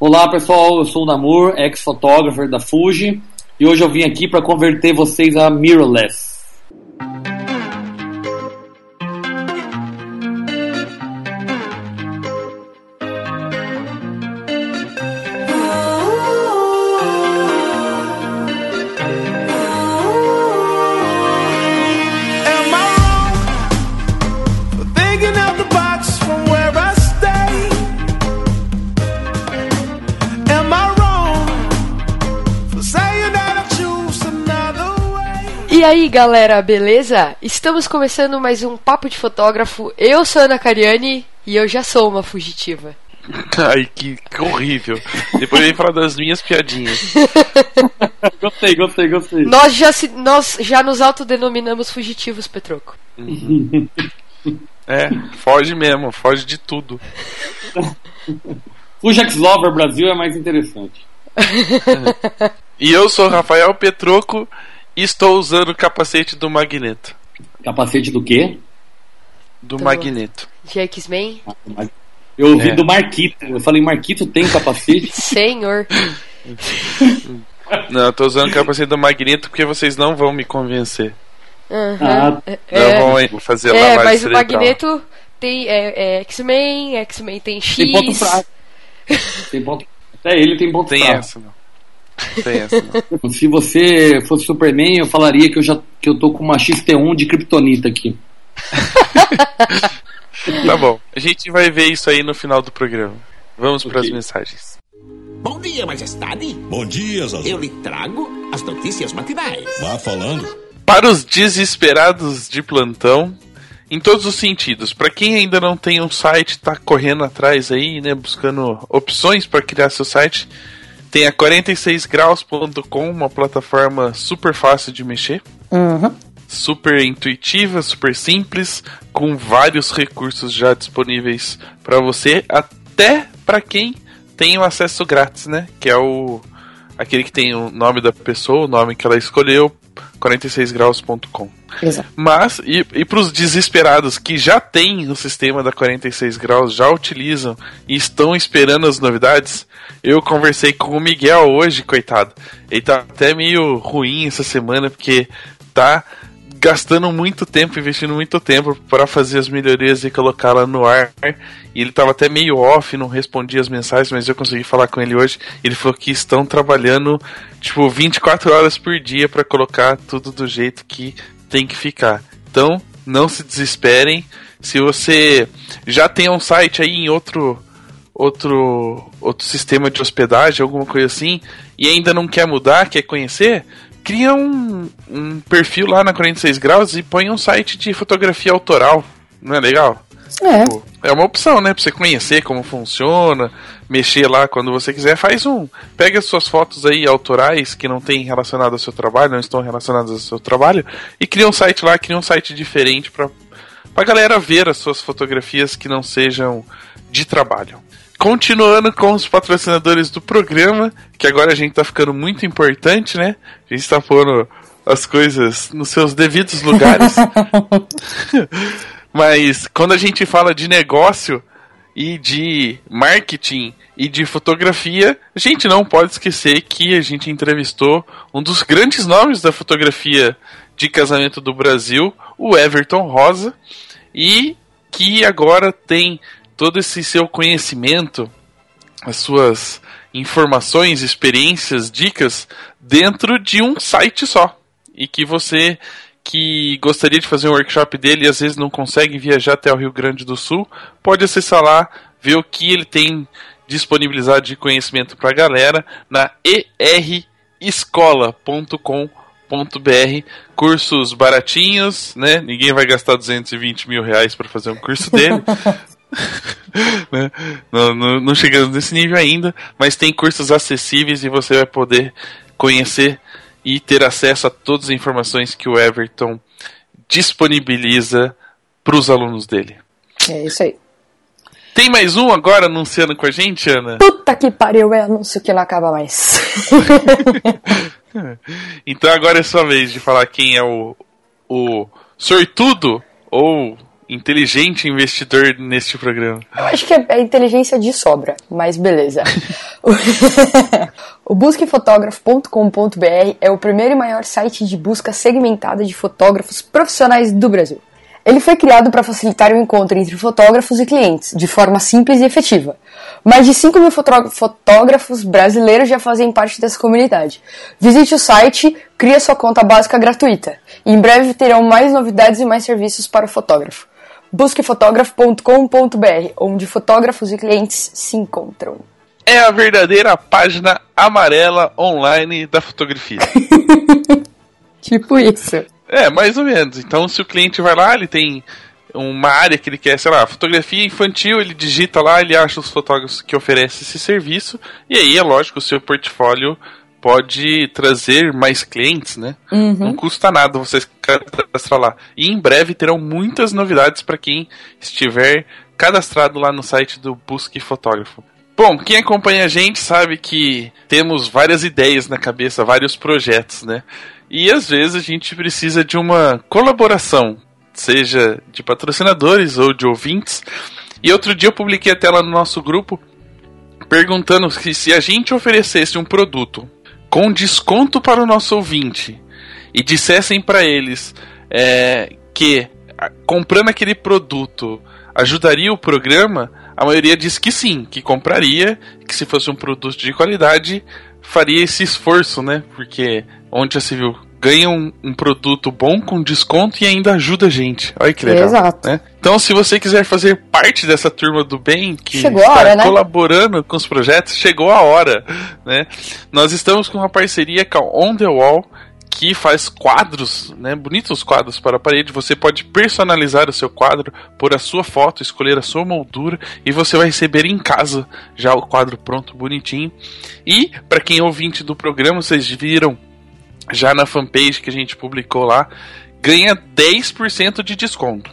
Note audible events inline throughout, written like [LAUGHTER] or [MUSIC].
Olá pessoal, eu sou o Namur, ex-photographer da Fuji, e hoje eu vim aqui para converter vocês a mirrorless. E aí galera, beleza? Estamos começando mais um Papo de Fotógrafo. Eu sou a Ana Cariani e eu já sou uma fugitiva. [LAUGHS] Ai, que, que horrível. Depois vem falar das minhas piadinhas. [LAUGHS] Gostei, gostei, gostei. Nós já, se- nós já nos autodenominamos fugitivos, Petroco. É, foge mesmo, foge de tudo. [LAUGHS] Fuji X Lover Brasil é mais interessante. E eu sou Rafael Petroco estou usando o capacete do Magneto. Capacete do quê? Do. Magneto. De X-Men? Eu ouvi É. do Marquito. Eu falei, Marquito tem capacete? [LAUGHS] Senhor. Não, eu tô usando o capacete do Magneto porque vocês não vão me convencer. Aham. Ah, Não vão fazer É, lavagem mas o cerebral. Magneto tem é, é X-Men, X-Men tem X. tem ponto fraco. Tem ponto... [LAUGHS] Até ele tem ponto Tem fraco. essa, não. [LAUGHS] Se você fosse Superman, eu falaria que eu já que eu tô com uma XT1 de Kryptonita aqui. [LAUGHS] Tá bom. A gente vai ver isso aí no final do programa. Vamos para as mensagens. Bom dia, majestade. Bom dia, Zazu. Eu lhe trago as notícias matinais. Vá falando. Para os desesperados de plantão, em todos os sentidos. Para quem ainda não tem um site, tá correndo atrás aí, né, buscando opções para criar seu site, tem a 46graus.com, uma plataforma super fácil de mexer. Super intuitiva, super simples, com vários recursos já disponíveis para você, até para quem tem o acesso grátis, né? Que é o aquele que tem o nome da pessoa, o nome que ela escolheu, 46graus.com. Mas, e, e para os desesperados que já têm o sistema da 46 graus, já utilizam e estão esperando as novidades, eu conversei com o Miguel hoje, coitado. Ele tá até meio ruim essa semana, porque tá gastando muito tempo, investindo muito tempo para fazer as melhorias e colocá-la no ar. E ele tava até meio off, não respondia as mensagens, mas eu consegui falar com ele hoje. Ele falou que estão trabalhando tipo 24 horas por dia para colocar tudo do jeito que tem que ficar. Então, não se desesperem. Se você já tem um site aí em outro outro outro sistema de hospedagem, alguma coisa assim, e ainda não quer mudar, quer conhecer, cria um, um perfil lá na 46 graus e põe um site de fotografia autoral. Não é legal? É. Pô, É uma opção, né? Pra você conhecer como funciona, mexer lá quando você quiser. Faz um. Pega as suas fotos aí autorais que não tem relacionado ao seu trabalho, não estão relacionadas ao seu trabalho, e cria um site lá, cria um site diferente pra, pra galera ver as suas fotografias que não sejam de trabalho. Continuando com os patrocinadores do programa, que agora a gente tá ficando muito importante, né? A gente tá pondo as coisas nos seus devidos lugares. [LAUGHS] Mas quando a gente fala de negócio e de marketing e de fotografia, a gente não pode esquecer que a gente entrevistou um dos grandes nomes da fotografia de casamento do Brasil, o Everton Rosa, e que agora tem todo esse seu conhecimento, as suas informações, experiências, dicas dentro de um site só. E que você que gostaria de fazer um workshop dele e às vezes não consegue viajar até o Rio Grande do Sul, pode acessar lá, ver o que ele tem disponibilizado de conhecimento para a galera na erescola.com.br. Cursos baratinhos, né? Ninguém vai gastar 220 mil reais para fazer um curso dele. [LAUGHS] [LAUGHS] né? não, não, não chegamos nesse nível ainda, mas tem cursos acessíveis e você vai poder conhecer e ter acesso a todas as informações que o Everton disponibiliza para os alunos dele. É isso aí. Tem mais um agora anunciando com a gente, Ana? Puta que pariu, é anúncio que não acaba mais. [LAUGHS] Então agora é sua vez de falar quem é o, o sortudo ou inteligente investidor neste programa. Eu acho que é, é inteligência de sobra, mas beleza. [LAUGHS] O busquefotógrafo.com.br é o primeiro e maior site de busca segmentada de fotógrafos profissionais do Brasil. Ele foi criado para facilitar o encontro entre fotógrafos e clientes, de forma simples e efetiva. Mais de 5 mil fotógrafos brasileiros já fazem parte dessa comunidade. Visite o site, crie sua conta básica gratuita. E em breve terão mais novidades e mais serviços para o fotógrafo. Busquefotógrafo.com.br, onde fotógrafos e clientes se encontram. É a verdadeira página amarela online da fotografia. [LAUGHS] Tipo isso. É, mais ou menos. Então, se o cliente vai lá, ele tem uma área que ele quer, sei lá, fotografia infantil, ele digita lá, ele acha os fotógrafos que oferecem esse serviço, e aí é lógico, o seu portfólio pode trazer mais clientes, né? Não custa nada você cadastrar lá. E em breve terão muitas novidades para quem estiver cadastrado lá no site do Busque Fotógrafo. Bom, quem acompanha a gente sabe que temos várias ideias na cabeça, vários projetos, né? E às vezes a gente precisa de uma colaboração, seja de patrocinadores ou de ouvintes. E outro dia eu publiquei até lá no nosso grupo perguntando se, se a gente oferecesse um produto com desconto para o nosso ouvinte e dissessem para eles é, que comprando aquele produto ajudaria o programa, a maioria diz que sim, que compraria, que se fosse um produto de qualidade faria esse esforço, né? Porque onde já se viu ganha um, um produto bom com desconto e ainda ajuda a gente. Olha que legal. Exato. Né? Então, se você quiser fazer parte dessa turma do bem que Chegou está hora, né? colaborando com os projetos, chegou a hora, né? Nós estamos com uma parceria com a On The Wall que faz quadros, né, bonitos quadros para a parede. Você pode personalizar o seu quadro, pôr a sua foto, escolher a sua moldura e você vai receber em casa já o quadro pronto, bonitinho. E para quem é ouvinte do programa, vocês viram já na fanpage que a gente publicou lá, ganha 10% de desconto.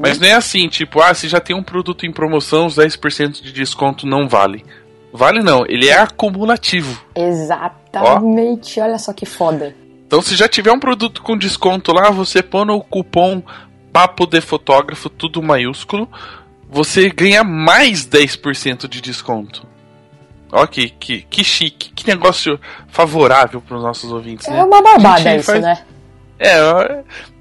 Mas não é assim, tipo, ah, se já tem um produto em promoção, os 10% de desconto não vale. Vale não, ele é acumulativo. Exatamente. Olha só que foda. Então, se já tiver um produto com desconto lá, você põe no cupom Papo de Fotógrafo, tudo maiúsculo, você ganha mais 10% de desconto. Ó, que, que, que chique, que negócio favorável para os nossos ouvintes. É né? uma A gente isso, faz- né? É,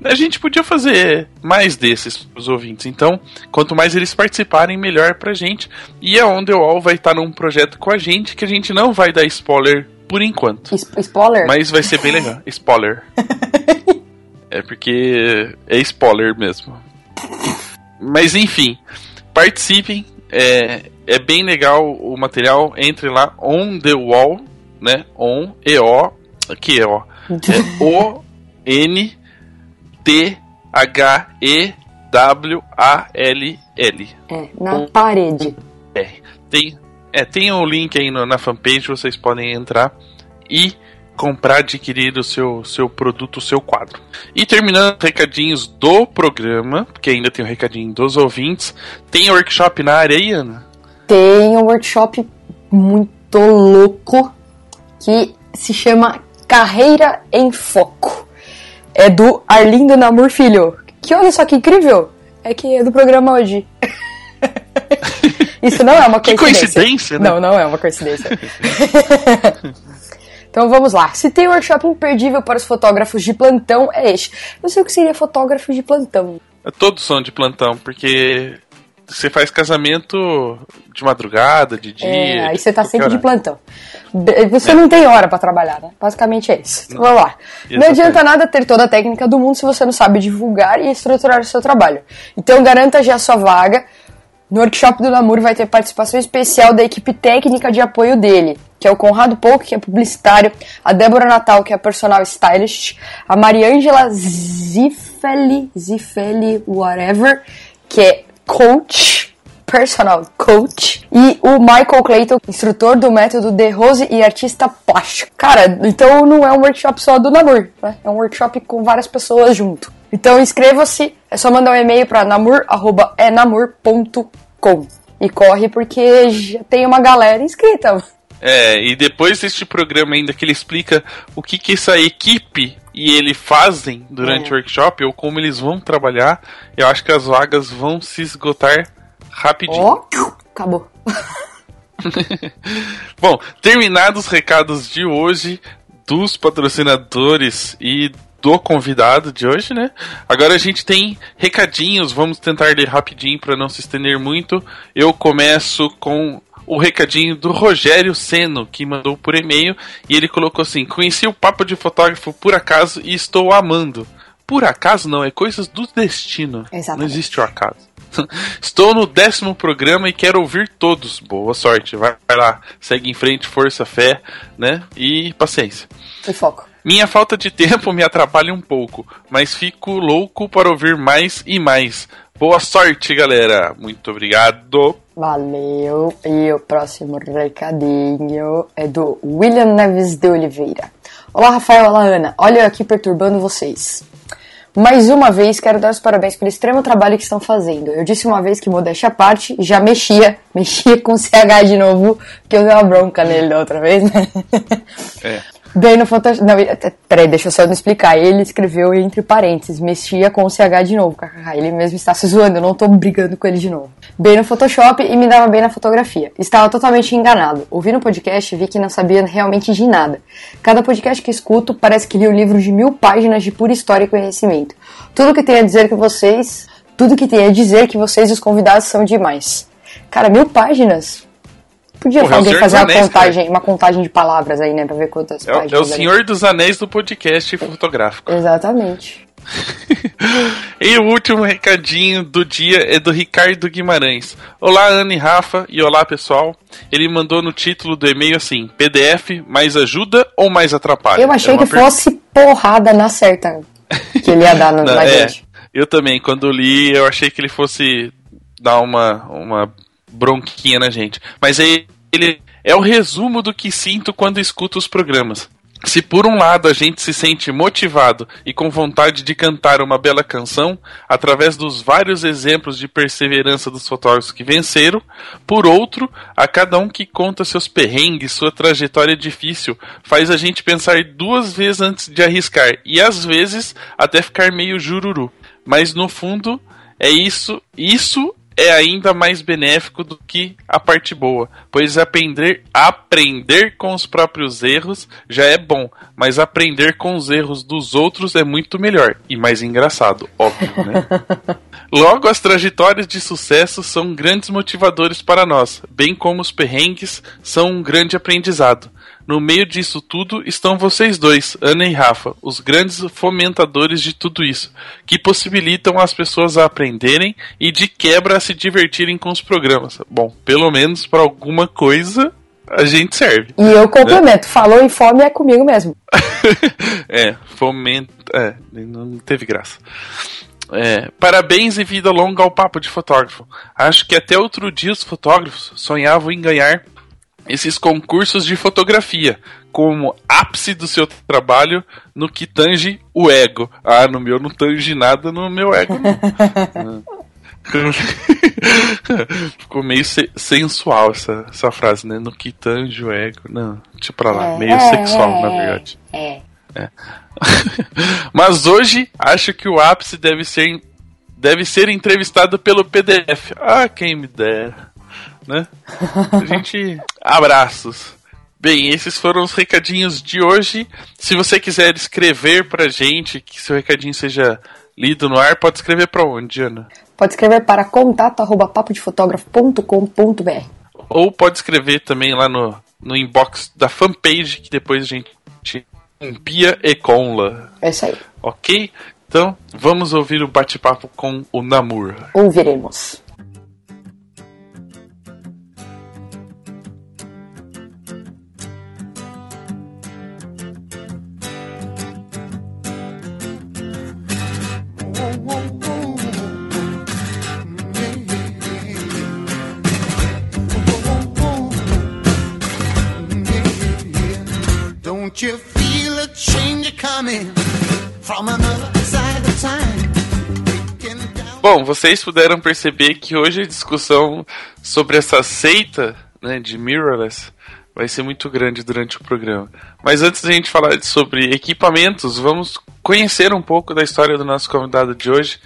a gente podia fazer mais desses pros ouvintes. Então, quanto mais eles participarem, melhor pra gente. E a On The Wall vai estar num projeto com a gente que a gente não vai dar spoiler por enquanto. Es- Spoiler? Mas vai ser bem legal. [LAUGHS] Spoiler. é porque é spoiler mesmo. Mas enfim, participem. É, é bem legal o material. Entre lá, On The Wall, né? On, E-O, que é. É [LAUGHS] O N T H E W A L L. É, na parede. É, tem, é, tem o link aí no- na fanpage, vocês podem entrar e comprar, adquirir o seu, seu produto, o seu quadro. E terminando os recadinhos do programa, porque ainda tem o recadinho dos ouvintes, tem workshop na área aí, Ana? Tem um workshop muito louco que se chama Carreira em Foco. É do Arlindo Namur Filho. Que olha só que incrível! É que é do programa hoje. [LAUGHS] Isso não é uma Que coincidência. coincidência, né? Não, não é uma coincidência. [LAUGHS] então vamos lá. Se tem um workshop imperdível para os fotógrafos de plantão, é este. Não sei o que seria fotógrafo de plantão. Todos são de plantão, porque você faz casamento de madrugada, de dia. É, aí você tá sempre de plantão. Você não tem hora pra trabalhar, né? Basicamente é isso. Então, vamos lá. Não Exatamente. adianta nada ter toda a técnica do mundo se você não sabe divulgar e estruturar o seu trabalho. Então garanta já a sua vaga. No workshop do Namur vai ter participação especial da equipe técnica de apoio dele, que é o Conrado Pouco, que é publicitário, a Débora Natal, que é personal stylist, a Mariângela Zifeli, Zifeli whatever, que é coach, personal coach, e o Michael Clayton, instrutor do método de Rose e artista plástico. Cara, então não é um workshop só do Namur, né? É um workshop com várias pessoas junto. Então inscreva-se, é só mandar um e-mail para namur@enamur.com. E corre porque já tem uma galera inscrita. É, e depois deste programa ainda que ele explica o que, que essa equipe e ele fazem durante É. o workshop, ou como eles vão trabalhar, eu acho que as vagas vão se esgotar rapidinho. Ó, acabou. [LAUGHS] Bom, terminados os recados de hoje dos patrocinadores e do convidado de hoje, né? Agora a gente tem recadinhos, vamos tentar ler rapidinho para não se estender muito. Eu começo com o recadinho do Rogério Seno, que mandou por e-mail, e ele colocou assim: Conheci o Papo de Fotógrafo por acaso e estou amando. Por acaso não, é coisas do destino. Exatamente. Não existe o acaso. [LAUGHS] Estou no décimo programa e quero ouvir todos. Boa sorte, vai lá, segue em frente, força, fé, né? E paciência. E foco. Minha falta de tempo me atrapalha um pouco, mas fico louco para ouvir mais e mais. Boa sorte, galera. Muito obrigado. Valeu. E o próximo recadinho é do William Neves de Oliveira. Olá, Rafael. Olá, Ana. Olha eu aqui perturbando vocês. Mais uma vez, quero dar os parabéns pelo extremo trabalho que estão fazendo. Eu disse uma vez que, modéstia à parte, já mexia, [LAUGHS] mexia com CH de novo, porque eu dei uma bronca nele da outra vez, né? É. [LAUGHS] Bem no Photoshop. Não, peraí, deixa eu só me explicar. Ele escreveu entre parênteses, mexia com o CH de novo. Ele mesmo está se zoando, eu não tô brigando com ele de novo. Bem no Photoshop e me dava bem na fotografia. Estava totalmente enganado. Ouvindo o podcast, vi que não sabia realmente de nada. Cada podcast que escuto parece que li um livro de mil páginas de pura história e conhecimento. Tudo que tem a dizer que vocês. Tudo que tem a dizer que vocês e os convidados são demais. Cara, mil páginas? Podia Porra, é alguém fazer uma Anéis, contagem, uma contagem de palavras aí, né? Pra ver quantas É, páginas. é o ali. Senhor dos Anéis do podcast fotográfico. Exatamente. [LAUGHS] E o último recadinho do dia é do Ricardo Guimarães. Olá, Ana e Rafa, e olá, pessoal. Ele mandou no título do e-mail assim: PDF mais ajuda ou mais atrapalha? Eu achei É que per- fosse porrada na certa [LAUGHS] que ele ia dar no, Não, na é, gente. eu também, quando li, eu achei que ele fosse dar uma, uma bronquinha na gente. Mas aí ele é o resumo do que sinto quando escuto os programas. Se por um lado a gente se sente motivado e com vontade de cantar uma bela canção, através dos vários exemplos de perseverança dos fotógrafos que venceram, por outro, a cada um que conta seus perrengues, sua trajetória difícil, faz a gente pensar duas vezes antes de arriscar e às vezes até ficar meio jururu. Mas no fundo, é isso, isso é ainda mais benéfico do que a parte boa, pois aprender aprender com os próprios erros já é bom, mas aprender com os erros dos outros é muito melhor e mais engraçado, óbvio, né? [LAUGHS] Logo, as trajetórias de sucesso são grandes motivadores para nós, bem como os perrengues são um grande aprendizado. No meio disso tudo estão vocês dois, Ana e Rafa, os grandes fomentadores de tudo isso, que possibilitam as pessoas a aprenderem e de quebra a se divertirem com os programas. Bom, pelo menos para alguma coisa a gente serve. E eu complemento, falou em fome é comigo mesmo. [LAUGHS] é, fomenta. É, não teve graça. É, parabéns e vida longa ao papo de fotógrafo. Acho que até outro dia os fotógrafos sonhavam em ganhar esses concursos de fotografia como ápice do seu trabalho no que tange o ego. Ah, no meu não tange nada no meu ego. Não. [LAUGHS] Ficou meio se- sensual essa, essa frase, né? No que tange o ego. Não, deixa pra lá. meio sexual, na verdade. É. [LAUGHS] Mas hoje acho que o ápice deve ser deve ser entrevistado pelo PDF. Ah, quem me dera, né? A gente abraços. Bem, esses foram os recadinhos de hoje. Se você quiser escrever pra gente, que seu recadinho seja lido no ar, pode escrever pra onde, Ana? Pode escrever para contato arroba papodefotógrafo.com.br. Ou pode escrever também lá no, no inbox da fanpage, que depois a gente Pia e Conla. É isso aí. Ok? Então, vamos ouvir o bate-papo com o Namur. Ouviremos. Don't you feel a change coming from another side of time? Bom, vocês puderam perceber que hoje a discussão sobre essa seita né, de mirrorless vai ser muito grande durante o programa. Mas antes da gente falar sobre equipamentos, vamos conhecer um pouco da história do nosso convidado de hoje.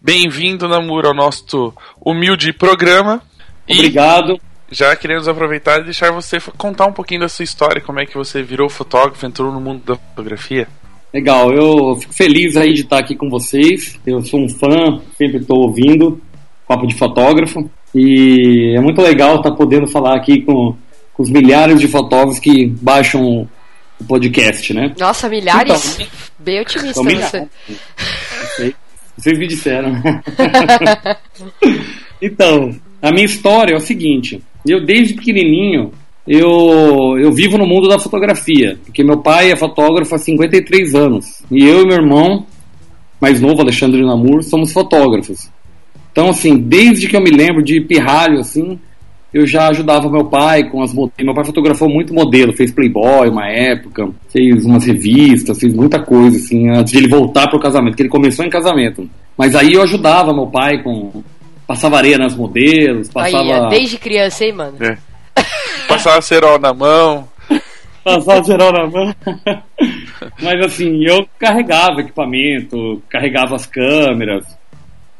Bem-vindo, Namur, ao nosso humilde programa. Obrigado. Já queremos aproveitar e deixar você contar um pouquinho da sua história, como é que você virou fotógrafo, entrou no mundo da fotografia. Legal, eu fico feliz aí de estar aqui com vocês. Eu sou um fã, sempre estou ouvindo Papo de Fotógrafo. E é muito legal estar podendo falar aqui com, com os milhares de fotógrafos que baixam o podcast, né? Nossa, milhares? Então, Bem otimista você. Vocês me disseram. [LAUGHS] então, a minha história é o seguinte: eu desde pequenininho eu, eu vivo no mundo da fotografia, porque meu pai é fotógrafo há 53 anos e eu e meu irmão mais novo, Alexandre Namur, somos fotógrafos. Então, assim, desde que eu me lembro de pirralho, assim, eu já ajudava meu pai com as modelos. Meu pai fotografou muito modelo, fez Playboy uma época, fez umas revistas, fez muita coisa, assim, antes de ele voltar pro casamento, que ele começou em casamento. Mas aí eu ajudava meu pai com. Passava areia nas modelos, passava. Aí, é desde criança, hein, mano? É. Passar cerol na mão. [LAUGHS] passar geral na mão. [LAUGHS] Mas assim, eu carregava equipamento, carregava as câmeras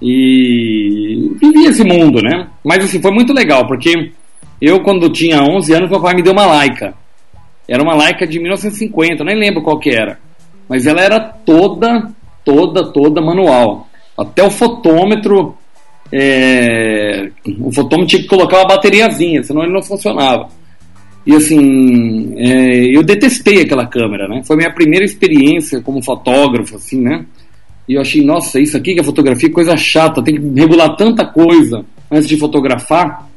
e vivia esse mundo, né? Mas assim, foi muito legal, porque eu quando tinha 11 anos, meu pai me deu uma Leica. Era uma Leica de 1950, eu nem lembro qual que era. Mas ela era toda, toda, toda manual. Até o fotômetro, é, o fotômetro tinha que colocar uma bateriazinha, senão ele não funcionava. E assim, é, eu detestei aquela câmera, né? Foi minha primeira experiência como fotógrafo, assim, né? E eu achei, nossa, isso aqui que é fotografia, coisa chata, tem que regular tanta coisa antes de fotografar.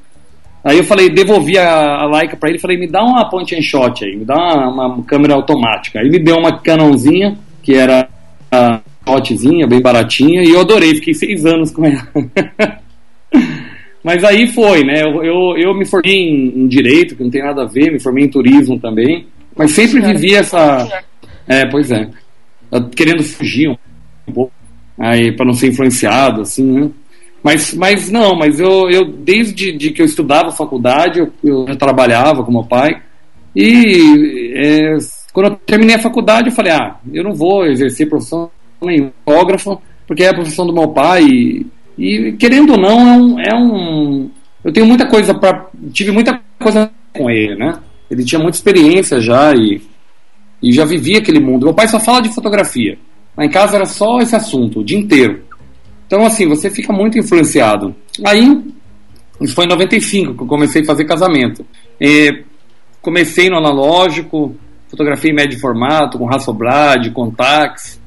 Aí eu falei, devolvi a, a Leica pra ele falei, me dá uma point and shot aí, me dá uma, uma câmera automática. Aí me deu uma Canonzinha, que era a shotzinha, bem baratinha, e eu adorei, fiquei seis anos com ela. [LAUGHS] Mas aí foi, né? Eu, eu, eu me formei em, em direito, que não tem nada a ver, me formei em turismo também, mas sempre vivi essa. É, pois é. Querendo fugir um pouco, aí para não ser influenciado, assim, né? Mas, mas não, mas eu, eu desde de que eu estudava faculdade, eu, eu trabalhava com meu pai, e é, quando eu terminei a faculdade, eu falei, ah, eu não vou exercer profissão nenhuma, fotógrafo, porque é a profissão do meu pai, e, e, querendo ou não, é um, é um. Eu tenho muita coisa para. Tive muita coisa com ele, né? Ele tinha muita experiência já e, e já vivia aquele mundo. Meu pai só fala de fotografia. Lá em casa era só esse assunto, o dia inteiro. Então, assim, você fica muito influenciado. Aí, isso foi em 95 que eu comecei a fazer casamento. E comecei no analógico, fotografia em médio formato, com Hasselblad, Contax.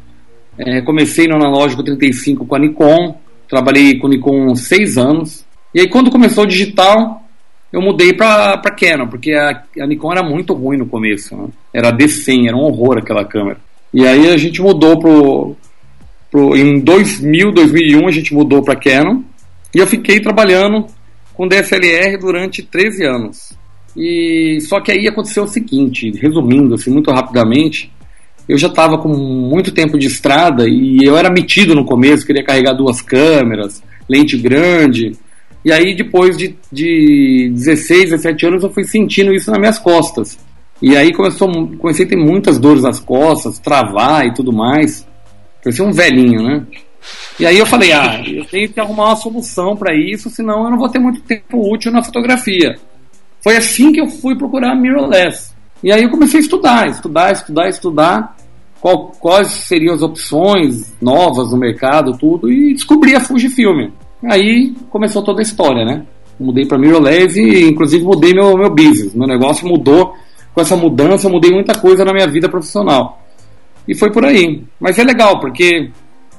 É, comecei no analógico 35 com a Nikon. Trabalhei com Nikon seis anos. E aí, quando começou o digital, eu mudei para Canon, porque a, a, Nikon era muito ruim no começo. Né? Era D100, era um horror aquela câmera. E aí a gente mudou pro, pro em 2000, 2001 a gente mudou para Canon. E eu fiquei trabalhando com DSLR durante 13 anos. E só que aí aconteceu o seguinte, resumindo assim muito rapidamente, eu já estava com muito tempo de estrada e eu era metido no começo, queria carregar duas câmeras, lente grande. E aí, depois de, de 16, 17 anos, eu fui sentindo isso nas minhas costas. E aí começou, comecei a ter muitas dores nas costas, travar e tudo mais. Parecia um velhinho, né? E aí eu falei, ah, eu tenho que arrumar uma solução para isso, senão eu não vou ter muito tempo útil na fotografia. Foi assim que eu fui procurar mirrorless. E aí eu comecei a estudar, estudar, estudar, estudar qual, quais seriam as opções novas no mercado, tudo, e descobri a Fujifilm. Aí começou toda a história, né? Mudei para mirrorless e inclusive mudei meu, meu business. Meu negócio mudou. Com essa mudança, mudei muita coisa na minha vida profissional. E foi por aí. Mas é legal, porque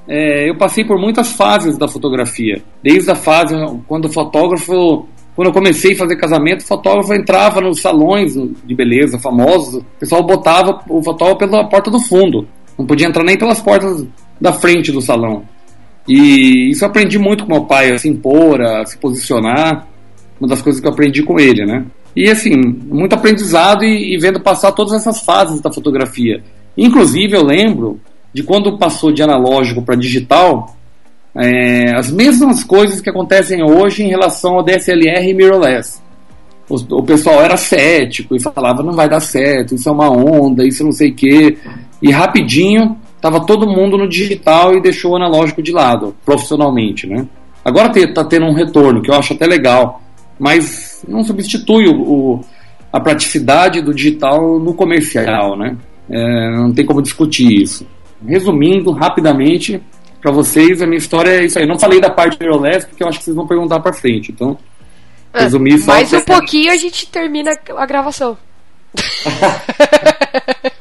é, eu passei por muitas fases da fotografia. Desde a fase quando o fotógrafo quando eu comecei a fazer casamento, o fotógrafo entrava nos salões de beleza famosos, o pessoal botava o fotógrafo pela porta do fundo. Não podia entrar nem pelas portas da frente do salão. E isso eu aprendi muito com meu pai, a se impor, a se posicionar. Uma das coisas que eu aprendi com ele, né? E assim, muito aprendizado e, e vendo passar todas essas fases da fotografia. Inclusive, eu lembro de quando passou de analógico para digital, é, as mesmas coisas que acontecem hoje em relação ao DSLR e mirrorless. O, o, pessoal era cético e falava não vai dar certo, isso é uma onda, isso não sei o quê. E rapidinho tava todo mundo no digital e deixou o analógico de lado, profissionalmente, né? Agora está tendo um retorno que eu acho até legal, mas não substitui o, o- a praticidade do digital no comercial, né? É, não tem como discutir isso. Resumindo rapidamente para vocês, a minha história é isso aí. Eu não falei da parte do Euroless porque eu acho que vocês vão perguntar para frente. Então, É, resumir só. Mais um pouquinho a gente termina a gravação. [LAUGHS]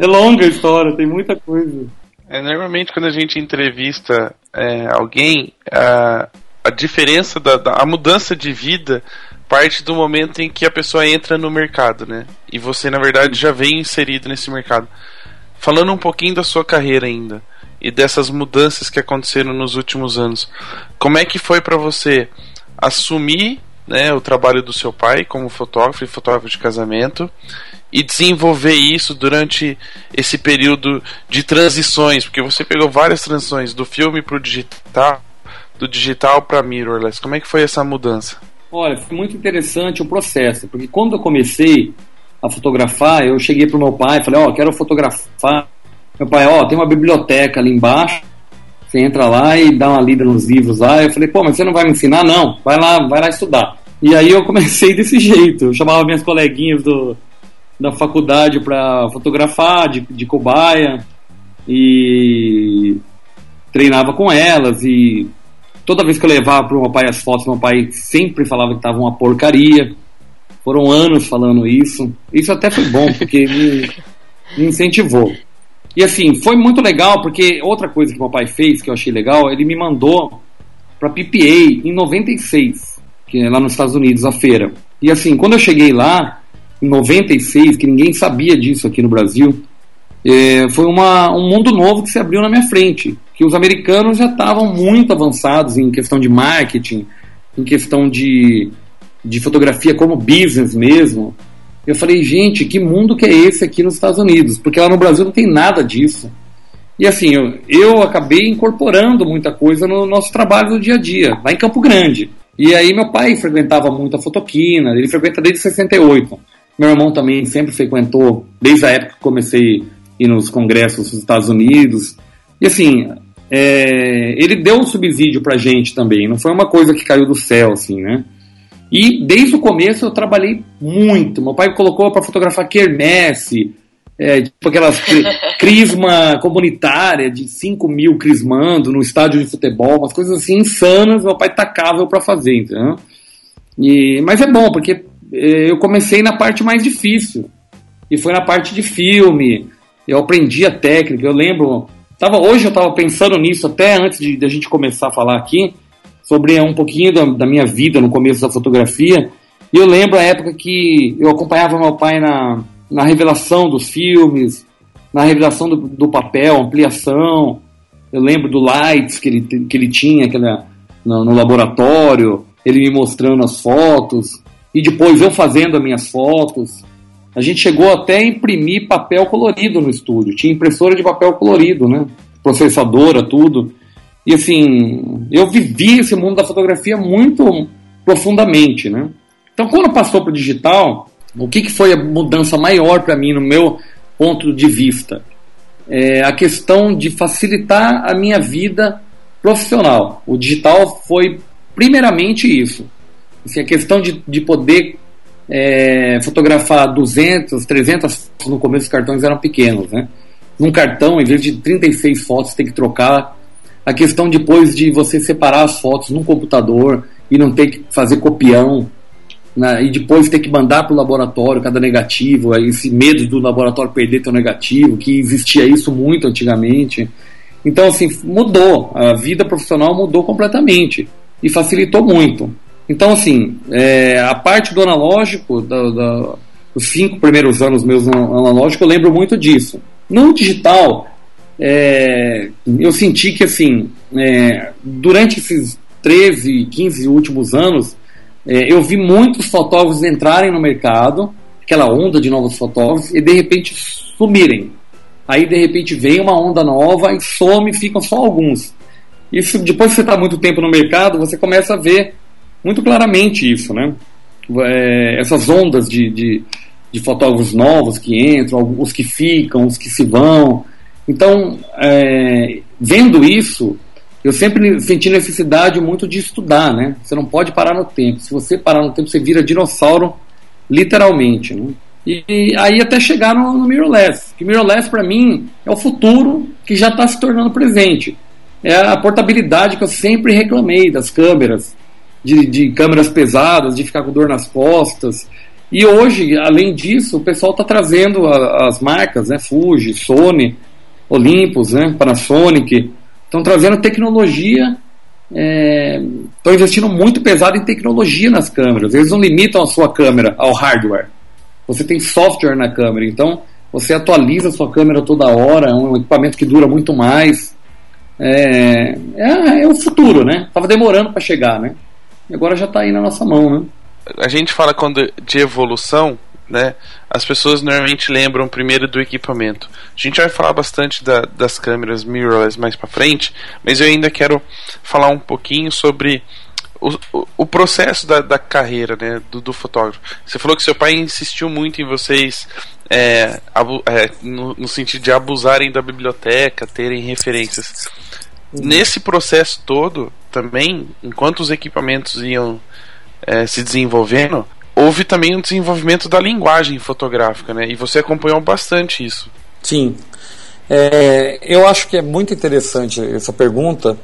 É longa a história, tem muita coisa. É, normalmente quando a gente entrevista é, alguém, a, a diferença da, da- a mudança de vida parte do momento em que a pessoa entra no mercado, né? E você na verdade já vem inserido nesse mercado. Falando um pouquinho da sua carreira ainda e dessas mudanças que aconteceram nos últimos anos, como é que foi para você assumir, né, o trabalho do seu pai como fotógrafo e fotógrafo de casamento? e desenvolver isso durante esse período de transições, porque você pegou várias transições do filme para o digital, do digital para mirrorless. Como é que foi essa mudança? Olha, foi muito interessante o processo, porque quando eu comecei a fotografar, eu cheguei pro meu pai e falei, ó, quero fotografar. Meu pai, ó, tem uma biblioteca ali embaixo, você entra lá e dá uma lida nos livros lá. Eu falei, pô, mas você não vai me ensinar? Não, vai lá, vai lá estudar. E aí eu comecei [LAUGHS] desse jeito, eu chamava minhas coleguinhas do, da faculdade para fotografar, de, de cobaia, e treinava com elas, e toda vez que eu levava pro meu pai as fotos, meu pai sempre falava que tava uma porcaria. Foram anos falando isso. Isso até foi bom, porque me, me incentivou. E assim, foi muito legal, porque outra coisa que meu pai fez, que eu achei legal, ele me mandou pra PPA em 96, que é lá nos Estados Unidos, a feira. E assim, quando eu cheguei lá, em 96, que ninguém sabia disso aqui no Brasil, é, foi uma, um mundo novo que se abriu na minha frente. Que os americanos já estavam muito avançados em questão de marketing, em questão de, de fotografia como business mesmo. Eu falei, gente, que mundo que é esse aqui nos Estados Unidos? Porque lá no Brasil não tem nada disso. E assim, eu, eu acabei incorporando muita coisa no nosso trabalho do dia a dia, lá em Campo Grande. E aí meu pai frequentava muito a fotoquina, ele frequenta desde 68. Meu irmão também sempre frequentou, desde a época que comecei a ir nos congressos dos Estados Unidos. E assim, é, ele deu um subsídio pra gente também, não foi uma coisa que caiu do céu, assim, né? E desde o começo eu trabalhei muito. Meu pai me colocou para fotografar quermesse, é, tipo aquelas cri- [LAUGHS] crisma comunitária de 5 mil crismando no estádio de futebol, umas coisas assim insanas, meu pai tacava eu para fazer, entendeu? E, mas é bom, porque eh, eu comecei na parte mais difícil. E foi na parte de filme. Eu aprendi a técnica. Eu lembro. Tava, hoje eu estava pensando nisso até antes de, de a gente começar a falar aqui. Sobre um pouquinho da, da minha vida no começo da fotografia. E eu lembro a época que eu acompanhava meu pai na, na revelação dos filmes, na revelação do, do papel, ampliação. Eu lembro do lights que ele, que ele tinha aquela, no, no laboratório, ele me mostrando as fotos, e depois eu fazendo as minhas fotos. A gente chegou até a imprimir papel colorido no estúdio, tinha impressora de papel colorido, né? Processadora, tudo. E assim, eu vivi esse mundo da fotografia muito profundamente, né? Então, quando passou para o digital, o que, que foi a mudança maior para mim no meu ponto de vista? É a questão de facilitar a minha vida profissional. O digital foi primeiramente isso. Assim, a questão de, de poder é, fotografar 200, 300 fotos no começo os cartões eram pequenos, né? Num cartão, em vez de 36 fotos, tem que trocar. A questão depois de você separar as fotos num computador e não ter que fazer copião né, e depois ter que mandar para o laboratório cada negativo, esse medo do laboratório perder teu negativo, que existia isso muito antigamente. Então, assim, mudou. A vida profissional mudou completamente e facilitou muito. Então, assim, é, a parte do analógico, da, da, os cinco primeiros anos meus no analógico, eu lembro muito disso. No digital, é, eu senti que, assim, é, durante esses 13, 15 últimos anos, é, eu vi muitos fotógrafos entrarem no mercado, aquela onda de novos fotógrafos, e de repente sumirem. Aí de repente vem uma onda nova e some, ficam só alguns. Isso depois que você está muito tempo no mercado, você começa a ver muito claramente isso, né? É, essas ondas de, de, de, fotógrafos novos que entram, os que ficam, os que se vão. Então, é, vendo isso, eu sempre senti necessidade muito de estudar, né? Você não pode parar no tempo. Se você parar no tempo, você vira dinossauro, literalmente. Né? E, e aí até chegar no, no mirrorless. Que mirrorless para mim é o futuro que já está se tornando presente. É a portabilidade que eu sempre reclamei das câmeras, de, de câmeras pesadas, de ficar com dor nas costas. E hoje, além disso, o pessoal está trazendo a, as marcas, né? Fuji, Sony, Olympus, né? Panasonic, estão trazendo tecnologia, estão é, investindo muito pesado em tecnologia nas câmeras. Eles não limitam a sua câmera ao hardware. Você tem software na câmera, então você atualiza a sua câmera toda hora, é um equipamento que dura muito mais. É, é, é o futuro, né? Tava demorando para chegar, né? E agora já está aí na nossa mão, né? A gente fala quando de evolução, né? As pessoas normalmente lembram primeiro do equipamento. A gente vai falar bastante da, das câmeras mirrorless mais para frente, mas eu ainda quero falar um pouquinho sobre o, o, o processo da, da, carreira né, do, do, fotógrafo. Você falou que seu pai insistiu muito em vocês é, abu, é, no, no, sentido de abusarem da biblioteca, terem referências. Uhum. Nesse processo todo, também, enquanto os equipamentos iam é, se desenvolvendo, houve também um desenvolvimento da linguagem fotográfica, né? E você acompanhou bastante isso. Sim. É, eu acho que é muito interessante essa pergunta,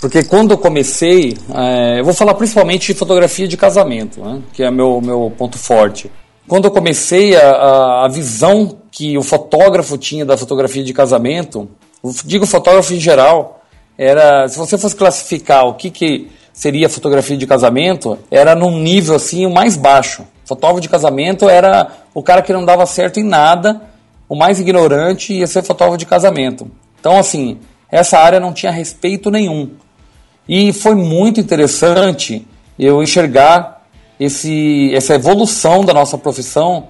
porque quando eu comecei, é, eu vou falar principalmente de fotografia de casamento, né? que é meu meu ponto forte. Quando eu comecei, a, a visão que o fotógrafo tinha da fotografia de casamento, digo fotógrafo em geral, era se você fosse classificar o que que seria fotografia de casamento, era num nível assim o mais baixo. Fotógrafo de casamento era o cara que não dava certo em nada, o mais ignorante ia ser fotógrafo de casamento. Então, assim, essa área não tinha respeito nenhum. E foi muito interessante eu enxergar esse, essa evolução da nossa profissão.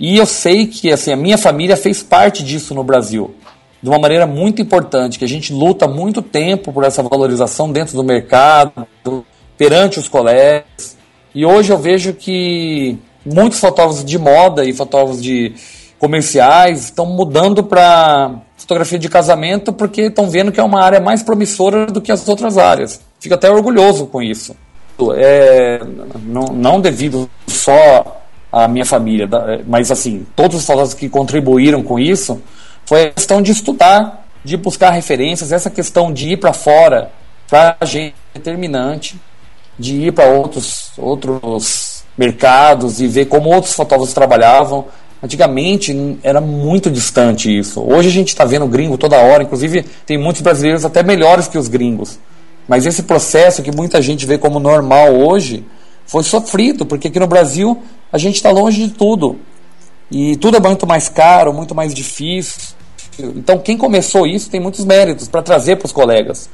E eu sei que assim, a minha família fez parte disso no Brasil de uma maneira muito importante, que a gente luta muito tempo por essa valorização dentro do mercado, perante os colegas. E hoje eu vejo que muitos fotógrafos de moda e fotógrafos de comerciais estão mudando para fotografia de casamento porque estão vendo que é uma área mais promissora do que as outras áreas. Fico até orgulhoso com isso. É, não, não devido só à minha família, mas assim, todos os fotógrafos que contribuíram com isso, foi a questão de estudar, de buscar referências, essa questão de ir para fora, para a gente é determinante, de ir para outros, outros mercados e ver como outros fotógrafos trabalhavam. Antigamente era muito distante isso. Hoje a gente está vendo gringo toda hora, inclusive tem muitos brasileiros até melhores que os gringos. Mas esse processo que muita gente vê como normal hoje foi sofrido, porque aqui no Brasil a gente está longe de tudo. E tudo é muito mais caro, muito mais difícil. Então, quem começou isso tem muitos méritos para trazer para os colegas.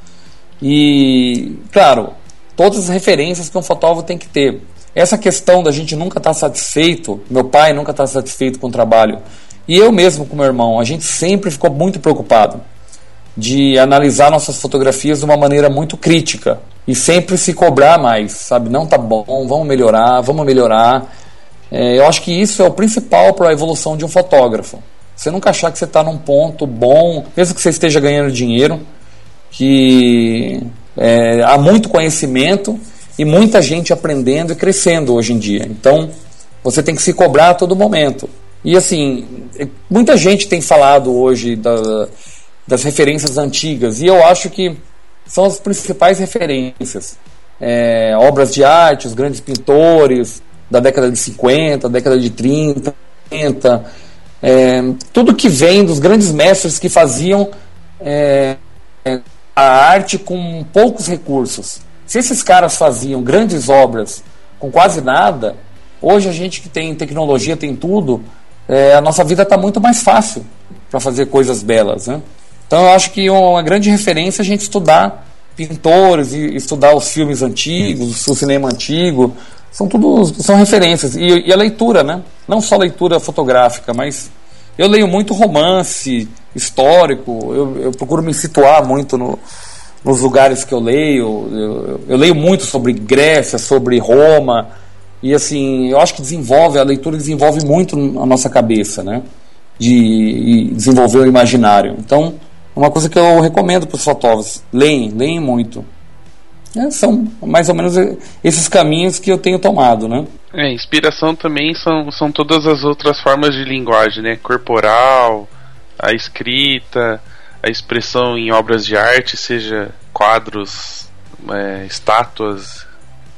E, claro, todas as referências que um fotógrafo tem que ter. Essa questão da gente nunca estar tá satisfeito, meu pai nunca está satisfeito com o trabalho, e eu mesmo com meu irmão, a gente sempre ficou muito preocupado de analisar nossas fotografias de uma maneira muito crítica e sempre se cobrar mais, sabe? Não tá bom, vamos melhorar, vamos melhorar. É, eu acho que isso é o principal para a evolução de um fotógrafo. Você nunca achar que você está num ponto bom, mesmo que você esteja ganhando dinheiro, que é, há muito conhecimento e muita gente aprendendo e crescendo hoje em dia. Então, você tem que se cobrar a todo momento. E assim, muita gente tem falado hoje da, das referências antigas, e eu acho que são as principais referências. É, obras de arte, os grandes pintores, da década de 50, década de 30, 40, é, tudo que vem dos grandes mestres que faziam é, a arte com poucos recursos. Se esses caras faziam grandes obras com quase nada, hoje a gente que tem tecnologia, tem tudo, é, a nossa vida está muito mais fácil para fazer coisas belas. Né? Então eu acho que uma grande referência é a gente estudar pintores e estudar os filmes antigos, o cinema antigo, são tudo são referências e, e, a leitura, né? Não só leitura fotográfica, mas eu leio muito romance histórico. Eu, eu procuro me situar muito no, nos lugares que eu leio. Eu, eu, leio muito sobre Grécia, sobre Roma e assim eu acho que desenvolve a leitura desenvolve muito a nossa cabeça, né? De, de desenvolver o imaginário. Então uma coisa que eu recomendo para os fotógrafos. Leem, leem muito. É, são mais ou menos esses caminhos que eu tenho tomado, né? É, inspiração também são, são todas as outras formas de linguagem, né? Corporal, a escrita, a expressão em obras de arte, seja quadros, é, estátuas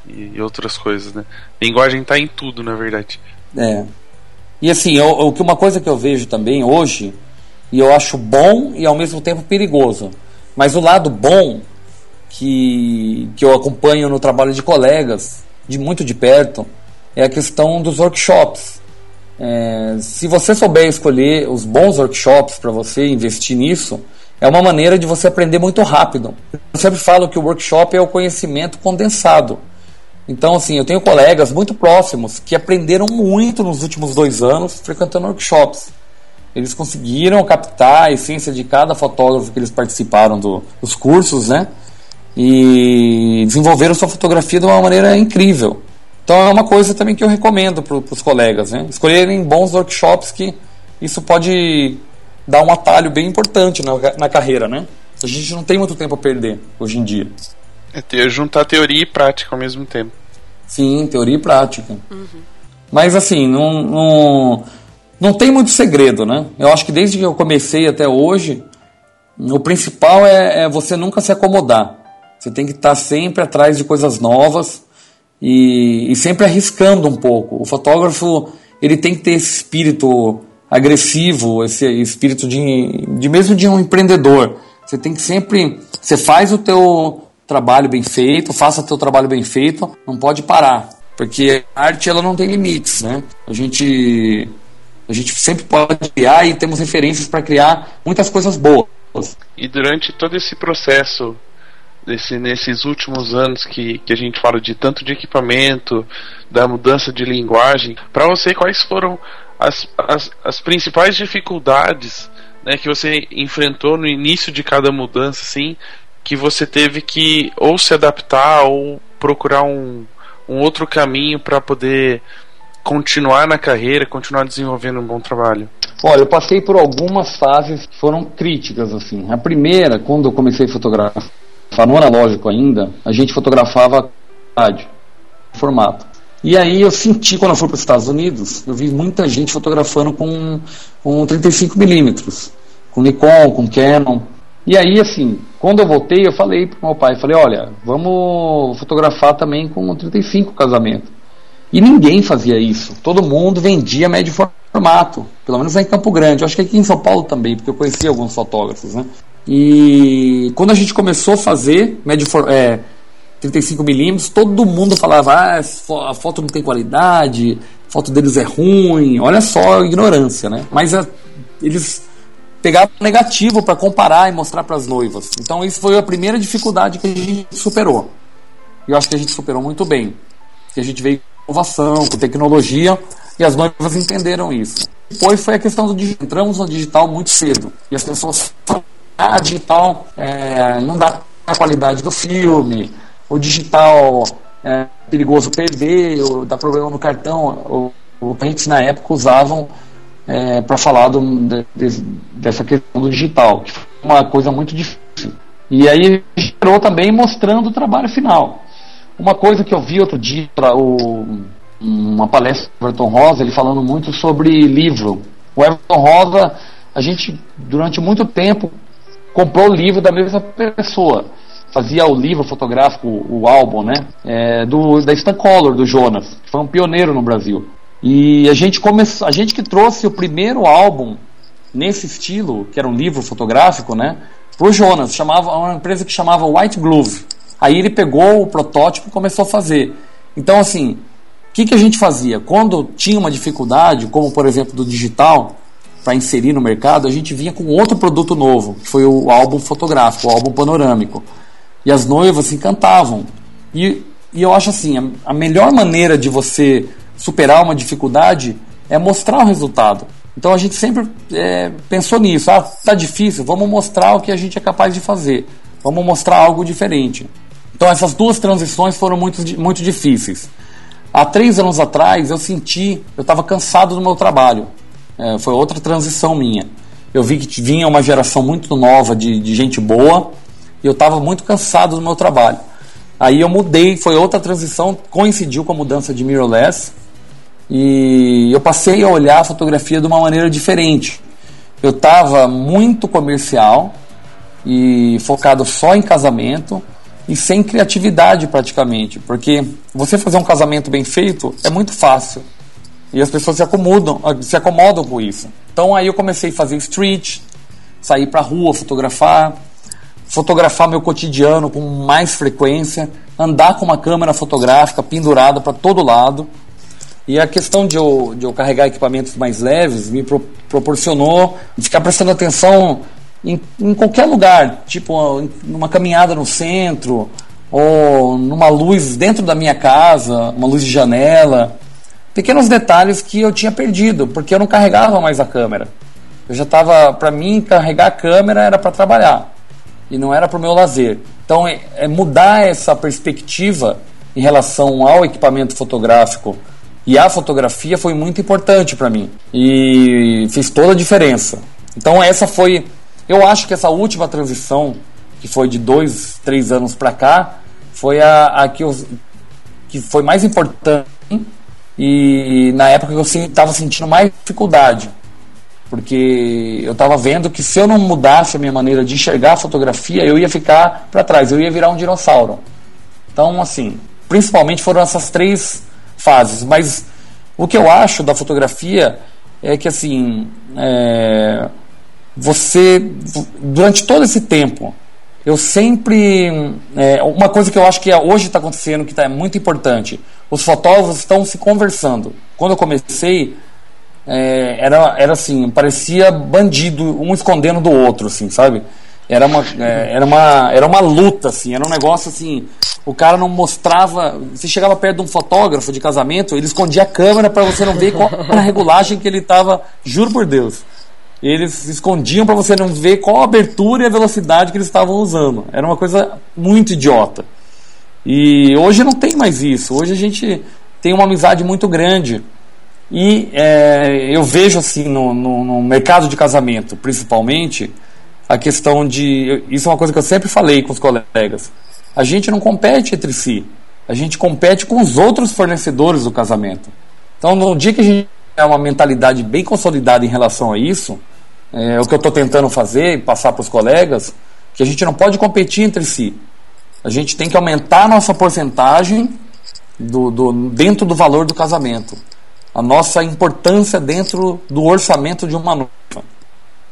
e, e, outras coisas, né? Linguagem está em tudo, na verdade. É. E assim, o que uma coisa que eu vejo também hoje, e eu acho bom e ao mesmo tempo perigoso. Mas o lado bom que, que eu acompanho no trabalho de colegas, de muito de perto, é a questão dos workshops. É, se você souber escolher os bons workshops para você investir nisso, é uma maneira de você aprender muito rápido. Eu sempre falo que o workshop é o conhecimento condensado. Então, assim, eu tenho colegas muito próximos que aprenderam muito nos últimos dois anos frequentando workshops. Eles conseguiram captar a essência de cada fotógrafo que eles participaram do, dos cursos, né? E desenvolveram sua fotografia de uma maneira incrível. Então é uma coisa também que eu recomendo para os colegas, né? Escolherem bons workshops que isso pode dar um atalho bem importante na, na carreira, né? A gente não tem muito tempo a perder hoje em dia. É ter, juntar teoria e prática ao mesmo tempo. Sim, teoria e prática. Uhum. Mas assim, não, não, não tem muito segredo, né? Eu acho que desde que eu comecei até hoje, o principal é, é você nunca se acomodar. Você tem que estar sempre atrás de coisas novas e, e sempre arriscando um pouco. O fotógrafo ele tem que ter esse espírito agressivo, esse espírito de, de mesmo de um empreendedor. Você tem que sempre, você faz o teu trabalho bem feito, faça o teu trabalho bem feito, não pode parar, porque a arte ela não tem limites, né? A gente a gente sempre pode criar e temos referências para criar muitas coisas boas. E durante todo esse processo desse, nesses últimos anos que, que a gente fala de tanto de equipamento, da mudança de linguagem, para você quais foram as, as, as principais dificuldades né, que você enfrentou no início de cada mudança, assim, que você teve que ou se adaptar ou procurar um, um outro caminho para poder continuar na carreira, continuar desenvolvendo um bom trabalho? Olha, eu passei por algumas fases que foram críticas assim. A primeira, quando eu comecei a fotografar no analógico ainda, a gente fotografava rádio, formato. E aí eu senti, quando eu fui para os Estados Unidos, eu vi muita gente fotografando com, com 35mm, com Nikon, com Canon. E aí, assim, quando eu voltei, eu falei para meu pai, falei, olha, vamos fotografar também com 35 casamento. E ninguém fazia isso. Todo mundo vendia médio formato, pelo menos em Campo Grande. Eu acho que aqui em São Paulo também, porque eu conheci alguns fotógrafos, né? E quando a gente começou a fazer médio é, 35mm, todo mundo falava: ah, a foto não tem qualidade, a foto deles é ruim. Olha só a ignorância, né? Mas a, eles pegavam negativo para comparar e mostrar para as noivas. Então, isso foi a primeira dificuldade que a gente superou. E eu acho que a gente superou muito bem. Que a gente veio com inovação, com tecnologia, e as noivas entenderam isso. Depois foi a questão do digital. Entramos no digital muito cedo. E as pessoas ah, digital é, não dá a qualidade do filme, o digital é perigoso perder, ou dá problema no cartão. Os clientes na época usavam é, para falar do, de, dessa questão do digital, que foi uma coisa muito difícil. E aí gerou também mostrando o trabalho final. Uma coisa que eu vi outro dia, o, uma palestra do Everton Rosa, ele falando muito sobre livro. O Everton Rosa, a gente durante muito tempo comprou o livro da mesma pessoa fazia o livro fotográfico, o, álbum, né? É, do, da Stancolor, do Jonas, que foi um pioneiro no Brasil. E a gente começou, a gente que trouxe o primeiro álbum nesse estilo, que era um livro fotográfico, né? Pro Jonas, chamava uma empresa que chamava White Glove. Aí ele pegou o protótipo e começou a fazer. Então, assim, o que, que a gente fazia? Quando tinha uma dificuldade, como por exemplo do digital, para inserir no mercado, a gente vinha com outro produto novo, que foi o álbum fotográfico, o álbum panorâmico. E as noivas se encantavam. E, e eu acho assim, a, a melhor maneira de você superar uma dificuldade é mostrar o resultado. Então a gente sempre é, pensou nisso. Ah, tá difícil, vamos mostrar o que a gente é capaz de fazer. Vamos mostrar algo diferente. Então essas duas transições foram muito, muito difíceis. Há três anos atrás eu senti, eu estava cansado do meu trabalho. É, foi outra transição minha. eu vi que vinha uma geração muito nova de, de gente boa e eu estava muito cansado do meu trabalho. Aí eu mudei, foi outra transição, coincidiu com a mudança de mirrorless e eu passei a olhar a fotografia de uma maneira diferente. Eu estava muito comercial e focado só em casamento e sem criatividade praticamente, porque você fazer um casamento bem feito é muito fácil e as pessoas se acomodam, se acomodam com isso. Então aí eu comecei a fazer street, sair para rua, fotografar, fotografar meu cotidiano com mais frequência, andar com uma câmera fotográfica pendurada para todo lado. E a questão de eu, de eu carregar equipamentos mais leves me pro, proporcionou ficar prestando atenção em, em qualquer lugar, tipo numa caminhada no centro, ou numa luz dentro da minha casa, uma luz de janela. Pequenos detalhes que eu tinha perdido, porque eu não carregava mais a câmera. Eu já estava, para mim, carregar a câmera era para trabalhar e não era para o meu lazer. Então, é, é mudar essa perspectiva em relação ao equipamento fotográfico e à fotografia foi muito importante para mim e fez toda a diferença. Então, essa foi eu acho que essa última transição, que foi de dois, três anos para cá, foi a, a que, eu, que foi mais importante e na época eu estava sentindo mais dificuldade. Porque eu estava vendo que se eu não mudasse a minha maneira de enxergar a fotografia, eu ia ficar para trás, eu ia virar um dinossauro. Então, assim, principalmente foram essas três fases. Mas o que eu acho da fotografia é que, assim, é, você, durante todo esse tempo, eu sempre. É, uma coisa que eu acho que hoje está acontecendo, que tá, é muito importante: os fotógrafos estão se conversando. Quando eu comecei, é, era, era assim, parecia bandido, um escondendo do outro, assim, sabe? Era uma, é, era, uma, era uma luta, assim, era um negócio assim. O cara não mostrava. Você chegava perto de um fotógrafo de casamento, ele escondia a câmera para você não ver qual era a regulagem que ele estava. Juro por Deus eles escondiam para você não ver qual a abertura e a velocidade que eles estavam usando. Era uma coisa muito idiota. E hoje não tem mais isso. Hoje a gente tem uma amizade muito grande. E é, eu vejo assim no, no, no, mercado de casamento, principalmente, a questão de. Isso é uma coisa que eu sempre falei com os colegas. A gente não compete entre si. A gente compete com os outros fornecedores do casamento. Então, no dia que a gente tem uma mentalidade bem consolidada em relação a isso, é, o que eu estou tentando fazer e passar para os colegas, que a gente não pode competir entre si. A gente tem que aumentar a nossa porcentagem do, do, dentro do valor do casamento. A nossa importância dentro do orçamento de uma noiva.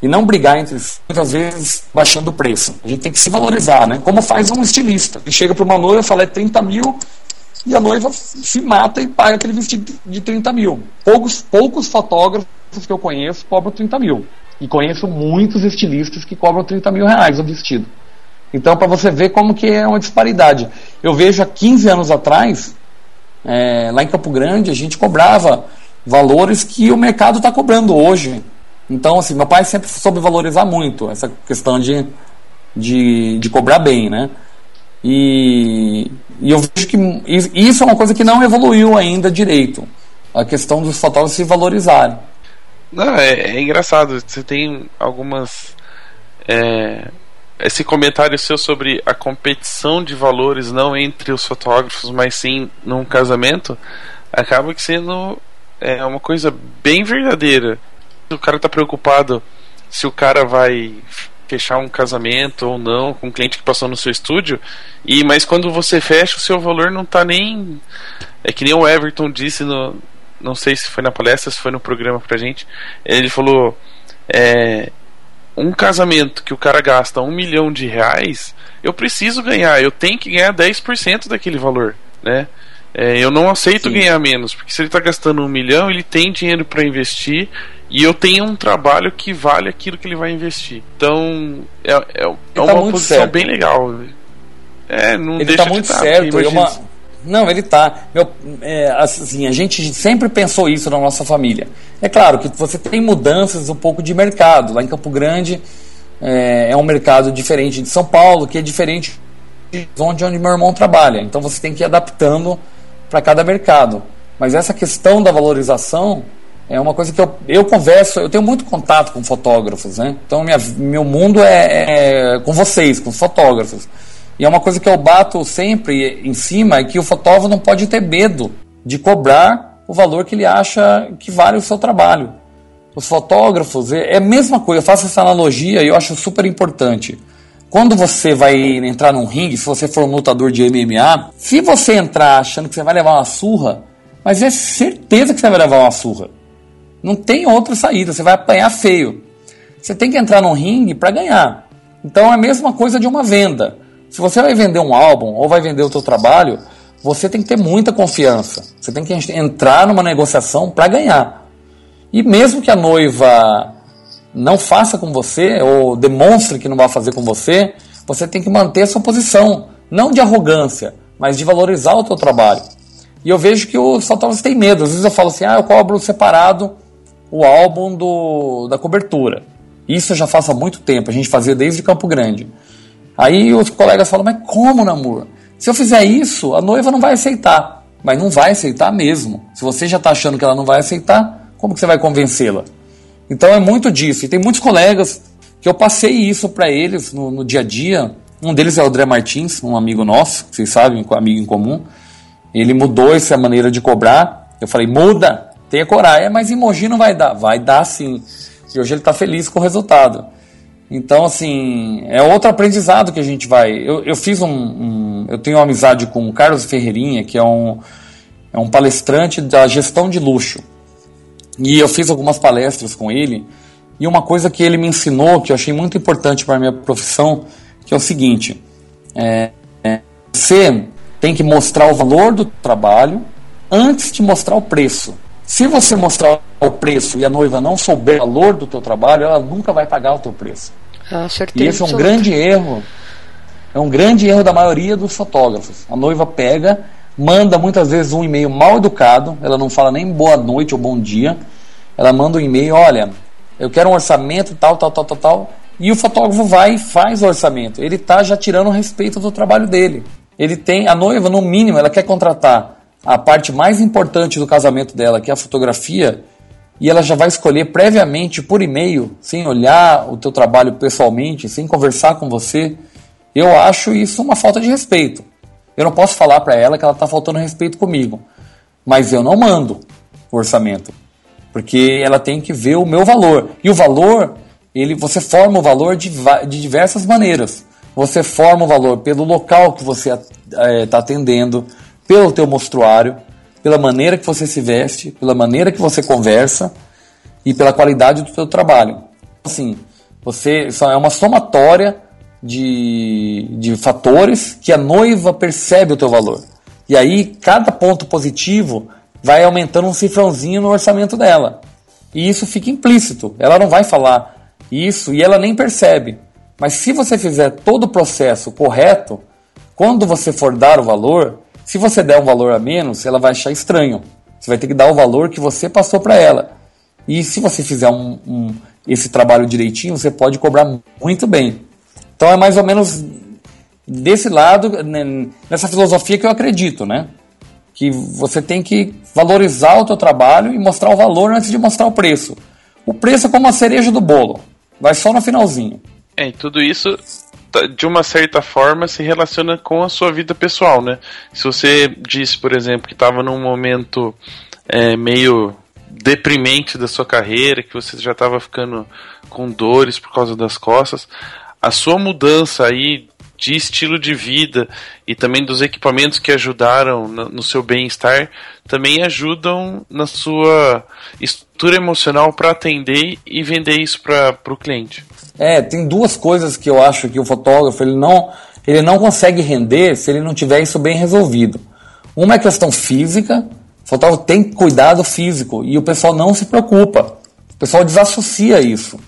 E não brigar entre si, muitas vezes baixando o preço. A gente tem que se valorizar, né? Como faz um estilista. Que chega para uma noiva e fala é 30 mil e a noiva se mata e paga aquele vestido de 30 mil. Poucos, poucos fotógrafos que eu conheço cobram 30 mil. E conheço muitos estilistas que cobram 30 mil reais o vestido. Então, para você ver como que é uma disparidade. Eu vejo há 15 anos atrás, é, lá em Campo Grande, a gente cobrava valores que o mercado está cobrando hoje. Então, assim, meu pai sempre soube valorizar muito essa questão de, de, de cobrar bem, né? E, e eu vejo que isso é uma coisa que não evoluiu ainda direito. A questão dos fotógrafos se valorizarem. Não, é, é engraçado. Você tem algumas. É, esse comentário seu sobre a competição de valores não entre os fotógrafos, mas sim num casamento, acaba que sendo é, uma coisa bem verdadeira. O cara tá preocupado se o cara vai fechar um casamento ou não com um cliente que passou no seu estúdio, e mas quando você fecha o seu valor não tá nem é que nem o Everton disse no, não sei se foi na palestra, se foi no programa pra gente. Ele falou: é, um casamento que o cara gasta um milhão de reais, eu preciso ganhar, eu tenho que ganhar 10% daquele valor, né? É, eu não aceito Sim. ganhar menos, porque se ele está gastando um milhão, ele tem dinheiro para investir e eu tenho um trabalho que vale aquilo que ele vai investir. Então é, é, é tá uma posição certo. bem legal. É, não ele está muito de certo. É uma, não, ele tá. Meu, é, assim, a gente sempre pensou isso na nossa família. É claro que você tem mudanças um pouco de mercado. Lá em Campo Grande é, é um mercado diferente de São Paulo, que é diferente de onde, onde meu irmão trabalha. Então você tem que ir adaptando para cada mercado. Mas essa questão da valorização é uma coisa que eu, eu converso, eu tenho muito contato com fotógrafos, né? Então minha, meu mundo é, é com vocês, com os fotógrafos. E é uma coisa que eu bato sempre em cima é que o fotógrafo não pode ter medo de cobrar o valor que ele acha que vale o seu trabalho. Os fotógrafos, é, é a mesma coisa, eu faço essa analogia e eu acho super importante. Quando você vai entrar num ringue, se você for um lutador de MMA, se você entrar achando que você vai levar uma surra, mas é certeza que você vai levar uma surra. Não tem outra saída, você vai apanhar feio. Você tem que entrar no ringue para ganhar. Então é a mesma coisa de uma venda. Se você vai vender um álbum ou vai vender o seu trabalho, você tem que ter muita confiança. Você tem que entrar numa negociação para ganhar. E mesmo que a noiva não faça com você ou demonstre que não vai fazer com você, você tem que manter a sua posição, não de arrogância, mas de valorizar o seu trabalho. E eu vejo que os fotógrafos têm medo. Às vezes eu falo assim: "Ah, eu cobro separado o álbum do, da cobertura. Isso eu já faço há muito tempo, a gente fazia desde Campo Grande. Aí os colegas falam, mas como, Namur? Se eu fizer isso, a noiva não vai aceitar. Mas não vai aceitar mesmo. Se você já está achando que ela não vai aceitar, como que você vai convencê-la? Então é muito disso. E tem muitos colegas que eu passei isso para eles no, no, dia a dia. Um deles é o André Martins, um amigo nosso, vocês sabem, um amigo em comum. Ele mudou essa maneira de cobrar. Eu falei, muda, Tenha coragem, é, mas em Mogi não vai dar. Vai dar sim. E hoje ele está feliz com o resultado. Então, assim, é outro aprendizado que a gente vai. Eu, eu fiz um, um, Eu tenho uma amizade com o Carlos Ferreirinha, que é um, é um palestrante da gestão de luxo. E eu fiz algumas palestras com ele. E uma coisa que ele me ensinou, que eu achei muito importante para a minha profissão, que é o seguinte: é, é, você tem que mostrar o valor do trabalho antes de mostrar o preço. Se você mostrar o preço e a noiva não souber o valor do teu trabalho, ela nunca vai pagar o teu preço. Ah, certeza. E esse é um grande erro. É um grande erro da maioria dos fotógrafos. A noiva pega, manda muitas vezes um e-mail mal educado, ela não fala nem boa noite ou bom dia. Ela manda um e-mail, olha, eu quero um orçamento tal, tal, tal, tal, tal. E o fotógrafo vai e faz o orçamento. Ele está já tirando o respeito do trabalho dele. Ele tem, a noiva, no mínimo, ela quer contratar a parte mais importante do casamento dela, que é a fotografia, e ela já vai escolher previamente por e-mail, sem olhar o teu trabalho pessoalmente, sem conversar com você, eu acho isso uma falta de respeito. Eu não posso falar para ela que ela está faltando respeito comigo, mas eu não mando o orçamento, porque ela tem que ver o meu valor. E o valor, ele, você forma o valor de, de diversas maneiras. Você forma o valor pelo local que você está é, tá atendendo, pelo teu mostruário, pela maneira que você se veste, pela maneira que você conversa e pela qualidade do teu trabalho. Assim, você é uma somatória de, de fatores que a noiva percebe o teu valor. E aí, cada ponto positivo vai aumentando um cifrãozinho no orçamento dela. E isso fica implícito. Ela não vai falar isso e ela nem percebe. Mas se você fizer todo o processo correto, quando você for dar o valor, se você der um valor a menos, ela vai achar estranho. Você vai ter que dar o valor que você passou para ela. E se você fizer um, um, esse trabalho direitinho, você pode cobrar muito bem. Então é mais ou menos desse lado, né, nessa filosofia que eu acredito, né? Que você tem que valorizar o teu trabalho e mostrar o valor antes de mostrar o preço. O preço é como a cereja do bolo, vai só no finalzinho. É, e tudo isso de uma certa forma se relaciona com a sua vida pessoal, né? Se você disse, por exemplo, que estava num momento é, meio deprimente da sua carreira, que você já estava ficando com dores por causa das costas, a sua mudança aí de estilo de vida e também dos equipamentos que ajudaram no seu bem-estar também ajudam na sua estrutura emocional para atender e vender isso para o cliente. É, tem duas coisas que eu acho que o fotógrafo ele não, ele não consegue render se ele não tiver isso bem resolvido. Uma é questão física, o fotógrafo tem cuidado físico e o pessoal não se preocupa. O pessoal desassocia isso.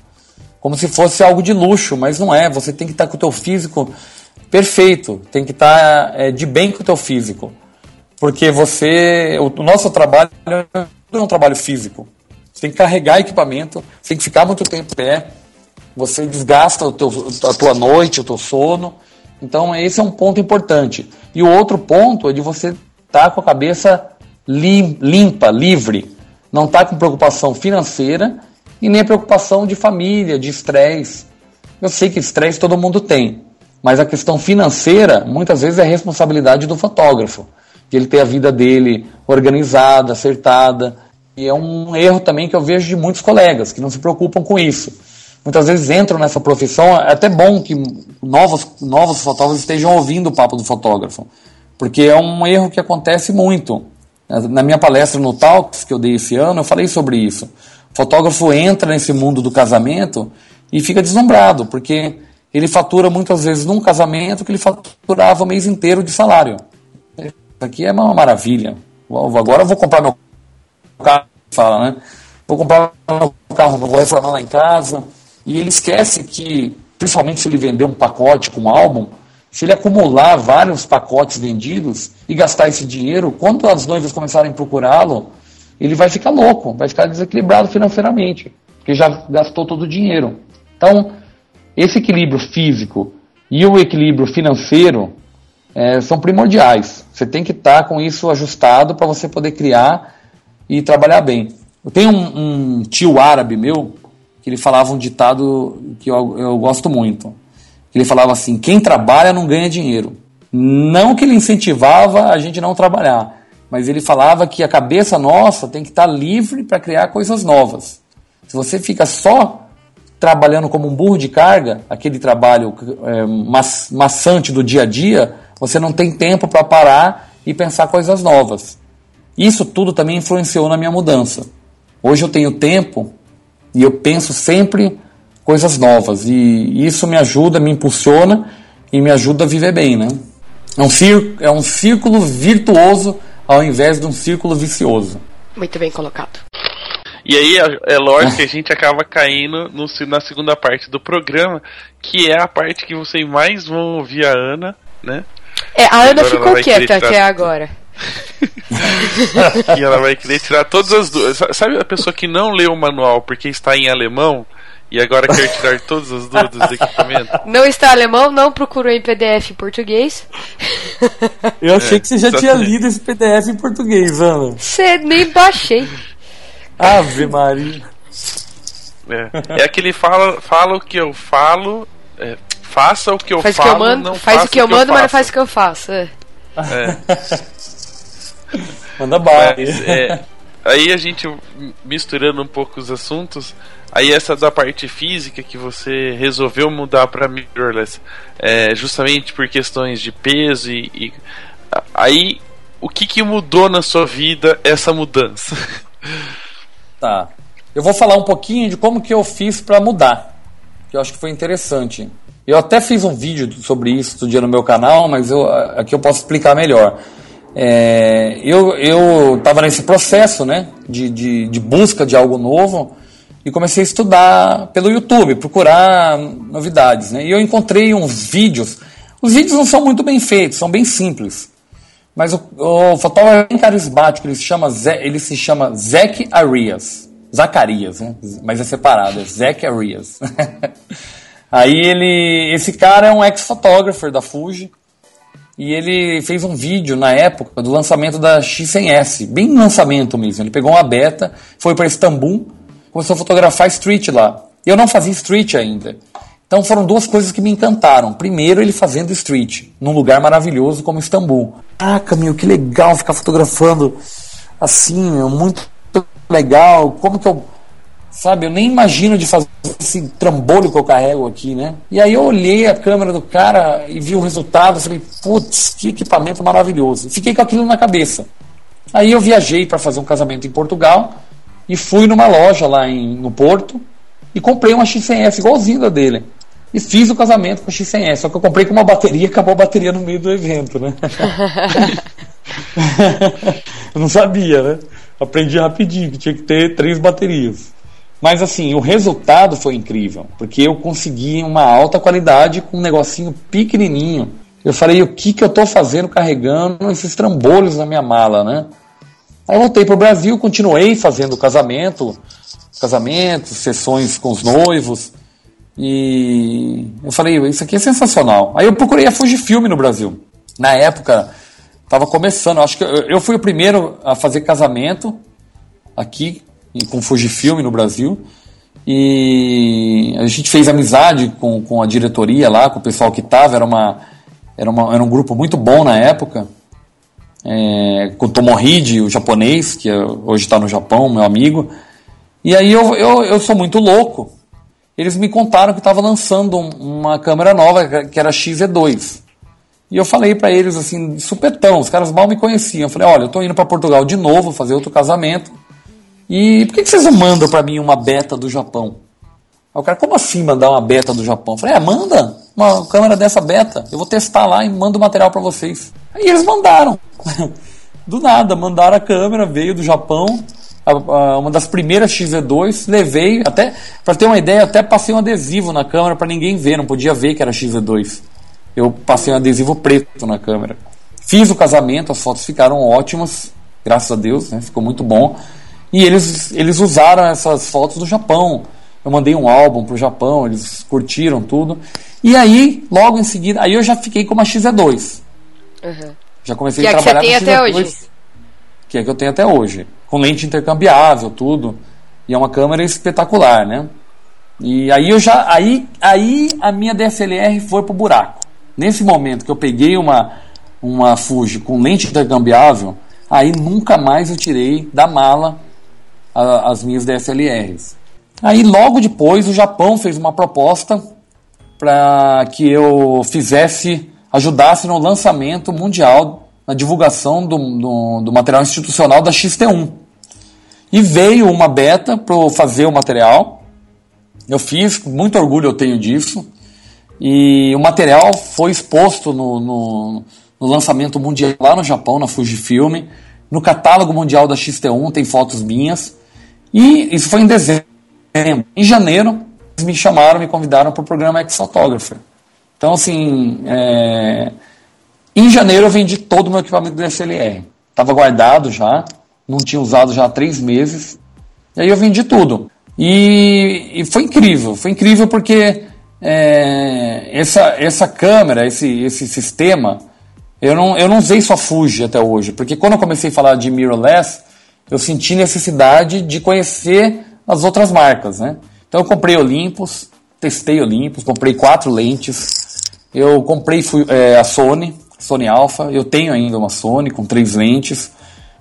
Como se fosse algo de luxo, mas não é. Você tem que estar com o teu físico perfeito, tem que estar é, de bem com o teu físico. Porque você. O, o nosso trabalho é um trabalho físico. Você tem que carregar equipamento, você tem que ficar muito tempo em pé, você desgasta teu, a tua noite, o teu sono. Então, esse é um ponto importante. E o outro ponto é de você estar tá com a cabeça lim, limpa, livre. não está com preocupação financeira e nem preocupação de família, de estresse. Eu sei que estresse todo mundo tem, mas a questão financeira muitas vezes é responsabilidade do fotógrafo, de ele ter a vida dele organizada, acertada. E é um erro também que eu vejo de muitos colegas que não se preocupam com isso. Muitas vezes entram nessa profissão, é até bom que novos, novos fotógrafos estejam ouvindo o papo do fotógrafo, porque é um erro que acontece muito. Na minha palestra no Talks, que eu dei esse ano, eu falei sobre isso. O fotógrafo entra nesse mundo do casamento e fica deslumbrado, porque ele fatura muitas vezes num casamento que ele faturava o mês inteiro de salário. Isso aqui é uma maravilha. Agora eu vou comprar meu carro, fala, né? Vou comprar meu carro, vou reformar lá em casa. E ele esquece que, principalmente se ele vender um pacote com um álbum, se ele acumular vários pacotes vendidos e gastar esse dinheiro, quando as noivas começarem a procurá-lo, ele vai ficar louco, vai ficar desequilibrado financeiramente, porque já gastou todo o dinheiro. Então, esse equilíbrio físico e o equilíbrio financeiro é, são primordiais. Você tem que estar com isso ajustado para você poder criar e trabalhar bem. Eu tenho um, um, tio árabe meu que ele falava um ditado que eu, eu gosto muito. Ele falava assim: quem trabalha não ganha dinheiro. Não que ele incentivava a gente não trabalhar, mas ele falava que a cabeça nossa tem que estar livre para criar coisas novas. Se você fica só trabalhando como um burro de carga, aquele trabalho é, maçante do dia a dia, você não tem tempo para parar e pensar coisas novas. Isso tudo também influenciou na minha mudança. Hoje eu tenho tempo e eu penso sempre coisas novas. E isso me ajuda, me impulsiona e me ajuda a viver bem, né? É um, círculo, é um círculo virtuoso ao invés de um círculo vicioso. Muito bem colocado. E aí é, é lógico [LAUGHS] que a gente acaba caindo no, na segunda parte do programa, que é a parte que vocês mais vão ouvir a Ana, né? É, a Ana ficou quieta até agora. [LAUGHS] e ela vai querer tirar todas as dúvidas. Sabe a pessoa que não leu o manual porque está em alemão e agora quer tirar todas as dúvidas do equipamento? [LAUGHS] Não está alemão, não procurou em PDF em português. [LAUGHS] Eu achei é, que você já tinha lido esse PDF em português, Ana. Você nem baixei. Ave Maria. É, é aquele fala, fala o que eu falo, é, faça o que eu faz falo, que eu mando, não faz o que eu que mando, eu mas não faz o que eu faço. É. É. Manda bala. É, aí a gente misturando um pouco os assuntos, aí essa da parte física que você resolveu mudar para mirrorless, é, justamente por questões de peso e, e aí o que, que mudou na sua vida essa mudança? Tá. Eu vou falar um pouquinho de como que eu fiz para mudar, que eu acho que foi interessante. Eu até fiz um vídeo sobre isso outro dia no meu canal, mas eu, aqui eu posso explicar melhor. É, eu estava nesse processo né, de, de, de, busca de algo novo e comecei a estudar pelo YouTube, procurar novidades. Né, e eu encontrei uns vídeos. Os vídeos não são muito bem feitos, são bem simples. Mas o, o fotógrafo é bem carismático, ele se chama, ele se chama Zac Arias. Zacarias, né? mas é separado, é Zac Arias. [LAUGHS] Aí ele. Esse cara é um ex-fotógrafo da Fuji. E ele fez um vídeo na época do lançamento da X100S, bem lançamento mesmo. Ele pegou uma beta, foi para Istambul, começou a fotografar street lá. Eu não fazia street ainda. Então foram duas coisas que me encantaram. Primeiro, ele fazendo street, num lugar maravilhoso como Istambul. Caraca, meu, que legal ficar fotografando assim, muito legal. Como que eu Sabe, eu nem imagino de fazer esse trambolho que eu carrego aqui, né? E aí eu olhei a câmera do cara e vi o resultado, falei, putz, que equipamento maravilhoso. Fiquei com aquilo na cabeça. Aí eu viajei para fazer um casamento em Portugal e fui numa loja lá em, no Porto e comprei uma X100S igualzinha da dele. E fiz o casamento com a X100S, só que eu comprei com uma bateria e acabou a bateria no meio do evento, né? [LAUGHS] [LAUGHS] eu não sabia, né? Aprendi rapidinho que tinha que ter três baterias. Mas assim, o resultado foi incrível, porque eu consegui uma alta qualidade com um negocinho pequenininho. Eu falei, o que, que eu estou fazendo carregando esses trambolhos na minha mala, né? Aí voltei para o Brasil, continuei fazendo casamento, casamentos, sessões com os noivos. E eu falei, isso aqui é sensacional. Aí eu procurei a Fujifilm no Brasil. Na época, estava começando, acho que eu fui o primeiro a fazer casamento aqui e com Fujifilm no Brasil. E a gente fez amizade com, com a diretoria lá, com o pessoal que estava. Era, uma, era, uma, era um grupo muito bom na época. É, com o Tomohide, o japonês, que hoje está no Japão, meu amigo. E aí eu, eu, eu sou muito louco. Eles me contaram que estava lançando uma câmera nova, que era a XE2. E eu falei para eles assim, supetão, os caras mal me conheciam. Eu falei: olha, eu tô indo para Portugal de novo fazer outro casamento. E por que, que vocês não mandam para mim uma beta do Japão? Aí o cara, como assim mandar uma beta do Japão? Eu falei, é, manda uma câmera dessa beta. Eu vou testar lá e mando o material para vocês. Aí eles mandaram. [LAUGHS] Do nada, mandaram a câmera, veio do Japão. Uma das primeiras XV2, levei, até para ter uma ideia, até passei um adesivo na câmera para ninguém ver, não podia ver que era XV2. Eu passei um adesivo preto na câmera. Fiz o casamento, as fotos ficaram ótimas, graças a Deus, né? ficou muito bom. E eles, eles usaram essas fotos do Japão. Eu mandei um álbum pro Japão, eles curtiram tudo. E aí, logo em seguida, aí eu já fiquei com uma XE2. Uhum. Já comecei Que é a que você trabalhar tem com até XE2, hoje. Que é que eu tenho até hoje. Com lente intercambiável, tudo. E é uma câmera espetacular, né? E aí eu já. Aí, aí a minha DSLR foi pro buraco. Nesse momento que eu peguei uma, uma Fuji com lente intercambiável, aí nunca mais eu tirei da mala a- as minhas DSLRs. Aí logo depois o Japão fez uma proposta para que eu fizesse, ajudasse no lançamento mundial, na divulgação do, do, do material institucional da XT1. E veio uma beta para fazer o material. Eu fiz, com muito orgulho eu tenho disso. E o material foi exposto no, no, no lançamento mundial lá no Japão, na Fujifilm. No catálogo mundial da XT1 tem fotos minhas. E isso foi em dezembro. Em janeiro, eles me chamaram, me convidaram para o programa X-Photographer. Então, assim, é, em janeiro eu vendi todo o meu equipamento do DSLR. Estava guardado já, não tinha usado já há três meses. E aí eu vendi tudo. E, e foi incrível, foi incrível porque é, essa, essa câmera, esse, esse sistema, eu não, eu não usei só Fuji até hoje, porque quando eu comecei a falar de mirrorless, eu senti necessidade de conhecer as outras marcas, né? Então eu comprei Olympus, testei Olympus, comprei quatro lentes, eu comprei fu- é, a Sony, Sony Alpha, eu tenho ainda uma Sony com três lentes,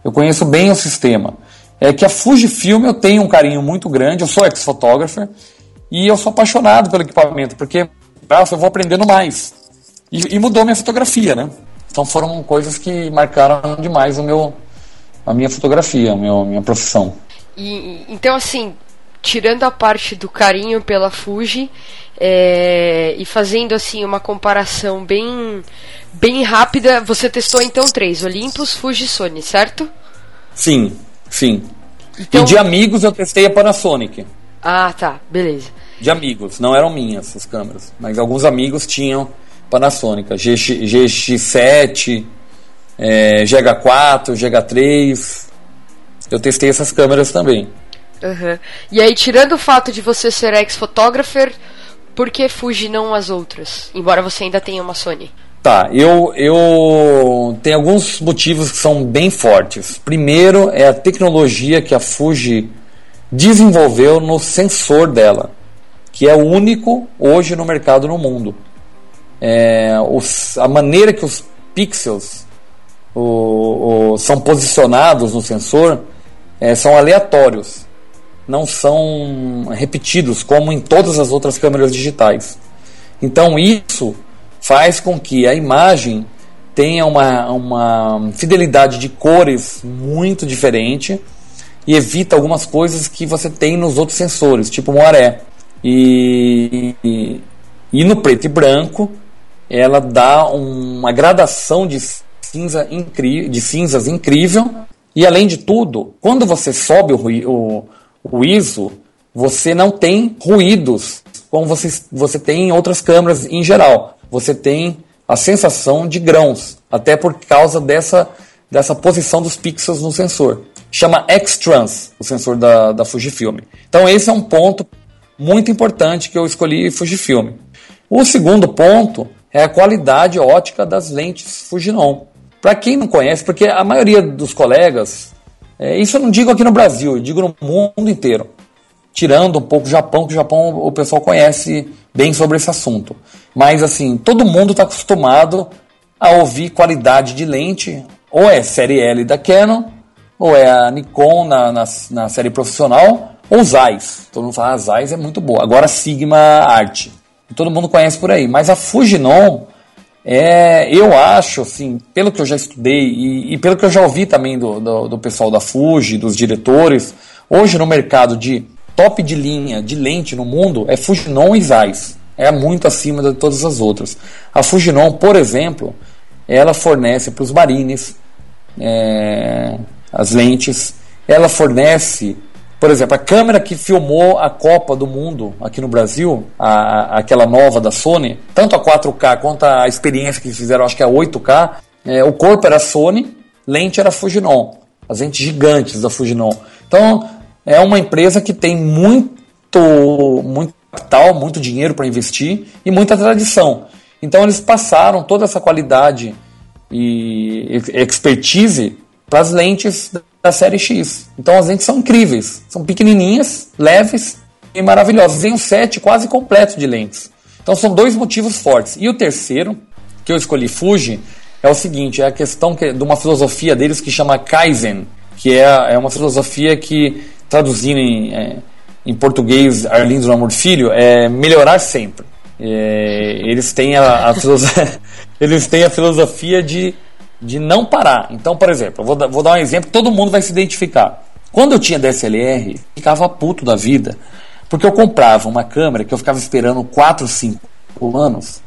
eu conheço bem o sistema. É que a Fujifilm eu tenho um carinho muito grande, eu sou ex-photographer e eu sou apaixonado pelo equipamento, porque eu vou aprendendo mais. E, e mudou minha fotografia, né? Então foram coisas que marcaram demais o meu, a minha fotografia, a meu, minha profissão. E, então, assim, tirando a parte do carinho pela Fuji é, e fazendo assim uma comparação bem bem rápida, você testou então três: Olympus, Fuji, e Sony, certo? Sim, sim. Então- E de amigos eu testei a Panasonic. Ah, tá, beleza. De amigos, não eram minhas as câmeras, mas alguns amigos tinham Panasonic, GX, GX7, é, GH4, GH3. Eu testei essas câmeras também. Aham. E aí, tirando o fato de você ser ex-photographer, por que Fuji não as outras? Embora você ainda tenha uma Sony. Tá, eu, eu tenho alguns motivos que são bem fortes. Primeiro é a tecnologia que a Fuji desenvolveu no sensor dela, que é o único hoje no mercado no mundo. É, os- a maneira que os pixels o- o- são posicionados no sensor é, são aleatórios, não são repetidos como em todas as outras câmeras digitais. Então isso faz com que a imagem tenha uma, uma fidelidade de cores muito diferente e evita algumas coisas que você tem nos outros sensores, tipo moaré. E, e, e no preto e branco ela dá uma gradação de cinza de cinzas incrível e além de tudo, quando você sobe o, o, o ISO, você não tem ruídos como você, você tem em outras câmeras em geral. Você tem a sensação de grãos, até por causa dessa, dessa posição dos pixels no sensor. Chama X-Trans, o sensor da, da Fujifilm. Então esse é um ponto muito importante que eu escolhi Fujifilm. O segundo ponto é a qualidade ótica das lentes Fujinon. Para quem não conhece, porque a maioria dos colegas É, isso eu não digo aqui no Brasil, eu digo no mundo inteiro. Tirando um pouco o Japão, que o Japão o pessoal conhece bem sobre esse assunto. Mas assim, todo mundo está acostumado a ouvir qualidade de lente, ou é série L da Canon, ou é a Nikon na, na, na série profissional, ou Zeiss. Todo mundo fala, ah, Zeiss é muito boa. Agora Sigma Art. Todo mundo conhece por aí. Mas a Fujinon, é, eu acho, assim, pelo que eu já estudei e, e pelo que eu já ouvi também do, do, do, pessoal da Fuji, dos diretores, hoje no mercado de top de linha de lente no mundo é Fujinon e Zeiss. É muito acima de todas as outras. A Fujinon, por exemplo, ela fornece para os marines é, as lentes, ela fornece por exemplo, a câmera que filmou a Copa do Mundo aqui no Brasil, a, aquela nova da Sony, tanto a 4K quanto a experiência que fizeram, acho que é a 8K, é, o corpo era Sony, lente era Fujinon, as lentes gigantes da Fujinon. Então, é uma empresa que tem muito, muito capital, muito dinheiro para investir e muita tradição. Então, eles passaram toda essa qualidade e expertise para as lentes da série X. Então as lentes são incríveis, são pequenininhas, leves e maravilhosas. Tem um set quase completo de lentes. Então são dois motivos fortes. E o terceiro, que eu escolhi Fuji, é o seguinte: é a questão que, de uma filosofia deles que chama Kaizen, que é, é uma filosofia que, traduzindo em, é, em português, Arlindo do Amor Filho, é melhorar sempre. É, eles, têm a, a [LAUGHS] eles têm a filosofia de de não parar. Então, por exemplo, vou, vou dar um exemplo todo mundo vai se identificar. Quando eu tinha DSLR, ficava puto da vida, porque eu comprava uma câmera que eu ficava esperando 4, 5 anos.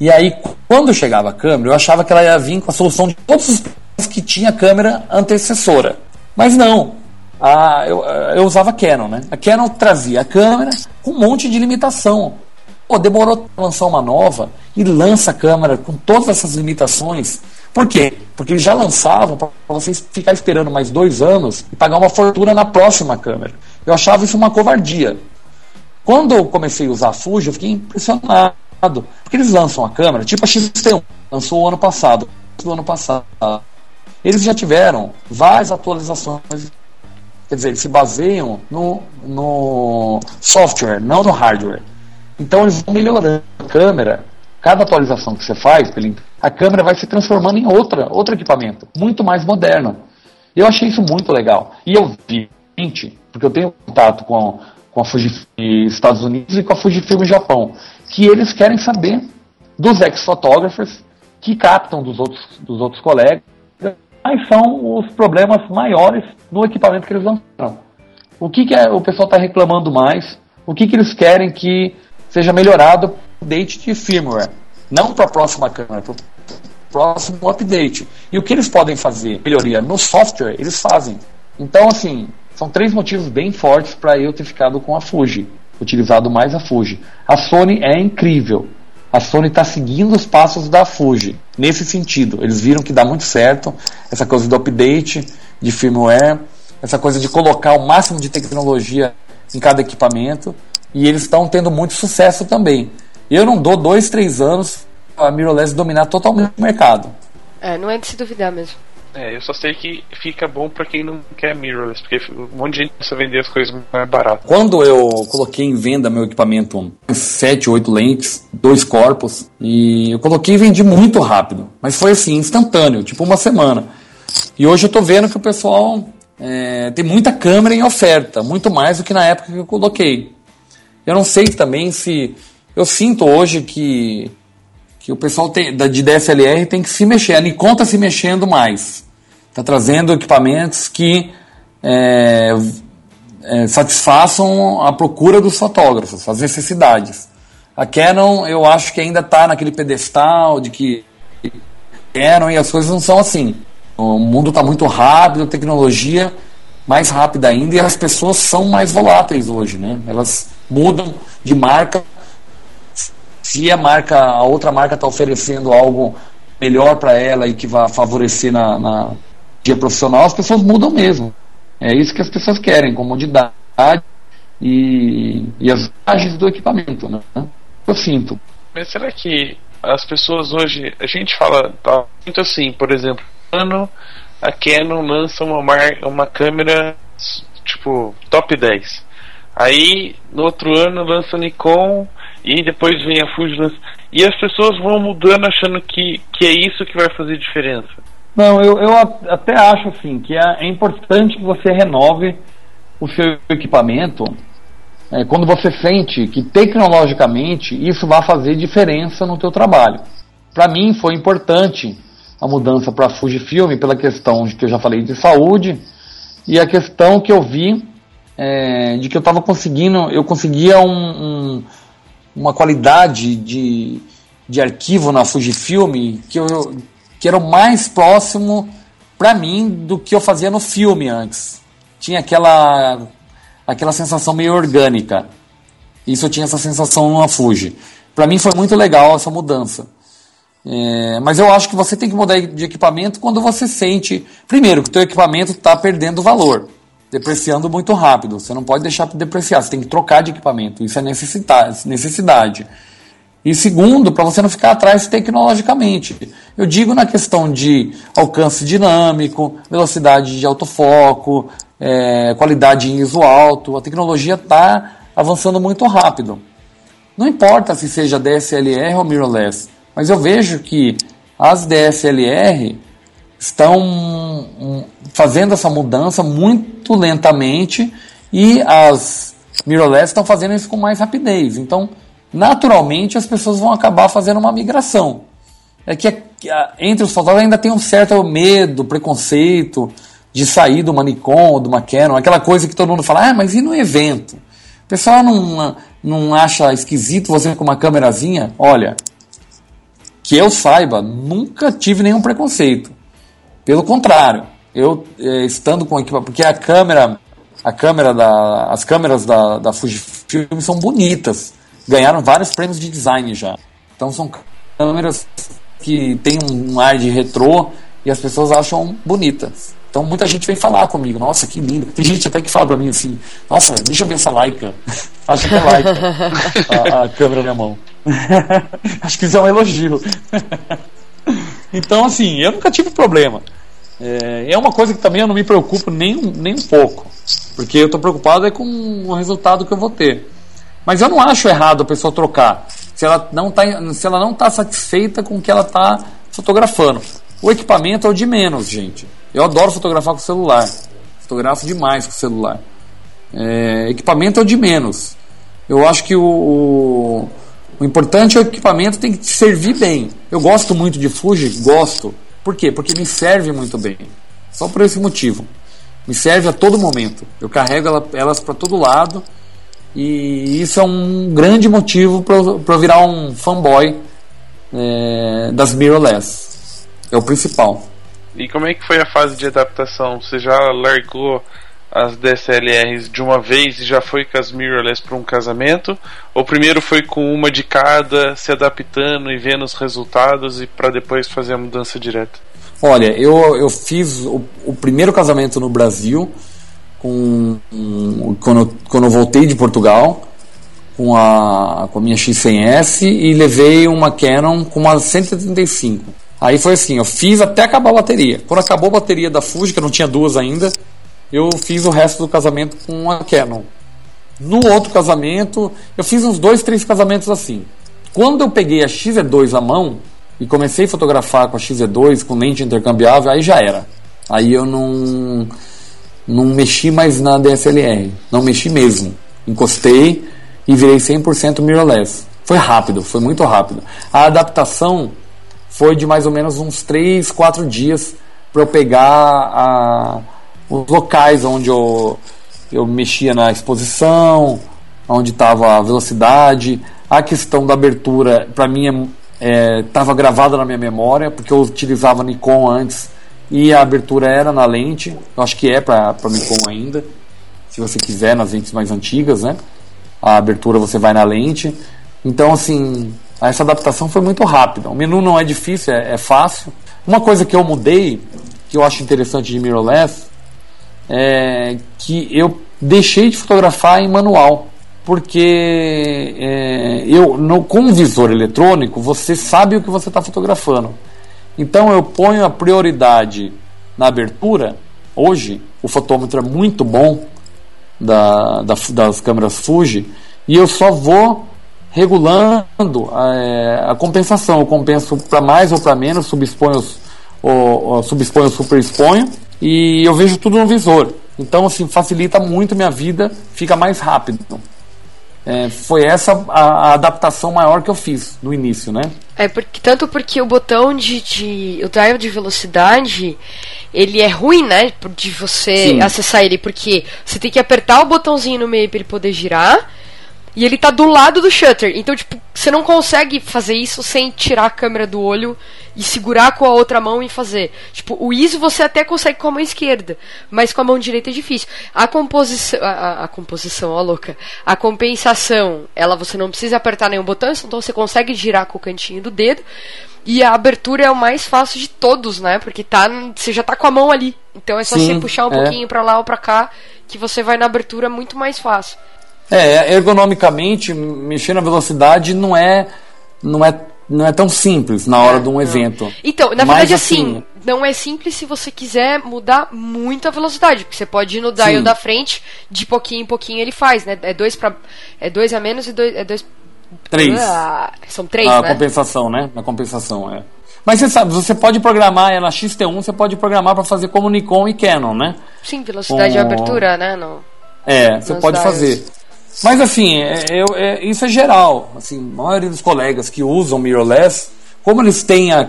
E aí, quando chegava a câmera, eu achava que ela ia vir com a solução de todos os problemas que tinha a câmera antecessora. Mas não. A, eu, eu usava Canon, né? A Canon trazia a câmera com um monte de limitação. Pô, demorou lançar uma nova e lança a câmera com todas essas limitações por quê? Porque eles já lançavam para vocês ficar esperando mais dois anos e pagar uma fortuna na próxima câmera. Eu achava isso uma covardia. Quando eu comecei a usar a Fuji, eu fiquei impressionado. Porque eles lançam a câmera, tipo a X1, lançou o ano passado. Do ano passado. Eles já tiveram várias atualizações. Quer dizer, eles se baseiam no, no software, não no hardware. Então eles vão melhorando a câmera Cada atualização que você faz, a câmera vai se transformando em outra, outro equipamento, muito mais moderno. Eu achei isso muito legal. E eu vi, porque eu tenho contato com, com a Fujifilm Estados Unidos e com a Fujifilm Japão, que eles querem saber dos ex-fotógrafos que captam dos outros, dos outros colegas quais são os problemas maiores no equipamento que eles lançaram. O que, que é, o pessoal está reclamando mais? O que, que eles querem que seja melhorado update de firmware, não para a próxima câmera, próximo update. E o que eles podem fazer? Melhoria no software, eles fazem. Então, assim, são três motivos bem fortes para eu ter ficado com a Fuji, utilizado mais a Fuji. A Sony é incrível. A Sony está seguindo os passos da Fuji nesse sentido. Eles viram que dá muito certo essa coisa do update de firmware, essa coisa de colocar o máximo de tecnologia em cada equipamento e eles estão tendo muito sucesso também. Eu não dou dois, três anos a mirrorless dominar totalmente o mercado. É, não é de se duvidar mesmo. É, eu só sei que fica bom para quem não quer mirrorless, porque um monte de gente precisa vender as coisas mais barato. Quando eu coloquei em venda meu equipamento, sete, oito lentes, dois corpos, e eu coloquei e vendi muito rápido, mas foi assim, instantâneo, tipo uma semana. E hoje eu tô vendo que o pessoal é, tem muita câmera em oferta, muito mais do que na época que eu coloquei. Eu não sei também se eu sinto hoje que, que o pessoal tem, de DSLR tem que se mexer. A Nikon está se mexendo mais. Está trazendo equipamentos que é, é, satisfaçam a procura dos fotógrafos, as necessidades. A Canon, eu acho que ainda está naquele pedestal de que Canon e as coisas não são assim. O mundo está muito rápido, a tecnologia mais rápida ainda e as pessoas são mais voláteis hoje, né? Elas mudam de marca se a marca, a outra marca está oferecendo algo melhor para ela e que vai favorecer na, na dia profissional, as pessoas mudam mesmo. É isso que as pessoas querem, comodidade e, e as vantagens do equipamento, né? Eu sinto. Mas será que as pessoas hoje, a gente fala tá, muito assim, por exemplo, ano a Canon lança uma, mar, uma câmera tipo top 10. Aí no outro ano lança a Nikon e depois vem a Fuji lança. E as pessoas vão mudando achando que, que é isso que vai fazer diferença. Não, eu, eu até acho assim que é, é importante que você renove o seu equipamento é, quando você sente que tecnologicamente isso vai fazer diferença no teu trabalho. Para mim foi importante a mudança para Fujifilm pela questão de que eu já falei de saúde e a questão que eu vi é, de que eu estava conseguindo, eu conseguia um, um- uma qualidade de, de arquivo na Fujifilm que, eu, que era o mais próximo para mim do que eu fazia no filme antes. Tinha aquela aquela sensação meio orgânica. Isso eu tinha essa sensação na Fuji. Para mim foi muito legal essa mudança. É, mas eu acho que você tem que mudar de equipamento quando você sente, primeiro, que o teu equipamento está perdendo valor, depreciando muito rápido. Você não pode deixar de depreciar, você tem que trocar de equipamento. Isso é necessidade. E segundo, para você não ficar atrás tecnologicamente. Eu digo na questão de alcance dinâmico, velocidade de autofoco, é, qualidade em ISO alto. A tecnologia está avançando muito rápido. Não importa se seja DSLR ou mirrorless, mas eu vejo que as DSLR estão hum, fazendo essa mudança muito lentamente e as mirrorless estão fazendo isso com mais rapidez. Então, naturalmente, as pessoas vão acabar fazendo uma migração. É que a- entre os fotógrafos ainda tem um certo medo, preconceito de sair do Nikon ou do Canon, aquela coisa que todo mundo fala, ah, mas e no evento? O pessoal não, não acha esquisito você com uma câmerazinha? Olha, que eu saiba, nunca tive nenhum preconceito. Pelo contrário, eu eh, estando com equipamento, porque a câmera, a câmera da, as câmeras da, da Fujifilm são bonitas, ganharam vários prêmios de design já. Então são câmeras que têm um ar de retrô e as pessoas acham bonitas. Então muita gente vem falar comigo, nossa, que lindo. Tem gente até que fala pra mim assim, nossa, deixa eu ver essa Leica. [LAUGHS] Acho que é Leica [LAUGHS] a, a câmera na minha mão. [LAUGHS] Acho que isso é um elogio. Então, assim, eu nunca tive problema. É, é uma coisa que também eu não me preocupo nem, nem um pouco. Porque eu estou preocupado é com o resultado que eu vou ter. Mas eu não acho errado a pessoa trocar. Se ela não está se ela não tá satisfeita com o que ela está fotografando. O equipamento é o de menos, gente. Eu adoro fotografar com celular. Fotografo demais com celular. É, equipamento é o de menos. Eu acho que o, o importante é o equipamento tem que te servir bem. Eu gosto muito de Fuji, gosto. Por quê? Porque me serve muito bem. Só por esse motivo. Me serve a todo momento. Eu carrego ela- elas para todo lado. E isso é um grande motivo para eu virar um fanboy é, das mirrorless. É o principal. E como é que foi a fase de adaptação? Você já largou as DSLRs de uma vez e já foi com as mirrorless para um casamento? Ou primeiro foi com uma de cada, se adaptando e vendo os resultados e para depois fazer a mudança direta? Olha, eu, eu fiz o, o primeiro casamento no Brasil com, quando, quando eu voltei de Portugal com a, com a minha X100S e levei uma Canon com uma 135. Aí foi assim, eu fiz até acabar a bateria. Quando acabou a bateria da Fuji, que eu não tinha duas ainda, eu fiz o resto do casamento com a Canon. No outro casamento, eu fiz uns dois, três casamentos assim. Quando eu peguei a XE2 à mão e comecei a fotografar com a XE2 com lente intercambiável, aí já era. Aí eu não não mexi mais na DSLR, não mexi mesmo. Encostei e virei 100% mirrorless. Foi rápido, foi muito rápido. A adaptação foi de mais ou menos uns 3, 4 dias para eu pegar a- os locais onde eu, eu mexia na exposição, onde estava a velocidade, a questão da abertura, para mim estava gravada na minha memória, porque eu utilizava Nikon antes e a abertura era na lente, eu acho que é para Nikon ainda, se você quiser, nas lentes mais antigas, né? A abertura você vai na lente. Então, assim, essa adaptação foi muito rápida. O menu não é difícil, é, é fácil. Uma coisa que eu mudei, que eu acho interessante de mirrorless, é que eu deixei de fotografar em manual. Porque é, eu, no, com o visor eletrônico, você sabe o que você está fotografando. Então eu ponho a prioridade na abertura, hoje, o fotômetro é muito bom da, da- das câmeras Fuji e eu só vou regulando é, a compensação. Eu compenso para mais ou para menos, subexponho, ou, ou subexponho, superexponho e eu vejo tudo no visor. Então, assim, facilita muito minha vida, fica mais rápido. É, foi essa a, a adaptação maior que eu fiz no início, né? É porque tanto porque o botão de, de o dial de velocidade ele é ruim, né, de você Sim. acessar ele porque você tem que apertar o botãozinho no meio para ele poder girar e ele tá do lado do shutter. Então, tipo, você não consegue fazer isso sem tirar a câmera do olho e segurar com a outra mão e fazer. Tipo, o ISO você até consegue com a mão esquerda, mas com a mão direita é difícil. A composição, a, a- a composição, ó louca. A compensação, ela você não precisa apertar nenhum botão, então você consegue girar com o cantinho do dedo. E a abertura é o mais fácil de todos, né? Porque tá, você já tá com a mão ali. Então é só Sim, você puxar um é. pouquinho pra lá ou pra cá que você vai na abertura muito mais fácil. É, ergonomicamente, mexer na velocidade não é, não é, não é tão simples na hora de um evento. Então, na Mas, verdade, assim, não é simples se você quiser mudar muito a velocidade, porque você pode ir no dial Sim. da frente, de pouquinho em pouquinho ele faz, né? É dois para é dois a menos e dois, é dois Três. Ah, são três, a né? compensação, né? Na compensação, é. Mas você sabe, você pode programar, é na XT1, você pode programar para fazer como Nikon e Canon, né? Sim, velocidade de Com- abertura, né? Não. É, você pode dials. fazer. Mas assim, é, é- isso é geral. Assim, a maioria dos colegas que usam mirrorless, como eles têm a,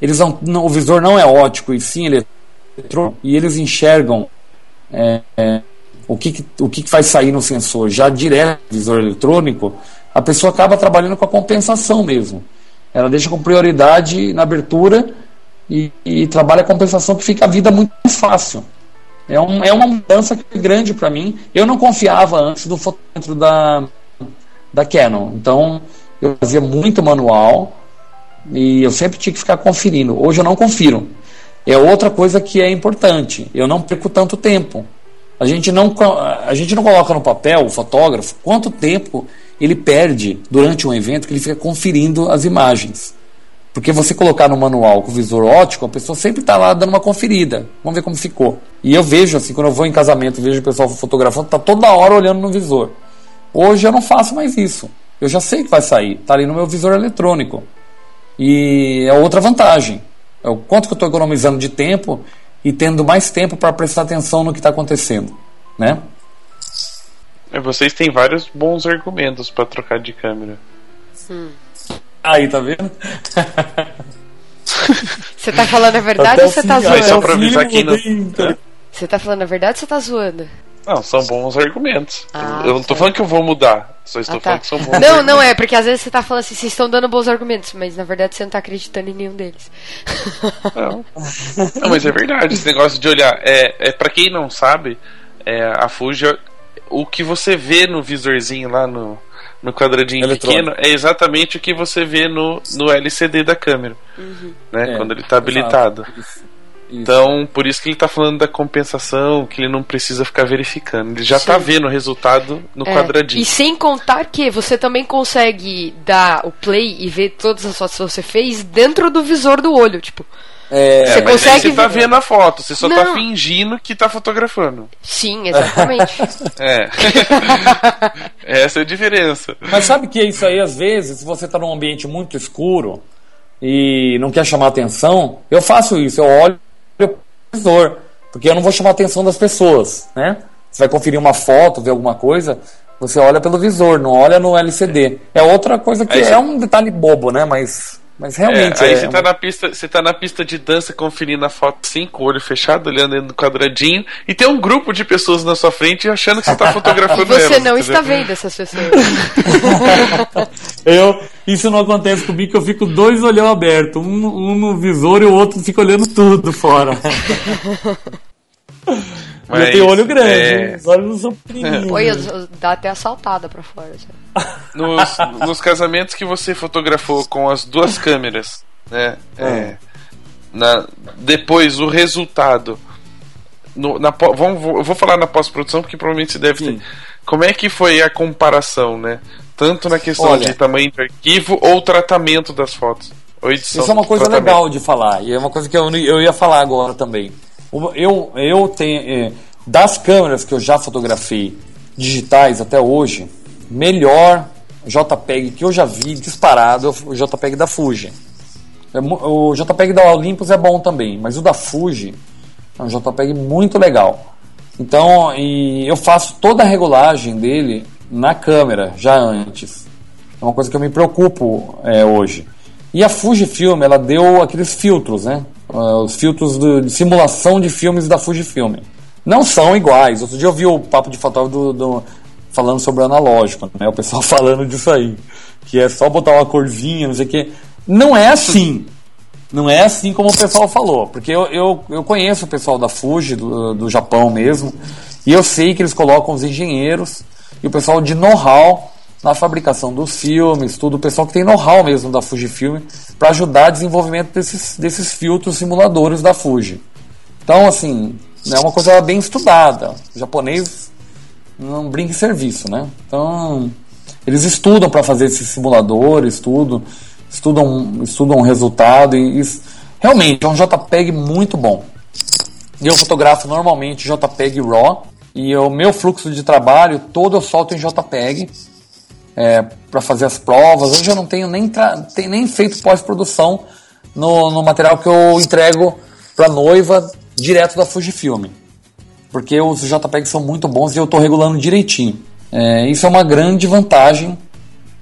eles não, não- o visor não é ótico e sim é eletrônico, e eles enxergam é, é, o, que, o que, vai sair no sensor já direto do visor eletrônico, a pessoa acaba trabalhando com a compensação mesmo. Ela deixa com prioridade na abertura e, e trabalha a compensação que fica a vida muito fácil. É, um, é uma mudança grande para mim. Eu não confiava antes do fotômetro da, da Canon. Então, eu fazia muito manual e eu sempre tinha que ficar conferindo. Hoje eu não confiro. É outra coisa que é importante. Eu não perco tanto tempo. A gente não, a gente não coloca no papel, o fotógrafo, quanto tempo ele perde durante um evento que ele fica conferindo as imagens. Porque você colocar no manual com o visor ótico, a pessoa sempre está lá dando uma conferida. Vamos ver como ficou. E eu vejo, assim, quando eu vou em casamento, vejo o pessoal fotografando, tá toda hora olhando no visor. Hoje eu não faço mais isso. Eu já sei que vai sair. Tá ali no meu visor eletrônico. E é outra vantagem. É o quanto que eu estou economizando de tempo e tendo mais tempo para prestar atenção no que está acontecendo, né? É, Vocês têm vários bons argumentos pra trocar de câmera. Aí, tá vendo? Você tá falando a verdade Até ou você tá Aí, só zoando? o pra avisar eu quem não- então. Você tá falando a verdade ou você tá zoando? Não, são bons argumentos. Ah, eu não tô tá. falando que eu vou mudar. Só estou Ah, tá. falando que são bons Não, argumentos. não é, porque às vezes você tá falando assim, vocês estão dando bons argumentos, mas na verdade você não tá acreditando em nenhum deles. Não. Não, mas é verdade, esse negócio de olhar. É, é para quem não sabe, é, a Fuji, o que você vê no visorzinho lá no, no quadradinho Eletrônico. pequeno é exatamente o que você vê no, no LCD da câmera, né? É, quando ele tá habilitado. exato. Isso. Isso. Então, por isso que ele tá falando da compensação, que ele não precisa ficar verificando. Ele já Sim. tá vendo o resultado no É, quadradinho. E sem contar que você também consegue dar o play e ver todas as fotos que você fez dentro do visor do olho, tipo. É, Você Mas aí consegue você tá ver- vendo a foto, você só tá Não. fingindo que tá fotografando. Sim, exatamente. [LAUGHS] É. [LAUGHS] Essa é a diferença. Mas sabe que isso aí, às vezes, se você está num ambiente muito escuro e não quer chamar atenção, eu faço isso, eu olho pro visor, porque eu não vou chamar a atenção das pessoas, né? Você vai conferir uma foto, ver alguma coisa, você olha pelo visor, não olha no LCD. É outra coisa que é você- um detalhe bobo, né? Mas, mas realmente É, aí é, você tá na pista, você tá na pista de dança conferindo a foto assim, com o olho fechado, olhando do quadradinho, e tem um grupo de pessoas na sua frente achando que você tá E [LAUGHS] fotografando você elas, não entendeu? está vendo essas pessoas. [LAUGHS] Eu, isso não acontece comigo, que eu fico dois olhão aberto, um, um no visor e o outro fica olhando tudo fora. [LAUGHS] Mas, eu tenho olho grande, é, os olhos não são pequenininhos. Oi, dá até assaltada pra fora. sabe? [LAUGHS] nos, nos casamentos que você fotografou com as duas câmeras, né? é, na, depois o resultado. No, na, vamos, vou- eu vou falar na pós-produção porque provavelmente você deve Sim. ter. Como é que foi a comparação, né? Tanto na questão Olha. de tamanho do arquivo ou tratamento das fotos. Ou edição Isso é uma coisa tratamento. legal de falar, e é uma coisa que eu, eu ia falar agora também. Eu, eu tenho. é, das câmeras que eu já fotografei digitais até hoje, melhor JPEG que eu já vi disparado é o JPEG da Fuji. É o JPEG da Olympus é bom também, mas o da Fuji é um JPEG muito legal. Então, eu faço toda a regulagem dele na câmera, já antes. É uma coisa que eu me preocupo é, hoje. E a Fujifilm, ela deu aqueles filtros, né? Ah, os filtros do- de simulação de filmes da Fujifilm. Não são iguais. Outro dia eu vi o papo de fotógrafo do, do- falando sobre o analógico, né? O pessoal [LAUGHS] falando disso aí. Que é só botar uma corzinha, não sei o quê. Não é assim. Não é assim como o pessoal falou, porque eu, eu, eu conheço o pessoal da Fuji, do, do Japão mesmo, e eu sei que eles colocam os engenheiros e o pessoal de know-how na fabricação dos filmes, tudo, o pessoal que tem know-how mesmo da Fujifilm, para ajudar o desenvolvimento desses, desses filtros simuladores da Fuji. Então, assim, é uma coisa bem estudada. O japonês não brinca em serviço, né? Então, eles estudam para fazer esses simuladores, tudo, estudam, estudam o resultado e, e realmente é um JPEG muito bom. Eu fotografo normalmente JPEG RAW e o meu fluxo de trabalho todo eu solto em JPEG para fazer as provas. Hoje eu não tenho nem, tem- nem feito pós-produção no, no material que eu entrego para noiva direto da Fujifilm porque os JPEGs são muito bons e eu estou regulando direitinho. É, isso é uma grande vantagem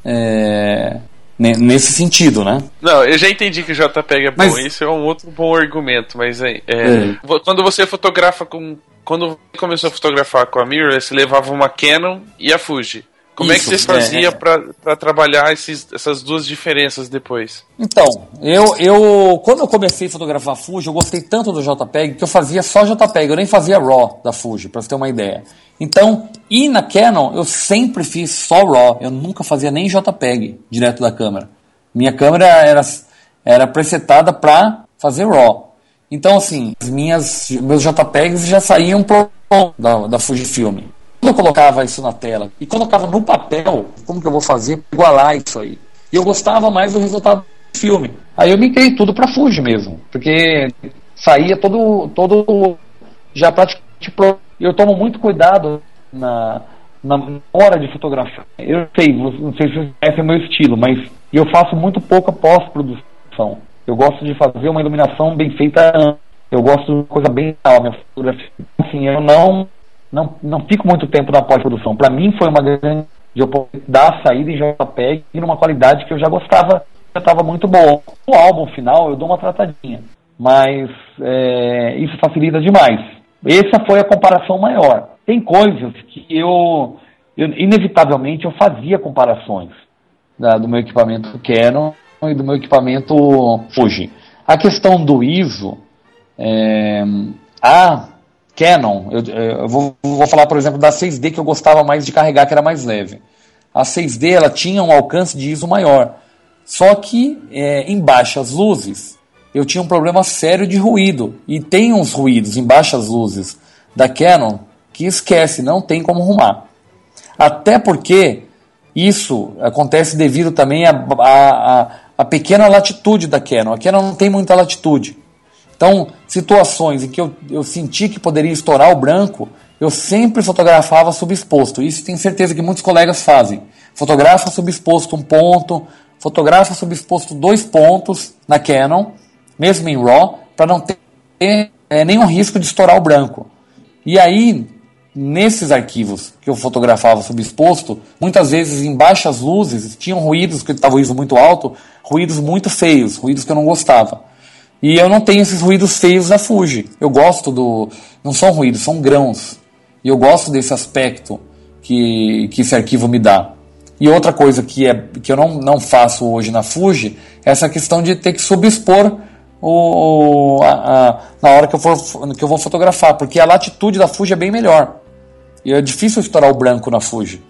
é, ne- nesse sentido, né? Não, eu já entendi que o JPEG é bom, Mas- isso é um outro bom argumento, mas é, é, É. quando você fotografa com. Quando você começou a fotografar com a Mirrorless, você levava uma Canon e a Fuji. Como é que Isso, você fazia é. pra para trabalhar esses, essas duas diferenças depois? Então, eu, eu quando eu comecei a fotografar Fuji, eu gostei tanto do JPEG que eu fazia só JPEG, eu nem fazia RAW da Fuji, para você ter uma ideia. Então, e na Canon, eu sempre fiz só RAW, eu nunca fazia nem JPEG direto da câmera. Minha câmera era, era presetada para fazer RAW. Então, assim, as minhas, meus JPEGs já saíam pro da, da Fujifilm. Eu colocava isso na tela e colocava no papel, como que eu vou fazer igualar isso aí? E eu gostava mais do resultado do filme. Aí eu migrei tudo para Fuji mesmo, porque saía todo, todo já praticamente pro. Eu tomo muito cuidado na, na hora de fotografar. Eu sei, não sei se conhecem o meu estilo, mas eu faço muito pouca pós-produção. Eu gosto de fazer uma iluminação bem feita. Eu gosto de coisa bem real, minha fotografia. Assim, eu não, não, não fico muito tempo na pós-produção. Para mim foi uma grande de eu poder dar saída em JPEG numa qualidade que eu já gostava, já estava muito boa. No álbum final eu dou uma tratadinha, mas é, isso facilita demais. Essa foi a comparação maior. Tem coisas que eu, eu inevitavelmente eu fazia comparações da- do meu equipamento Canon e do meu equipamento Fuji. A questão do ISO, é, a Canon, eu, eu vou, vou falar, por exemplo, da 6D que eu gostava mais de carregar, que era mais leve. A 6D ela tinha um alcance de ISO maior. Só que é, em baixas luzes eu tinha um problema sério de ruído. E tem uns ruídos em baixas luzes da Canon que esquece, não tem como arrumar. Até porque isso acontece devido também à a, a, a pequena latitude da Canon. A Canon não tem muita latitude. Então, situações em que eu, eu senti que poderia estourar o branco, eu sempre fotografava subexposto. Isso tenho certeza que muitos colegas fazem. Fotografa subexposto um ponto, fotografa subexposto dois pontos na Canon, mesmo em RAW, para não ter é, nenhum risco de estourar o branco. E aí, nesses arquivos que eu fotografava subexposto, muitas vezes em baixas luzes, tinham ruídos, que estava o ISO muito alto, ruídos muito feios, ruídos que eu não gostava. E eu não tenho esses ruídos feios da Fuji. Eu gosto do. Não são ruídos, são grãos. E eu gosto desse aspecto que, que esse arquivo me dá. E outra coisa que, é, que eu não, não faço hoje na Fuji é essa questão de ter que subexpor o, a, a, na hora que eu, for, que eu vou fotografar, porque a latitude da Fuji é bem melhor. E é difícil estourar o branco na Fuji.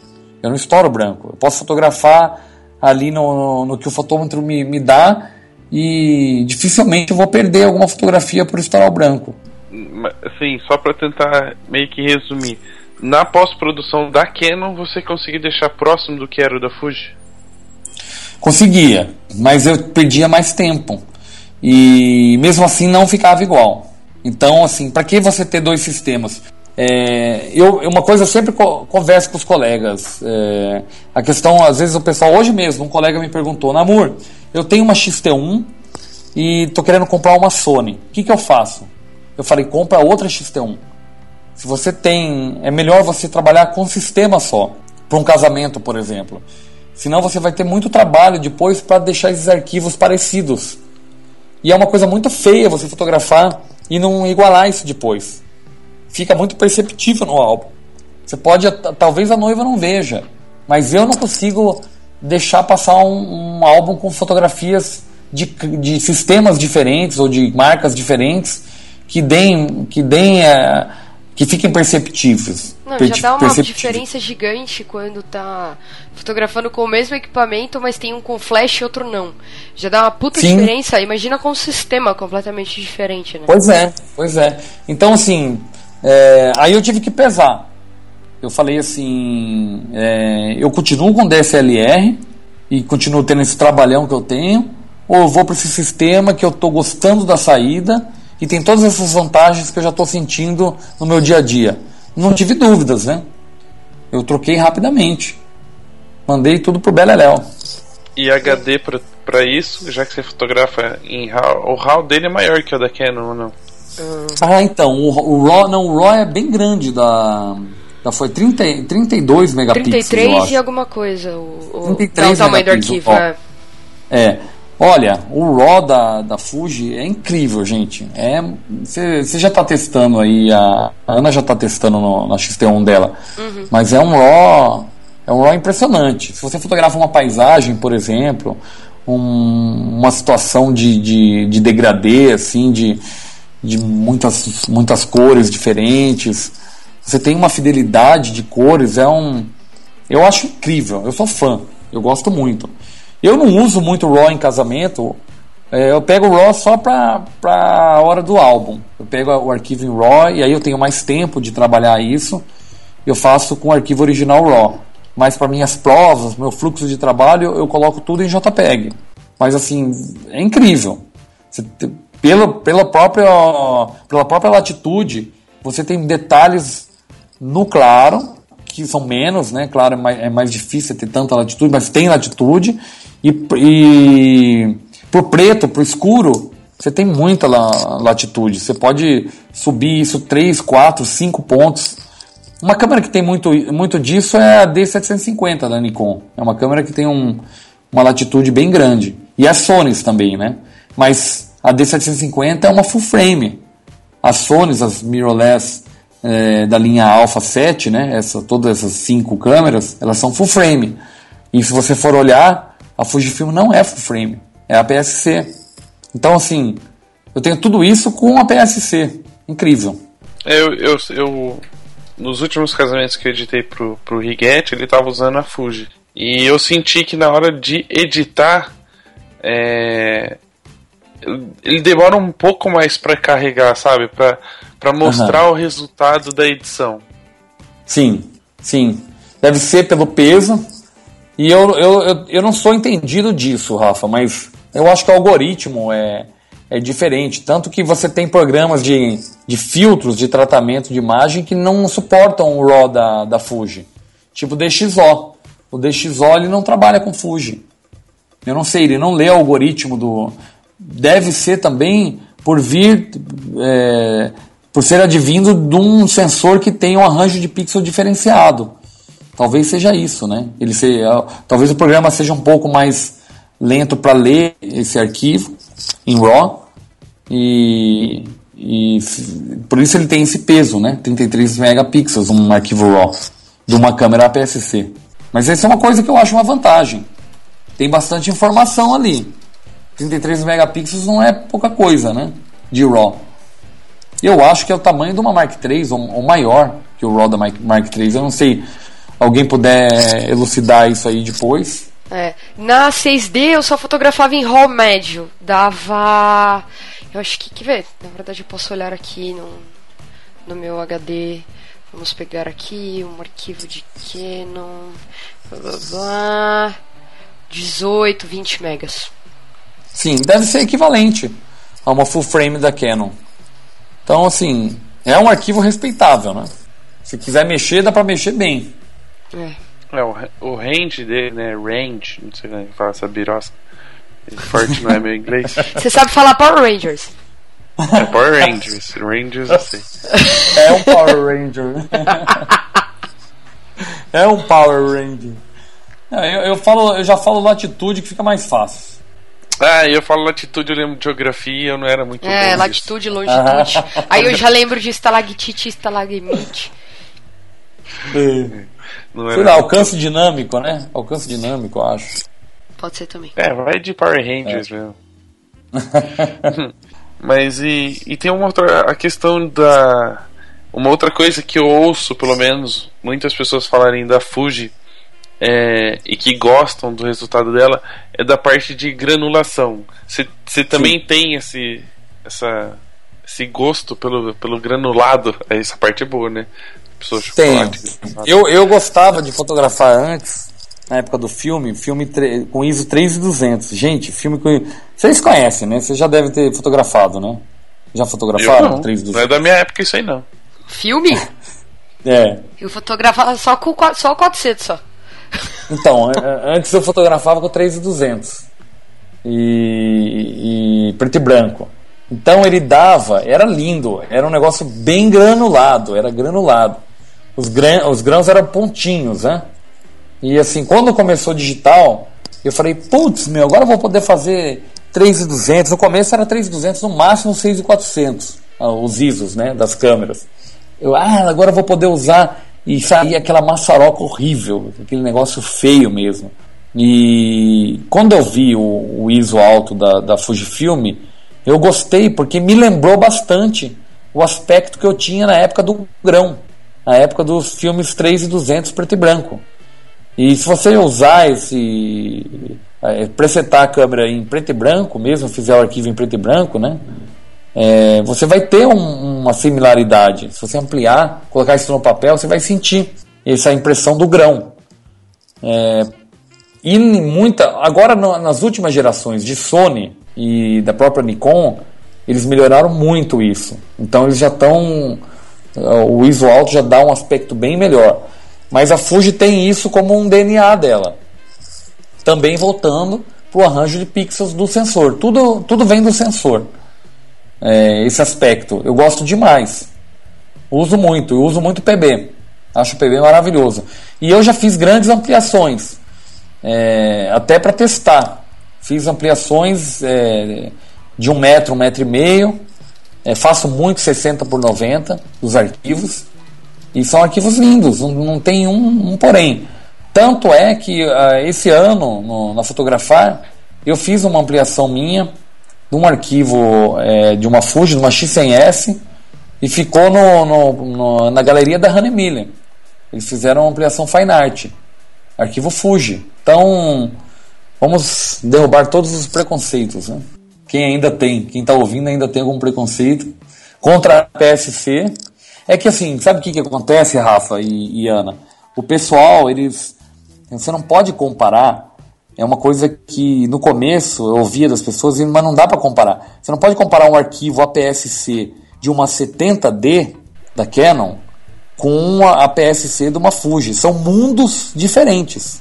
Eu não estouro branco. Eu posso fotografar ali no, no que o fotômetro me, me dá e dificilmente eu vou perder alguma fotografia por estourar o branco. Assim, só pra tentar meio que resumir. Na pós-produção da Canon, você conseguiu deixar próximo do que era o da Fuji? Conseguia, mas eu perdia mais tempo. E mesmo assim não ficava igual. Então, assim, para que você ter dois sistemas? É, eu, uma coisa eu sempre co converso com os colegas. É, a questão, às vezes, o pessoal, hoje mesmo, um colega me perguntou: Namur, eu tenho uma XT1 e tô querendo comprar uma Sony. O que, que eu faço? Eu falei: compra outra XT1. Se você tem. É melhor você trabalhar com um sistema só. Para um casamento, por exemplo. Senão você vai ter muito trabalho depois para deixar esses arquivos parecidos. E é uma coisa muito feia você fotografar e não igualar isso depois. Fica muito perceptível no álbum. Você pode, talvez a noiva não veja, mas eu não consigo deixar passar um, um álbum com fotografias de, de, sistemas diferentes ou de marcas diferentes que deem, que deem é, que fiquem perceptíveis. Não, já dá uma diferença gigante quando tá fotografando com o mesmo equipamento, mas tem um com flash e outro não. Já dá uma puta Sim. diferença. Imagina com um sistema completamente diferente, né? Pois é, pois é. Então, assim, é, aí eu tive que pesar. Eu falei assim, é, eu continuo com DSLR e continuo tendo esse trabalhão que eu tenho, ou eu vou para esse sistema que eu estou gostando da saída e tem todas essas vantagens que eu já estou sentindo no meu dia a dia não tive dúvidas, né? Eu troquei rapidamente. Mandei tudo pro Beleléu. E HD para isso, já que você fotografa em RAW, o RAW dele é maior que o da Canon não? Ah, então, o, o RAW, não, o RAW é bem grande da da foi 30, 32 megapixels. 33 e alguma coisa. O, o, 33 o tamanho do arquivo. É. é. Olha, o RAW da, da Fuji é incrível, gente. É, você já está testando aí, a, a Ana já está testando no, na XT1 dela. Uhum. Mas é um RAW, é um RAW impressionante. Se você fotografa uma paisagem, por exemplo, um, uma situação de, de, de degradê, assim, de, de muitas, muitas cores diferentes, você tem uma fidelidade de cores, é um. Eu acho incrível, eu sou fã, eu gosto muito. Eu não uso muito RAW em casamento. É, eu pego o RAW só para a hora do álbum. Eu pego o arquivo em RAW e aí eu tenho mais tempo de trabalhar isso. Eu faço com o arquivo original RAW. Mas para minhas provas, meu fluxo de trabalho, eu coloco tudo em JPEG. Mas assim, é incrível. Você, pela, pela, própria, pela própria latitude, você tem detalhes no claro, que são menos, né? Claro, é mais, é mais difícil ter tanta latitude, mas tem latitude. E, e pro preto, pro escuro, você tem muita latitude. Você pode subir isso 3, 4, 5 pontos. Uma câmera que tem muito, muito disso é a D750 da Nikon. É uma câmera que tem um, uma latitude bem grande. E a Sony também, né? Mas a D750 é uma full frame. As Sony, as mirrorless é, da linha Alpha 7, né? Essa, todas essas cinco câmeras, elas são full frame. E se você for olhar, a Fujifilm não é full frame, é a PSC. Então, assim, eu tenho tudo isso com a PSC. Incrível. Eu, eu, eu nos últimos casamentos que eu editei pro, pro Rigetti, ele tava usando a Fuji. E eu senti que na hora de editar, é, ele demora um pouco mais para carregar, sabe? Para mostrar uhum. o resultado da edição. Sim, sim. Deve ser pelo peso, e eu, eu, eu, eu não sou entendido disso, Rafa, mas eu acho que o algoritmo é, é diferente. Tanto que você tem programas de, de filtros de tratamento de imagem que não suportam o RAW da, da Fuji. Tipo o DxO. O DxO ele não trabalha com Fuji. Eu não sei, ele não lê o algoritmo do. Deve ser também por vir. É, por ser advindo de um sensor que tem um arranjo de pixel diferenciado. Talvez seja isso, né? Ele se, talvez o programa seja um pouco mais lento para ler esse arquivo em RAW e, e por isso ele tem esse peso, né? 33 megapixels, um arquivo RAW de uma câmera APS-C. Mas essa é uma coisa que eu acho uma vantagem. Tem bastante informação ali. 33 megapixels não é pouca coisa, né? De RAW. Eu acho que é o tamanho de uma Mark III ou, ou maior que o RAW da Mark III. Eu não sei alguém puder elucidar isso aí depois. É. Na 6D eu só fotografava em RAW médio. Dava. Eu acho que. Quer ver? Na verdade eu posso olhar aqui no, no meu HD. Vamos pegar aqui um arquivo de Canon. Blá, blá, blá, 18, 20 megas. Sim, deve ser equivalente a uma full frame da Canon. Então, assim, é um arquivo respeitável, né? Se quiser mexer, dá pra mexer bem. É. É, o, o range dele, né? Range, não sei como é que fala essa birosca. Forte não é meu inglês. [LAUGHS] Você sabe falar Power Rangers. É Power Rangers. Rangers eu sei. É um Power Ranger. [LAUGHS] é um Power Ranger. Não, eu, eu, falo, eu já falo latitude que fica mais fácil. Ah, eu falo latitude, eu lembro de geografia, eu não era muito É, latitude, longitude. Aí eu já lembro de estalactite e estalagmite. Não era Sei lá, muito- alcance dinâmico, né? Alcance dinâmico, eu acho. Pode ser também. É, vai de Power Rangers mesmo. [LAUGHS] Mas e, e tem uma outra a questão da uma outra coisa que eu ouço, pelo menos, muitas pessoas falarem da Fuji é, e que gostam do resultado dela é da parte de granulação. Você também tem esse essa esse gosto pelo, pelo granulado, essa parte é boa, né? Pessoa chocolate, granulado. Eu, eu gostava de fotografar antes, na época do filme, filme com ISO 3200. Gente, filme com. Vocês conhecem, né? Vocês já devem ter fotografado, né? Já Eu fotografaram não, não é 3200? da minha época isso aí não. Filme? [LAUGHS] É. Eu fotografava só com só o 400 só. Então, antes eu fotografava com 3200 e, e preto e branco. Então ele dava, era lindo, era um negócio bem granulado, era granulado. Os, gran, os grãos eram pontinhos, né? E assim, quando começou digital, eu falei, putz, meu, agora eu vou poder fazer 3,200. No começo era 3,200, no máximo 6,400, ah, os ISOs, né, das câmeras. Eu, ah, agora eu vou poder usar e sair aquela maçaroca horrível, aquele negócio feio mesmo. E quando eu vi o, o ISO alto da, da Fujifilm, eu gostei porque me lembrou bastante o aspecto que eu tinha na época do grão, na época dos filmes 3 e 200 preto e branco. E se você usar esse. É, presetar a câmera em preto e branco, mesmo fizer o arquivo em preto e branco, né? É, você vai ter um- uma similaridade. Se você ampliar, colocar isso no papel, você vai sentir essa impressão do grão. É, e muita. Agora, nas últimas gerações de Sony e da própria Nikon, eles melhoraram muito isso. Então, eles já estão. O ISO alto já dá um aspecto bem melhor. Mas a Fuji tem isso como um DNA dela. Também voltando para o arranjo de pixels do sensor. Tudo, tudo vem do sensor. É, esse aspecto. Eu gosto demais. Uso muito. Eu uso muito PB. Acho o PB maravilhoso. E eu já fiz grandes ampliações. é, até para testar. Fiz ampliações é, de um metro, um metro e meio. É, faço muito 60 por 90 dos arquivos. E são arquivos lindos, não, não tem um, um porém. Tanto é que ah, esse ano, no- na Fotografar, eu fiz uma ampliação minha de um arquivo eh, de uma Fuji, de uma X100S, e ficou no, no- no- na galeria da Hannah Miller. Eles fizeram uma ampliação Fine Art, arquivo Fuji. Então, vamos derrubar todos os preconceitos. Né? Quem ainda tem, quem está ouvindo ainda tem algum preconceito contra a PSC. É que assim, sabe o que, que acontece, Rafa e, e Ana? O pessoal, eles. Você não pode comparar. É uma coisa que no começo eu ouvia das pessoas, mas não dá para comparar. Você não pode comparar um arquivo APS-C de uma 70D da Canon com a APS-C de uma Fuji. São mundos diferentes.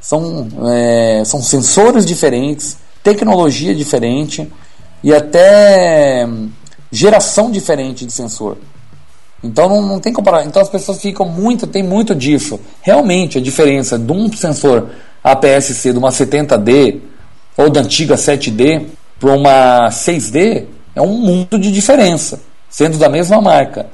São, é, são sensores diferentes, tecnologia diferente e até hum, geração diferente de sensor. Então não, não tem comparação. Então as pessoas ficam muito, tem muito disso. Realmente a diferença de um sensor APS-C de uma 70D ou da antiga 7D para uma 6D é um mundo de diferença, sendo da mesma marca.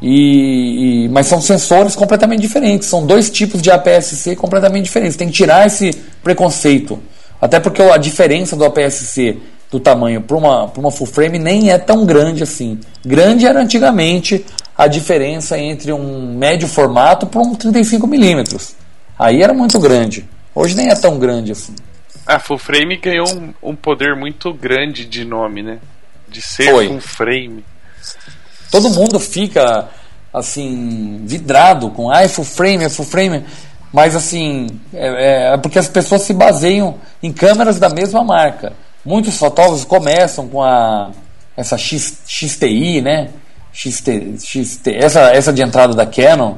E, e- mas são sensores completamente diferentes. São dois tipos de APS-C completamente diferentes. Tem que tirar esse preconceito. Até porque a diferença do APS-C do tamanho para uma, uma full frame nem é tão grande assim. Grande era antigamente a diferença entre um médio formato para um 35mm. Aí era muito grande. Hoje nem é tão grande assim. A full frame ganhou um, um poder muito grande de nome, né? De ser Foi. full frame. todo mundo fica assim vidrado com ah, é full frame, é full frame, mas assim é, é porque as pessoas se baseiam em câmeras da mesma marca. Muitos fotógrafos começam com a essa X, XTI, né? XT, XT, essa, essa de entrada da Canon,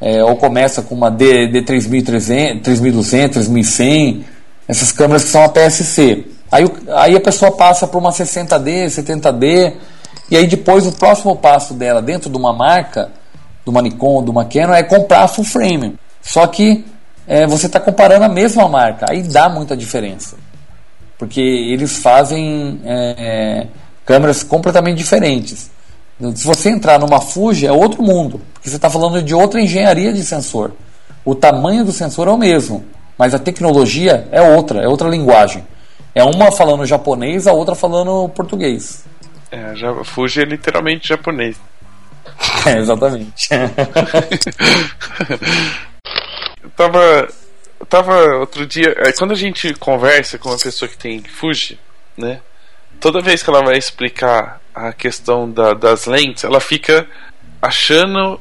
é, ou começa com uma D, D3300, 3200, 3100, essas câmeras que são APS-C. Aí, o- aí a pessoa passa para uma 60D, 70D, e aí depois o próximo passo dela dentro de uma marca, de uma Nikon, de Canon, é comprar a full frame. Só que é, você está comparando a mesma marca, aí dá muita diferença. Porque eles fazem é, câmeras completamente diferentes. Se você entrar numa Fuji, é outro mundo, porque você está falando de outra engenharia de sensor. O tamanho do sensor é o mesmo, mas a tecnologia é outra, é outra linguagem. É uma falando japonês, a outra falando português. É, já, Fuji é literalmente japonês. [LAUGHS] É, exatamente. Eu [LAUGHS] tava. Eu tava outro dia. é, Quando a gente conversa com uma pessoa que tem Fuji, né? Toda vez que ela vai explicar a questão da- das lentes, ela fica achando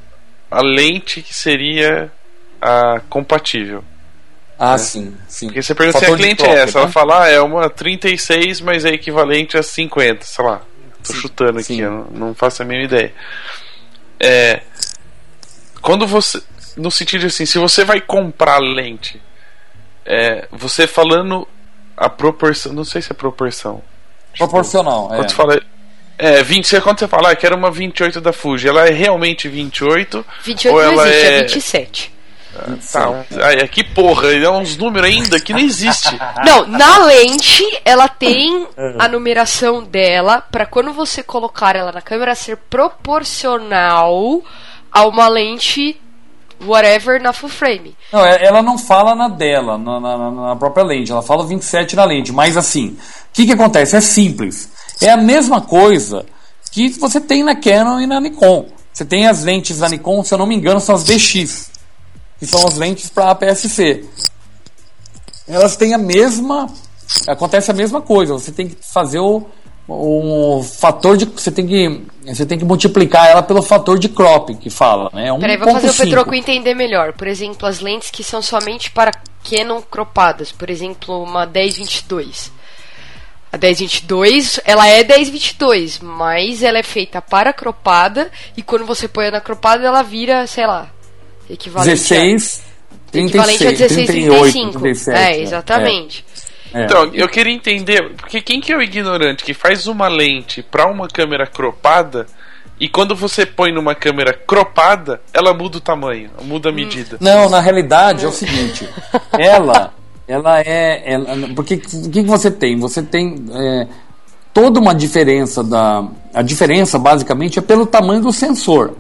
a lente que seria a compatível. ah, sim, sim. Porque você pergunta se Fator a de cliente é essa, né? ela fala, ah, é uma 36, mas é equivalente a 50, sei lá. Tô Sim, chutando aqui, eu não, faço a mínima ideia. É, quando você. No sentido assim, se você vai comprar lente, é, você falando a proporção. Não sei se é proporção. Proporcional, é. Quando você fala. É, 20, quando você fala, ah, quero uma 28 da Fuji, ela é realmente 28? 28 ou não ela existe, é, é 27. Tá, um- ai, que porra, é uns números ainda que não existe. [LAUGHS] Não, na lente ela tem a numeração dela pra quando você colocar ela na câmera ser proporcional a uma lente whatever na full frame. Não, é- ela não fala na dela, na, na- na própria lente. Ela fala 27 na lente. Mas assim, o que, que acontece? É simples. É a mesma coisa que você tem na Canon e na Nikon. Você tem as lentes da Nikon, se eu não me engano, são as DX. Que são as lentes para APS-C. Elas têm a mesma. Acontece a mesma coisa. Você tem que fazer o, o fator de. Você tem que. Você tem que multiplicar ela pelo fator de crop que fala, né? Peraí, vou fazer o 1.5. Petroco entender melhor. Por exemplo, as lentes que são somente para Canon cropadas. Por exemplo, uma 1022. A 1022, ela é 1022, mas ela é feita para cropada e quando você põe na cropada ela vira, sei lá, equivalente 16, a, equivalente a 36, 16, 38, 35. 37. é, exatamente. É. Então, eu queria entender, porque quem que é o ignorante que faz uma lente para uma câmera cropada e quando você põe numa câmera cropada, ela muda o tamanho, muda a medida. Não, na realidade é o seguinte, [LAUGHS] ela, ela é, ela, porque o que, que você tem? Você tem é, toda uma diferença da, a diferença basicamente é pelo tamanho do sensor.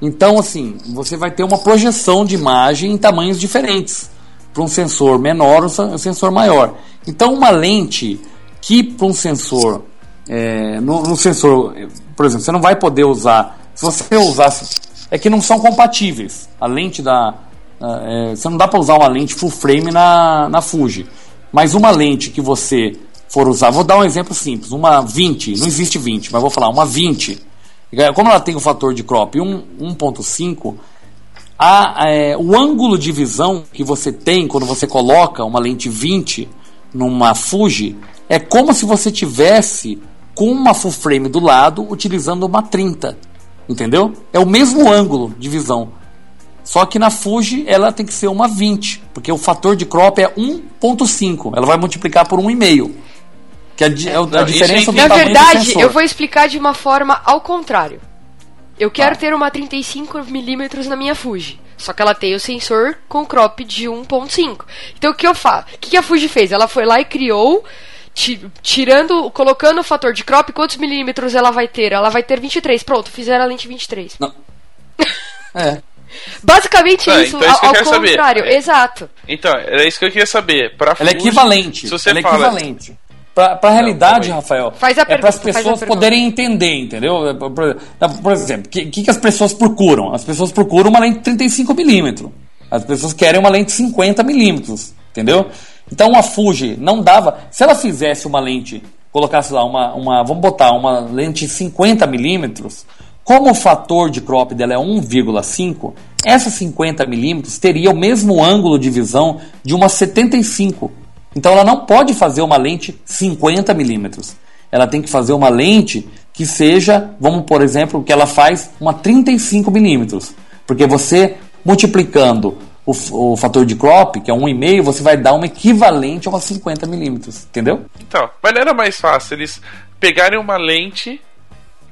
Então, assim, você vai ter uma projeção de imagem em tamanhos diferentes. Para um sensor menor, um sensor maior. Então, uma lente que para um sensor, é, no, no sensor, por exemplo, você não vai poder usar. Se você [LAUGHS] usasse, é que não são compatíveis. A lente da, é, você não dá para usar uma lente full frame na, na Fuji. Mas uma lente que você for usar, vou dar um exemplo simples, uma 20, não existe 20, mas vou falar uma 20. Como ela tem o fator de crop 1, 1.5, a, é, o ângulo de visão que você tem quando você coloca uma lente 20 numa Fuji é como se você tivesse com uma full frame do lado utilizando uma 30. Entendeu? É o mesmo ângulo de visão. Só que na Fuji ela tem que ser uma 20, porque o fator de crop é 1.5. Ela vai multiplicar por 1,5. Que é a, é o- a Não, isso diferença eu do Na do verdade, sensor. eu vou explicar de uma forma ao contrário. Eu Tá. quero ter uma 35mm na minha Fuji. Só que ela tem o sensor com crop de 1.5. Então o que eu faço? O que que a Fuji fez? Ela foi lá e criou, ti- tirando, colocando o fator de crop, quantos milímetros ela vai ter? Ela vai ter 23. Pronto, fizeram a lente 23. [LAUGHS] É. Basicamente Ah, isso, então é isso que ao, eu ao quero saber. contrário. É. Exato. Então, era isso que eu queria saber. Pra Ela é equivalente. Se você ela é fala, equivalente. Pra, pra realidade, aí. Rafael, Faz a é para as faz a pessoas poderem entender, entendeu? É, Por, por- exemplo, o que, que, que as pessoas procuram? As pessoas procuram uma lente 35mm. As pessoas querem uma lente 50mm, entendeu? Então a Fuji não dava. Se ela fizesse uma lente, colocasse lá uma. uma vamos botar uma lente 50mm, como o fator de crop dela é 1,5, essa 50mm teria o mesmo ângulo de visão de uma 75. Então ela não pode fazer uma lente 50 milímetros. ela tem que fazer uma lente que seja, vamos por exemplo, que ela faz uma 35 milímetros, porque você multiplicando o, o fator de crop, que é 1,5, você vai dar uma equivalente a uma 50 milímetros, entendeu? Então, mas era mais fácil eles pegarem uma lente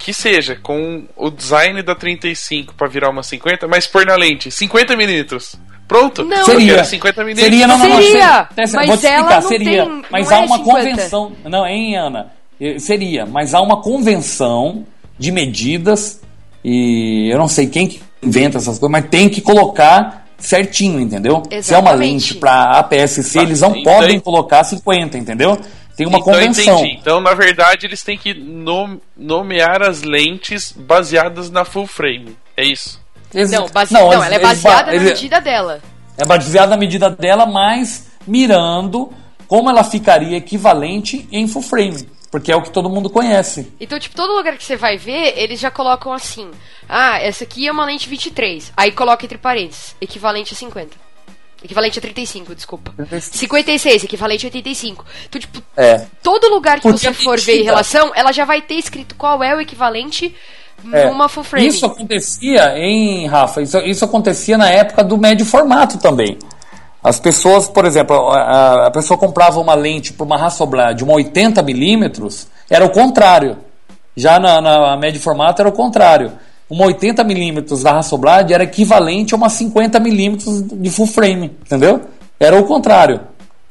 que seja com o design da 35 para virar uma 50, mas pôr na lente 50 milímetros. Pronto. Não. Seria. era 50 milímetros. Seria, não, não, não, Seria, mas Vou te ela explicar, não seria. tem- mas não há é uma 50. convenção. Não, hein, Ana? Seria, mas há uma convenção de medidas e eu não sei quem que inventa essas coisas, mas tem que colocar certinho, entendeu? Se é uma Exatamente. lente para APS-C, Tá, eles não então- podem colocar 50, entendeu? Tem uma então, convenção. entendi. Então, na verdade, eles têm que nom- nomear as lentes baseadas na full frame. É isso. Eles- Não, base... não, eles- ela é baseada ba- na medida dela. É baseada na medida dela, mas mirando como ela ficaria equivalente em full frame. Porque é o que todo mundo conhece. Então, tipo, todo lugar que você vai ver, eles já colocam assim. Ah, essa aqui é uma lente 23. Aí coloca entre parênteses, equivalente a 50. Equivalente a 35, desculpa. 56, equivalente a 85. Então, tipo, É. todo lugar que Porque você for ver em relação, ela já vai ter escrito qual é o equivalente É. numa full frame. Isso acontecia em Rafa, isso, isso acontecia na época do médio formato também. As pessoas, por exemplo, a, a- a pessoa comprava uma lente para uma Hasselblad de uma 80 milímetros, era o contrário. Já na, na médio formato era o contrário. Uma 80 milímetros da Hasselblad era equivalente a uma 50 milímetros de full frame, entendeu? Era o contrário,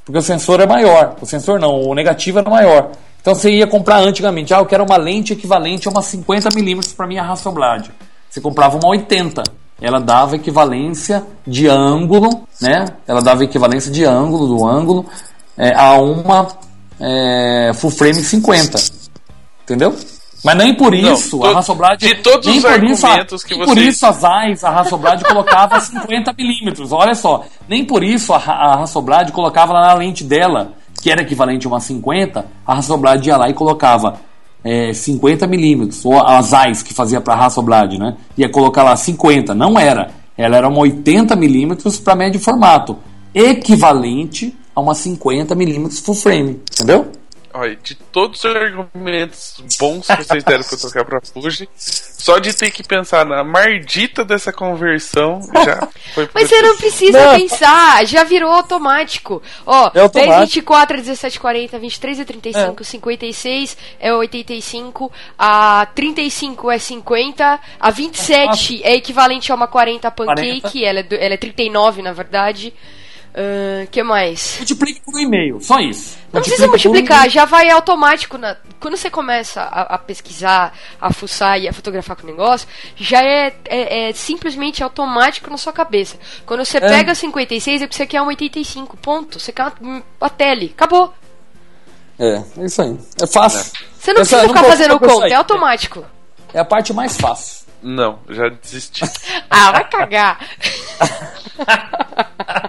porque o sensor é maior. O sensor não, o negativo era maior. Então você ia comprar antigamente, ah, eu quero uma lente equivalente a uma 50 milímetros para minha Hasselblad. Você comprava uma 80. Ela dava equivalência de ângulo, né? Ela dava equivalência de ângulo do ângulo é, a uma é, full frame 50. Entendeu? Mas nem por Não, isso to- a Hasselblad. de todos nem os por isso a- argumentos que nem Por isso a Zeiss, a Hasselblad colocava [LAUGHS] 50 milímetros. Olha só, nem por isso a, a Hasselblad colocava lá na lente dela, que era equivalente a uma 50, a Hasselblad ia lá e colocava é, 50 milímetros. Ou a Zeiss, que fazia para a Hasselblad, né? Ia colocar lá 50. Não era. Ela era uma 80 milímetros para médio formato. Equivalente a uma 50 milímetros full frame. Entendeu? Olha, de todos os argumentos bons que vocês deram pra eu trocar pra Fuji, só de ter que pensar na mardita dessa conversão já foi Mas você não precisa Não. pensar, já virou automático. Ó, É automático. 10, 24, 17, 40, 23 é 35, 56 é 85, a 35 é 50, a 27 é equivalente a uma 40 pancake, 40. Ela, é, do- ela é 39 na verdade. Que mais? Multiplique por um e-mail. Só isso. Não precisa um multiplicar, já vai automático. Na... Quando você começa a, a pesquisar, a fuçar e a fotografar com o negócio, já é, é- é simplesmente automático na sua cabeça. Quando você pega 56, é porque você quer um 85, ponto. Você quer uma, uma tele, acabou. É, é isso aí. É fácil. Você não Essa- precisa ficar preocupa fazendo isso conta, é automático. É a parte mais fácil. Não, já desisti. [LAUGHS] Ah, vai cagar. [LAUGHS]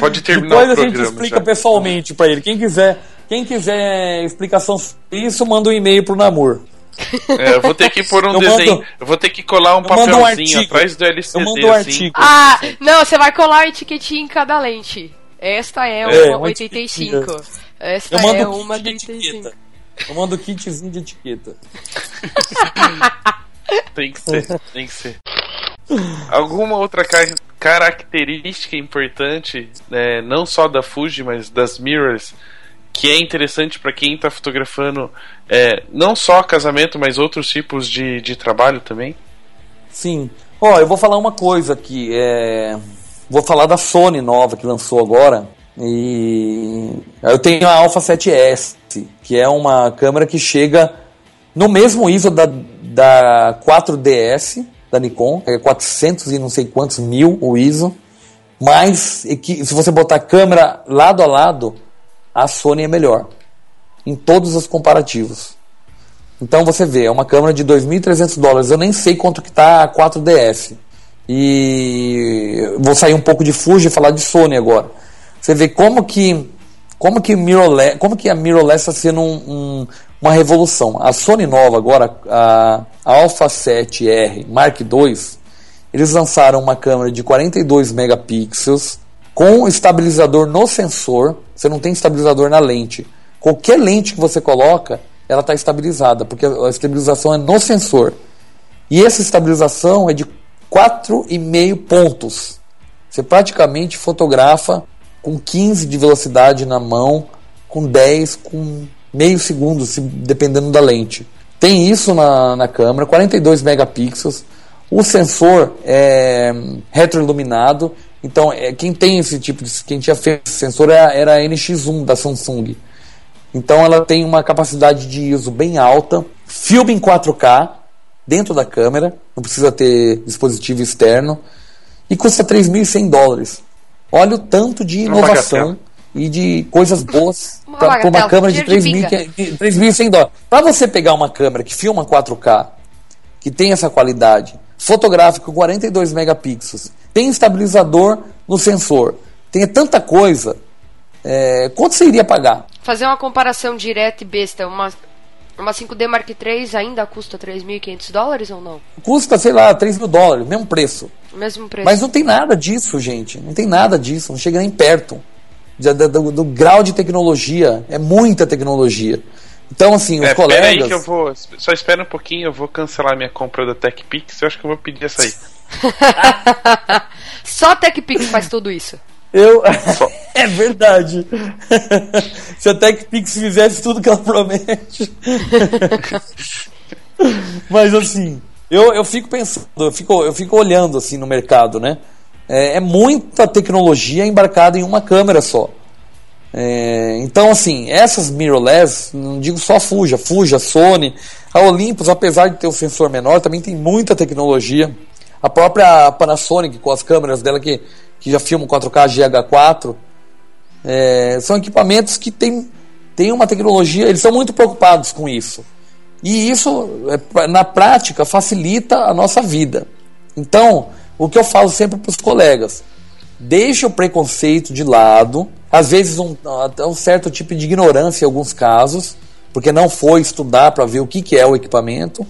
Pode terminar Depois o a gente programa. explica já. pessoalmente pra ele. Quem quiser, quem quiser explicação sobre isso, manda um e-mail pro Namor. É, eu vou ter que pôr um Eu desenho. mando- eu vou ter que colar um um papelzinho artigo. atrás do LCD. Eu mando um assim. artigo. Ah, não, você vai colar a etiquetinha em cada lente. Esta é uma É, uma 85. etiquetinha. Esta Eu mando é um uma kit de 35. etiqueta. Eu mando um kitzinho de etiqueta. [LAUGHS] Tem que ser, tem que ser. Alguma outra ca- característica importante, né, não só da Fuji, mas das mirrors, que é interessante para quem está fotografando é, não só casamento, mas outros tipos de, de trabalho também? Sim. Ó, eu vou falar uma coisa aqui. É... Vou falar da Sony nova que lançou agora. E eu tenho a Alpha 7S, que é uma câmera que chega no mesmo ISO da, da 4DS da Nikon, é 400 e não sei quantos mil o ISO. Mas se você botar a câmera lado a lado, a Sony é melhor em todos os comparativos. Então você vê, é uma câmera de 2.300 dólares. Eu nem sei quanto que tá a 4DS. E vou sair um pouco de Fuji e falar de Sony agora. Você vê como que como que mirrorless, como que a mirrorless está sendo um- um- uma revolução. A Sony nova agora, a, Alpha 7R Mark II, eles lançaram uma câmera de 42 megapixels com estabilizador no sensor. Você não tem estabilizador na lente. Qualquer lente que você coloca, ela está estabilizada, porque a estabilização é no sensor. E essa estabilização é de 4,5 pontos. Você praticamente fotografa com 15 de velocidade na mão, com 10, com meio segundo, se, dependendo da lente. Tem isso na, na câmera, 42 megapixels. O sensor é retroiluminado, então é, quem tem esse tipo de. Quem tinha feito esse sensor era, era a NX1 da Samsung. Então ela tem uma capacidade de ISO bem alta, filme em 4K dentro da câmera, não precisa ter dispositivo externo, e custa 3.100 dólares. Olha o tanto de inovação e de coisas boas para uma câmera de dinheiro de 3.100 dólares. Para você pegar uma câmera que filma 4K, que tem essa qualidade, fotográfico 42 megapixels, tem estabilizador no sensor, tem tanta coisa, é, quanto você iria pagar? Fazer uma comparação direta e besta, uma, uma 5D Mark III ainda custa 3.500 dólares ou não? Custa, sei lá, 3 mil dólares, mesmo preço. Mesmo preço. Mas não tem nada disso, gente. Não tem nada disso. Não chega nem perto do, do- do grau de tecnologia. É muita tecnologia. Então, assim, os É, pera aí colegas. que eu vou. Só espera um pouquinho, eu vou cancelar minha compra da TechPix. Eu acho que eu vou pedir essa aí. [LAUGHS] Só a TechPix faz tudo isso. Eu... [LAUGHS] é verdade. [LAUGHS] Se a TechPix fizesse tudo que ela promete. Mas assim, eu, eu fico pensando, eu fico, eu fico olhando assim no mercado, né? É, é muita tecnologia embarcada em uma câmera só. É, então, assim, essas mirrorless, não digo só a Fuji, a Fuji, a Sony, a Olympus, apesar de ter um sensor menor, também tem muita tecnologia. A própria Panasonic, com as câmeras dela que, que já filmam 4K GH4, é, são equipamentos que têm tem uma tecnologia, eles são muito preocupados com isso. E isso, é, na prática, facilita a nossa vida. Então, o que eu falo sempre para os colegas, deixa o preconceito de lado, às vezes um, até um certo tipo de ignorância em alguns casos, porque não foi estudar para ver o que, que é o equipamento,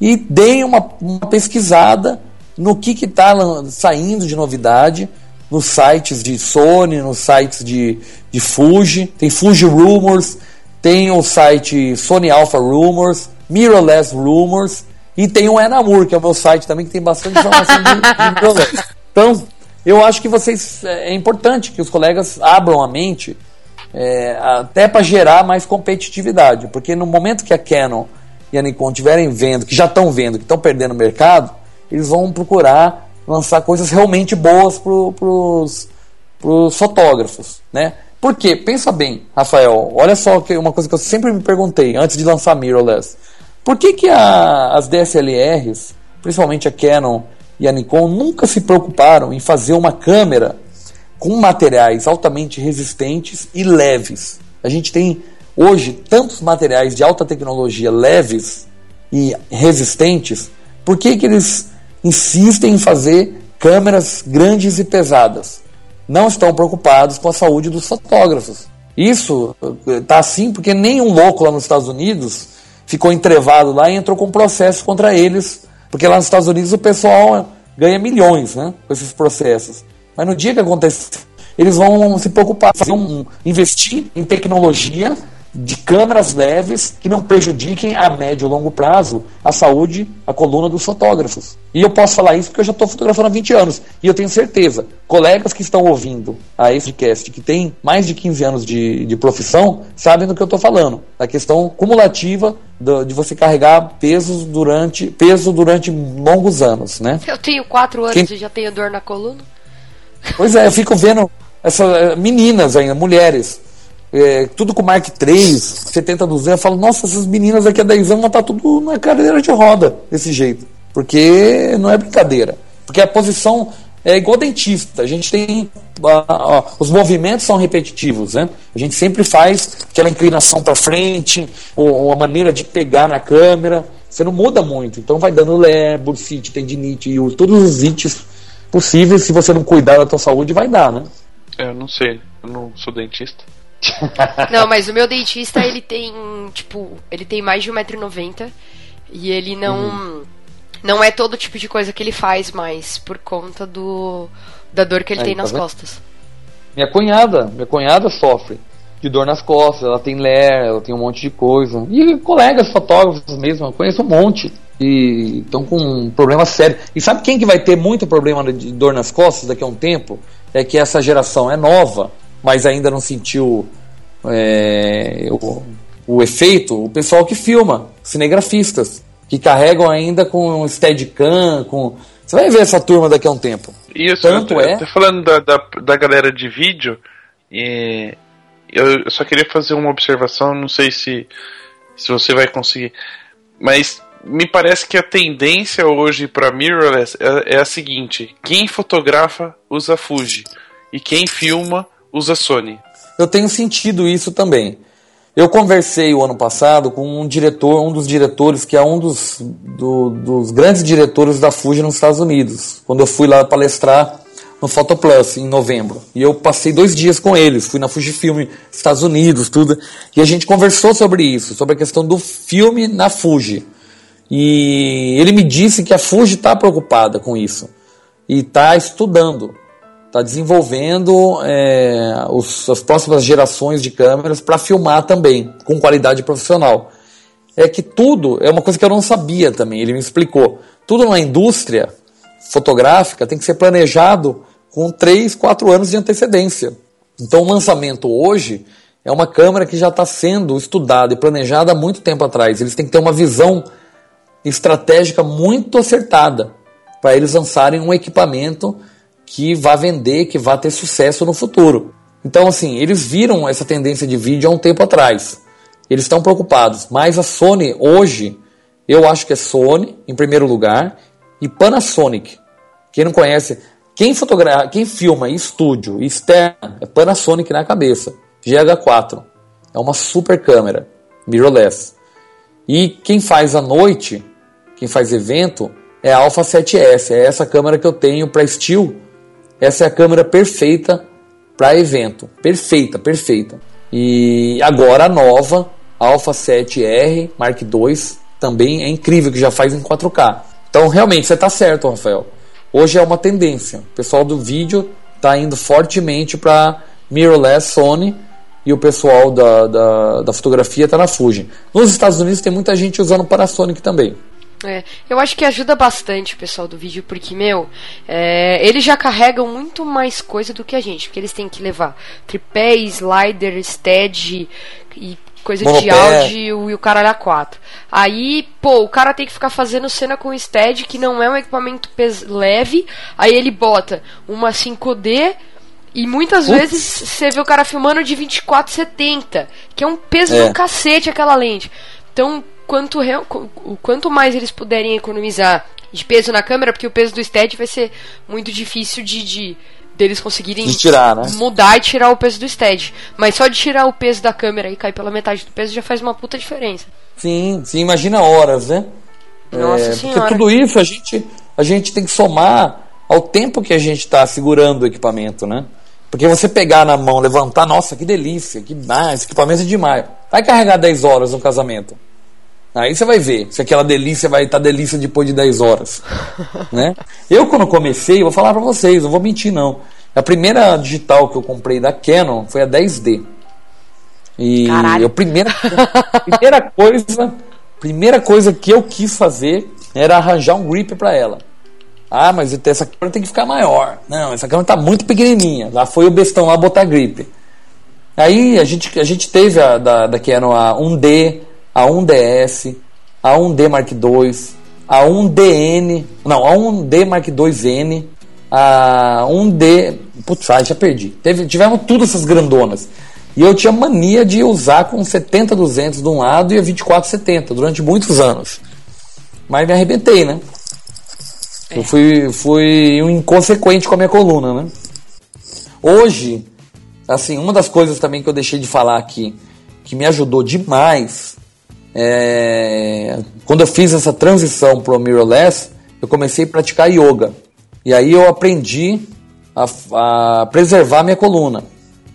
e deem uma, uma pesquisada no que está saindo de novidade nos sites de Sony, nos sites de, de Fuji, tem Fuji Rumors, tem o site Sony Alpha Rumors, Mirrorless Rumors, e tem o Enamur, que é o meu site também, que tem bastante informação de, de. Então, eu acho que vocês é importante que os colegas abram a mente é, até para gerar mais competitividade, porque no momento que a Canon e a Nikon estiverem vendo, que já estão vendo, que estão perdendo o mercado, eles vão procurar lançar coisas realmente boas para os fotógrafos, né? Porque, pensa bem, Rafael, olha só que uma coisa que eu sempre me perguntei antes de lançar mirrorless. Por que, que a- as DSLRs, principalmente a Canon e a Nikon, nunca se preocuparam em fazer uma câmera com materiais altamente resistentes e leves? A gente tem hoje tantos materiais de alta tecnologia leves e resistentes. Por que, que eles insistem em fazer câmeras grandes e pesadas? Não estão preocupados com a saúde dos fotógrafos. Isso está assim porque nenhum louco lá nos Estados Unidos ficou entrevado lá e entrou com processo contra eles, porque lá nos Estados Unidos o pessoal ganha milhões né, com esses processos. Mas no dia que acontecer, eles vão se preocupar, vão investir em tecnologia de câmeras leves que não prejudiquem a médio e longo prazo a saúde, a coluna dos fotógrafos. E eu posso falar isso porque eu já estou fotografando há 20 anos. E eu tenho certeza, colegas que estão ouvindo a esse podcast, que tem mais de 15 anos de, de profissão, sabem do que eu estou falando. A questão cumulativa do- de você carregar pesos durante, peso durante longos anos, né? Eu tenho 4 anos Quem- e já tenho dor na coluna. Pois é, eu fico vendo essas meninas ainda, mulheres, é, tudo com Mark III, 70, 200, eu falo, nossa, essas meninas daqui a 10 anos vão estar tudo na cadeira de roda, desse jeito. Porque não é brincadeira. Porque a posição é igual dentista, a gente tem. ah, ah, os movimentos são repetitivos, né? A gente sempre faz aquela inclinação para frente, ou, ou a maneira de pegar na câmera. Você não muda muito, então vai dando lé, bursite, tendinite, e todos os ites possíveis, se você não cuidar da tua saúde, vai dar, né? Eu não sei, eu não sou dentista. [LAUGHS] Não, mas o meu dentista, ele tem, tipo, ele tem mais de 1,90m e ele não Uhum. não é todo tipo de coisa que ele faz mais por conta do da dor que ele Aí, tem tá nas costas. Minha cunhada, minha cunhada sofre de dor nas costas, ela tem ler, ela tem um monte de coisa. E colegas fotógrafos mesmo, eu conheço um monte. E estão com um problema sério. E sabe quem que vai ter muito problema de dor nas costas daqui a um tempo? É que essa geração é nova, mas ainda não sentiu é, o, o efeito. O pessoal que filma, cinegrafistas, que carregam ainda com Steadicam, com... Você vai ver essa turma daqui a um tempo. Isso, Tanto eu, é- eu tô falando da, da, da galera de vídeo, e eu, eu só queria fazer uma observação, não sei se, se você vai conseguir, mas me parece que a tendência hoje para mirrorless é, é a seguinte: quem fotografa usa Fuji e quem filma usa Sony. eu tenho sentido isso também. Eu conversei o ano passado com um diretor, um dos diretores, que é um dos, do- dos grandes diretores da Fuji nos Estados Unidos, quando eu fui lá palestrar no Photoplus em novembro. E eu passei dois dias com eles, fui na Fujifilm, Estados Unidos, tudo. E a gente conversou sobre isso, sobre a questão do filme na Fuji. E ele me disse que a Fuji está preocupada com isso e está estudando está desenvolvendo é, os- as próximas gerações de câmeras para filmar também, com qualidade profissional. É que tudo, é uma coisa que eu não sabia também, ele me explicou. Tudo na indústria fotográfica tem que ser planejado com 3, 4 anos de antecedência. Então o lançamento hoje é uma câmera que já está sendo estudada e planejada há muito tempo atrás. Eles têm que ter uma visão estratégica muito acertada para eles lançarem um equipamento que vá vender, que vá ter sucesso no futuro. Então, assim, eles viram essa tendência de vídeo há um tempo atrás. Eles estão preocupados. Mas a Sony, hoje, eu acho que é Sony, em primeiro lugar, e Panasonic. Quem não conhece, quem fotografa, quem filma estúdio e externa, é Panasonic na cabeça. GH4. É uma super câmera, mirrorless. E quem faz à noite, quem faz evento, é a Alpha 7S. É essa câmera que eu tenho para estilo. Essa é a câmera perfeita para evento. Perfeita, perfeita. E agora a nova Alpha 7R Mark II também é incrível, que já faz em 4K. Então realmente você está certo, Rafael. Hoje é uma tendência. O pessoal do vídeo está indo fortemente para mirrorless Sony e o pessoal da, da, da fotografia está na Fuji. Nos Estados Unidos tem muita gente usando Panasonic também. É, eu acho que ajuda bastante o pessoal do vídeo, porque, meu, é, eles já carregam muito mais coisa do que a gente, porque eles têm que levar tripé, slider, stead e coisa de Monopé. áudio e o caralho a quatro. Aí, pô, o cara tem que ficar fazendo cena com stead, que não é um equipamento pes- leve, aí ele bota uma 5D e muitas Putz. vezes você vê o cara filmando de 2470, que é um peso É. do cacete aquela lente. Então, quanto, real- o quanto mais eles puderem economizar de peso na câmera, porque o peso do stead vai ser muito difícil de, de deles conseguirem De tirar, né? mudar e tirar o peso do stead. Mas só de tirar o peso da câmera e cair pela metade do peso já faz uma puta diferença. Sim, sim, imagina horas, né? Nossa É, senhora. Porque tudo isso a gente, a gente tem que somar ao tempo que a gente está segurando o equipamento, né? Porque você pegar na mão, levantar, nossa, que delícia, que ah, esse equipamento é demais. Vai carregar 10 horas no casamento. Aí você vai ver se aquela delícia vai estar delícia depois de 10 horas. [LAUGHS] né? Eu, quando comecei, vou falar pra vocês, não vou mentir não. A primeira digital que eu comprei da Canon foi a 10D. E Caralho. a primeira, primeira coisa, primeira coisa que eu quis fazer era arranjar um grip para ela. Ah, mas essa câmera tem que ficar maior. Não, essa câmera tá muito pequenininha. Lá foi o bestão lá botar grip. Aí a gente, a gente teve a, da, da Canon a 1D, a 1DS, a 1D Mark II, a 1DN, não, a 1D Mark IIN, a 1D, putz, ai, já perdi. Teve, tivemos todas essas grandonas. E eu tinha mania de usar com 70-200 de um lado e a 24-70 durante muitos anos. Mas me arrebentei, né? Eu fui, fui um inconsequente com a minha coluna, né? Hoje, assim, uma das coisas também que eu deixei de falar aqui, que me ajudou demais, é, quando eu fiz essa transição pro mirrorless, eu comecei a praticar yoga. E aí eu aprendi a, a preservar minha coluna.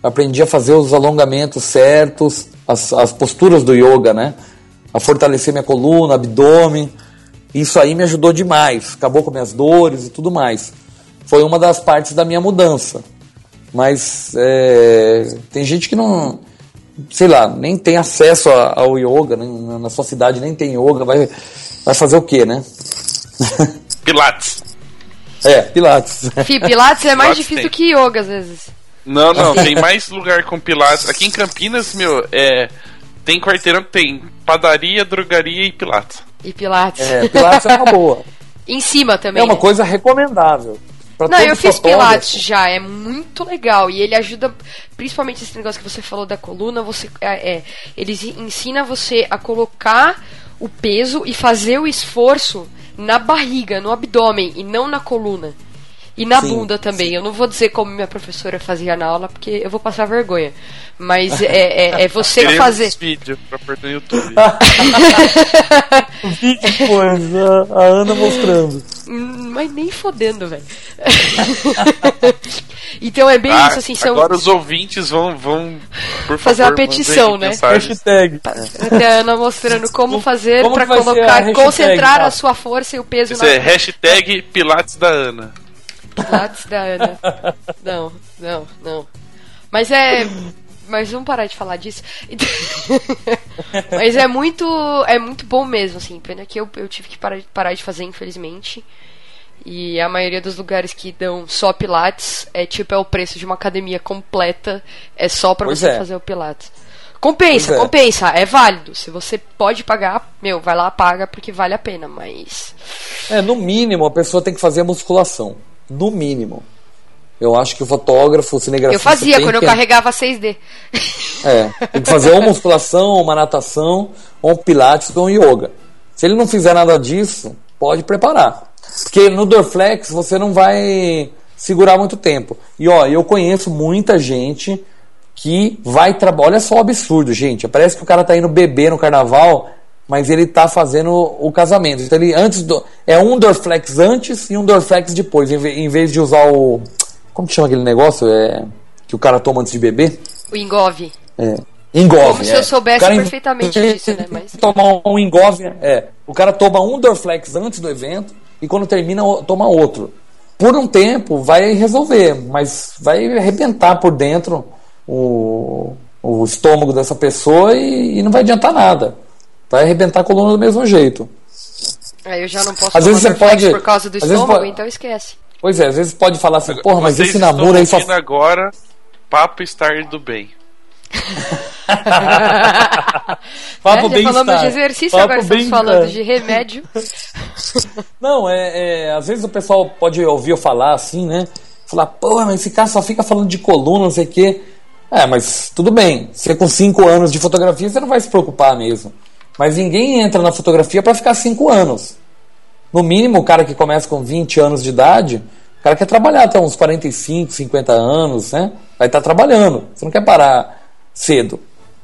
Aprendi a fazer os alongamentos certos, as, as posturas do yoga, né? A fortalecer minha coluna, abdômen. Isso aí me ajudou demais. Acabou com minhas dores e tudo mais. Foi uma das partes da minha mudança. Mas é, tem gente que não, sei lá, nem tem acesso a- ao yoga, né? na, sua cidade nem tem yoga, vai, vai fazer o quê, né? [LAUGHS] Pilates. É, Pilates. Fih, Pilates é mais Pilates difícil tem. que yoga, às vezes. Não, não, [LAUGHS] tem mais lugar com Pilates. Aqui em Campinas, meu, é. Tem quarteirão que tem padaria, drogaria e Pilates. E Pilates. É, Pilates é uma boa. [LAUGHS] Em cima também. É uma né? coisa recomendável. Pra Não, eu fiz. Pilates já, é muito legal. E ele ajuda, principalmente esse negócio que você falou da coluna, você é, é, ele ensina você a colocar o peso e fazer o esforço na barriga, no abdômen, e não na coluna. E na Sim, bunda também. Eu não vou dizer como minha professora fazia na aula, porque eu vou passar vergonha. Mas é, é, é você Queremos fazer. vídeo pra pôr no YouTube. [LAUGHS] Depois, a, a Ana mostrando. Hum, Mas nem fodendo, velho. [LAUGHS] então é bem Ah, isso, assim, são. Agora os ouvintes vão, vão por Fazer favor, uma petição, né? mensagens. Hashtag. Até a Ana mostrando como fazer Como pra que vai ser a colocar, hashtag, concentrar tá? a sua força e o peso é na hashtag Pilates da Ana. Pilates da Ana. Não, não, não. Mas é. Mas vamos parar de falar disso. [LAUGHS] Mas é muito. É muito bom mesmo, assim. Pena que eu, eu tive que parar, parar de fazer, infelizmente. E a maioria dos lugares que dão só Pilates é tipo é o preço de uma academia completa. É só pra Pois você é. fazer o Pilates. Compensa, é. compensa, é válido. Se você pode pagar, meu, vai lá, paga porque vale a pena, mas. É, no mínimo, a pessoa tem que fazer a musculação. No mínimo. Eu acho que o fotógrafo, o cinegrafista. Eu fazia quando eu que- carregava 6D. É, tem que fazer [LAUGHS] ou musculação, uma natação, ou um pilates, ou um yoga. Se ele não fizer nada disso, pode preparar. Porque no Dorflex você não vai segurar muito tempo. E ó, eu conheço muita gente que vai trabalhar. Olha só o absurdo, gente. Parece que o cara tá indo beber no carnaval, mas ele tá fazendo o casamento. Então ele antes do. É um Dorflex antes e um Dorflex depois. Em ve- em vez de usar o. Como que chama aquele negócio? É, que o cara toma antes de beber? O Engove. É. Engove. Como se eu é. soubesse perfeitamente disso, né, mas- Tomar um engove. É. O cara toma um Dorflex antes do evento e quando termina, toma outro. Por um tempo vai resolver, mas vai arrebentar por dentro o, o estômago dessa pessoa e, e não vai adiantar nada. Vai arrebentar a coluna do mesmo jeito. Aí eu já não posso Às vezes você pode- por causa do às vezes estômago, pode- então esquece. Pois é, às vezes pode falar assim, porra, mas Vocês esse namoro aí só. agora Papo Estar do Bem. [LAUGHS] Papo É, já falamos bem-estar. de exercício, Papo agora estamos bem- falando de remédio. [LAUGHS] Não, é, é, Às vezes o pessoal pode ouvir eu falar assim, né? Falar, pô, mas esse cara só fica falando de coluna, não sei o quê. É, mas tudo bem. Você com 5 anos de fotografia, você não vai se preocupar mesmo. Mas ninguém entra na fotografia para ficar 5 anos. No mínimo, o cara que começa com 20 anos de idade, o cara quer trabalhar até uns 45, 50 anos, né? Vai estar trabalhando. Você não quer parar cedo.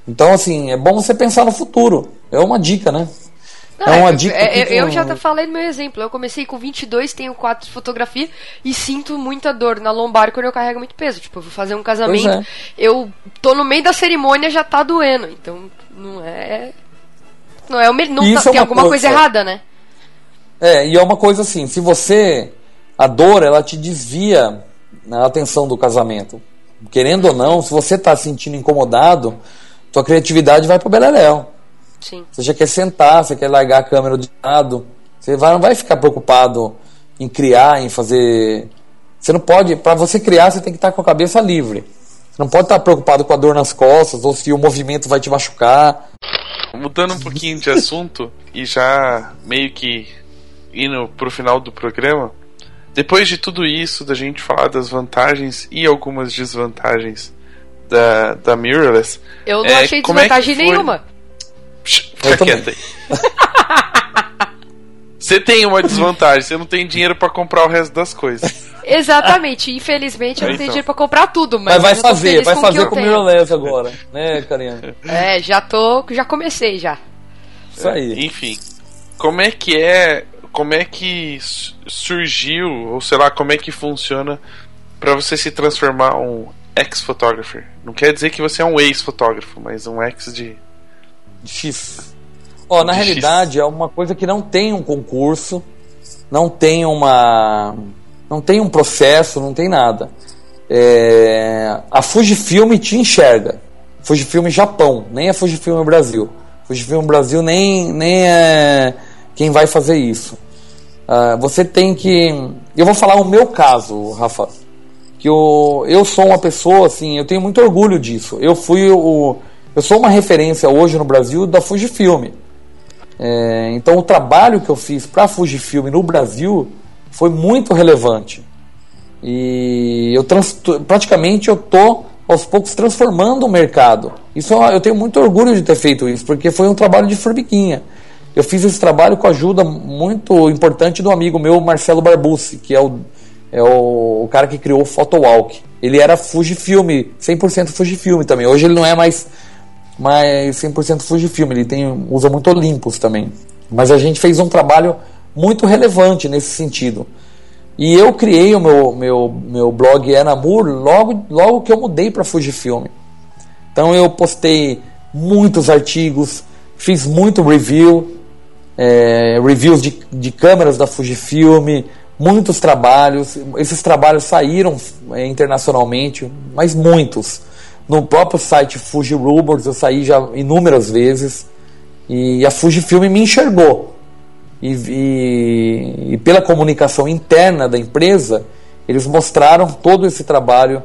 Então, assim, é bom você pensar no futuro. É uma dica, né? Não, é uma eu- dica. é, que- eu já tá falei no meu exemplo. Eu comecei com 22, tenho 4 de fotografia e sinto muita dor na lombar quando eu carrego muito peso. Tipo, eu vou fazer um casamento, é. eu tô no meio da cerimônia já tá doendo. Então, não é. Não é o não Isso tá- é tem uma alguma coisa, coisa- errada, né? É, e é uma coisa assim, se você. A dor, ela te desvia a atenção do casamento. Querendo ou não, se você tá se sentindo incomodado, tua criatividade vai pro beleléu. Sim. Você já quer sentar, você quer largar a câmera de lado. Você vai, não vai ficar preocupado em criar, em fazer. Você não pode. Para você criar, você tem que estar com a cabeça livre. Você não pode estar preocupado com a dor nas costas ou se o movimento vai te machucar. Mudando um pouquinho de assunto e já meio que indo pro final do programa, depois de tudo isso, da gente falar das vantagens e algumas desvantagens da, da Mirrorless, Eu não É, achei é desvantagem foi? nenhuma. Fica quieto aí. Você tem uma desvantagem, você não tem dinheiro pra comprar o resto das coisas. Exatamente. Infelizmente eu não tenho Então. dinheiro pra comprar tudo, mas, Mas vai fazer, vai com fazer com o. Mirrorless agora, né, Karina? [LAUGHS] É, já tô. Já comecei já. Isso aí. Enfim, como é que é, como é que su- surgiu, ou sei lá, como é que funciona pra você se transformar um ex-photographer? Não quer dizer que você é um ex-fotógrafo, mas um ex de X. Ó, na De X. realidade é uma coisa que não tem um concurso, não tem uma. Não tem um processo, não tem nada. É, a Fujifilm te enxerga. Fujifilm Japão, nem é Fujifilm Brasil. Fujifilm Brasil nem, nem é quem vai fazer isso. Uh, você tem que. Eu vou falar o meu caso, Rafa. Que eu, eu sou uma pessoa, assim, eu tenho muito orgulho disso. Eu fui o. Eu sou uma referência hoje no Brasil da Fujifilm. É, então o trabalho que eu fiz para Fujifilm no Brasil foi muito relevante. E eu trans, praticamente eu tô aos poucos transformando o mercado. Isso eu tenho muito orgulho de ter feito isso, porque foi um trabalho de formiguinha. Eu fiz esse trabalho com a ajuda muito importante do amigo meu, Marcelo Barbucci, que é o, é o, o cara que criou o Photowalk. Ele era Fujifilm, 100% Fujifilm também. Hoje ele não é mais, mais 100% Fujifilm, ele tem, usa muito Olympus também. Mas a gente fez um trabalho muito relevante nesse sentido. E eu criei o meu, meu, meu blog Enamur logo, logo que eu mudei para Fujifilm. Então eu postei muitos artigos, fiz muito review, é, reviews de, de câmeras da Fujifilm, muitos trabalhos. Esses trabalhos saíram é, internacionalmente, mas muitos. No próprio site Fuji eu saí já inúmeras vezes e a Fujifilm me enxergou. E, e, e pela comunicação interna da empresa, eles mostraram todo esse trabalho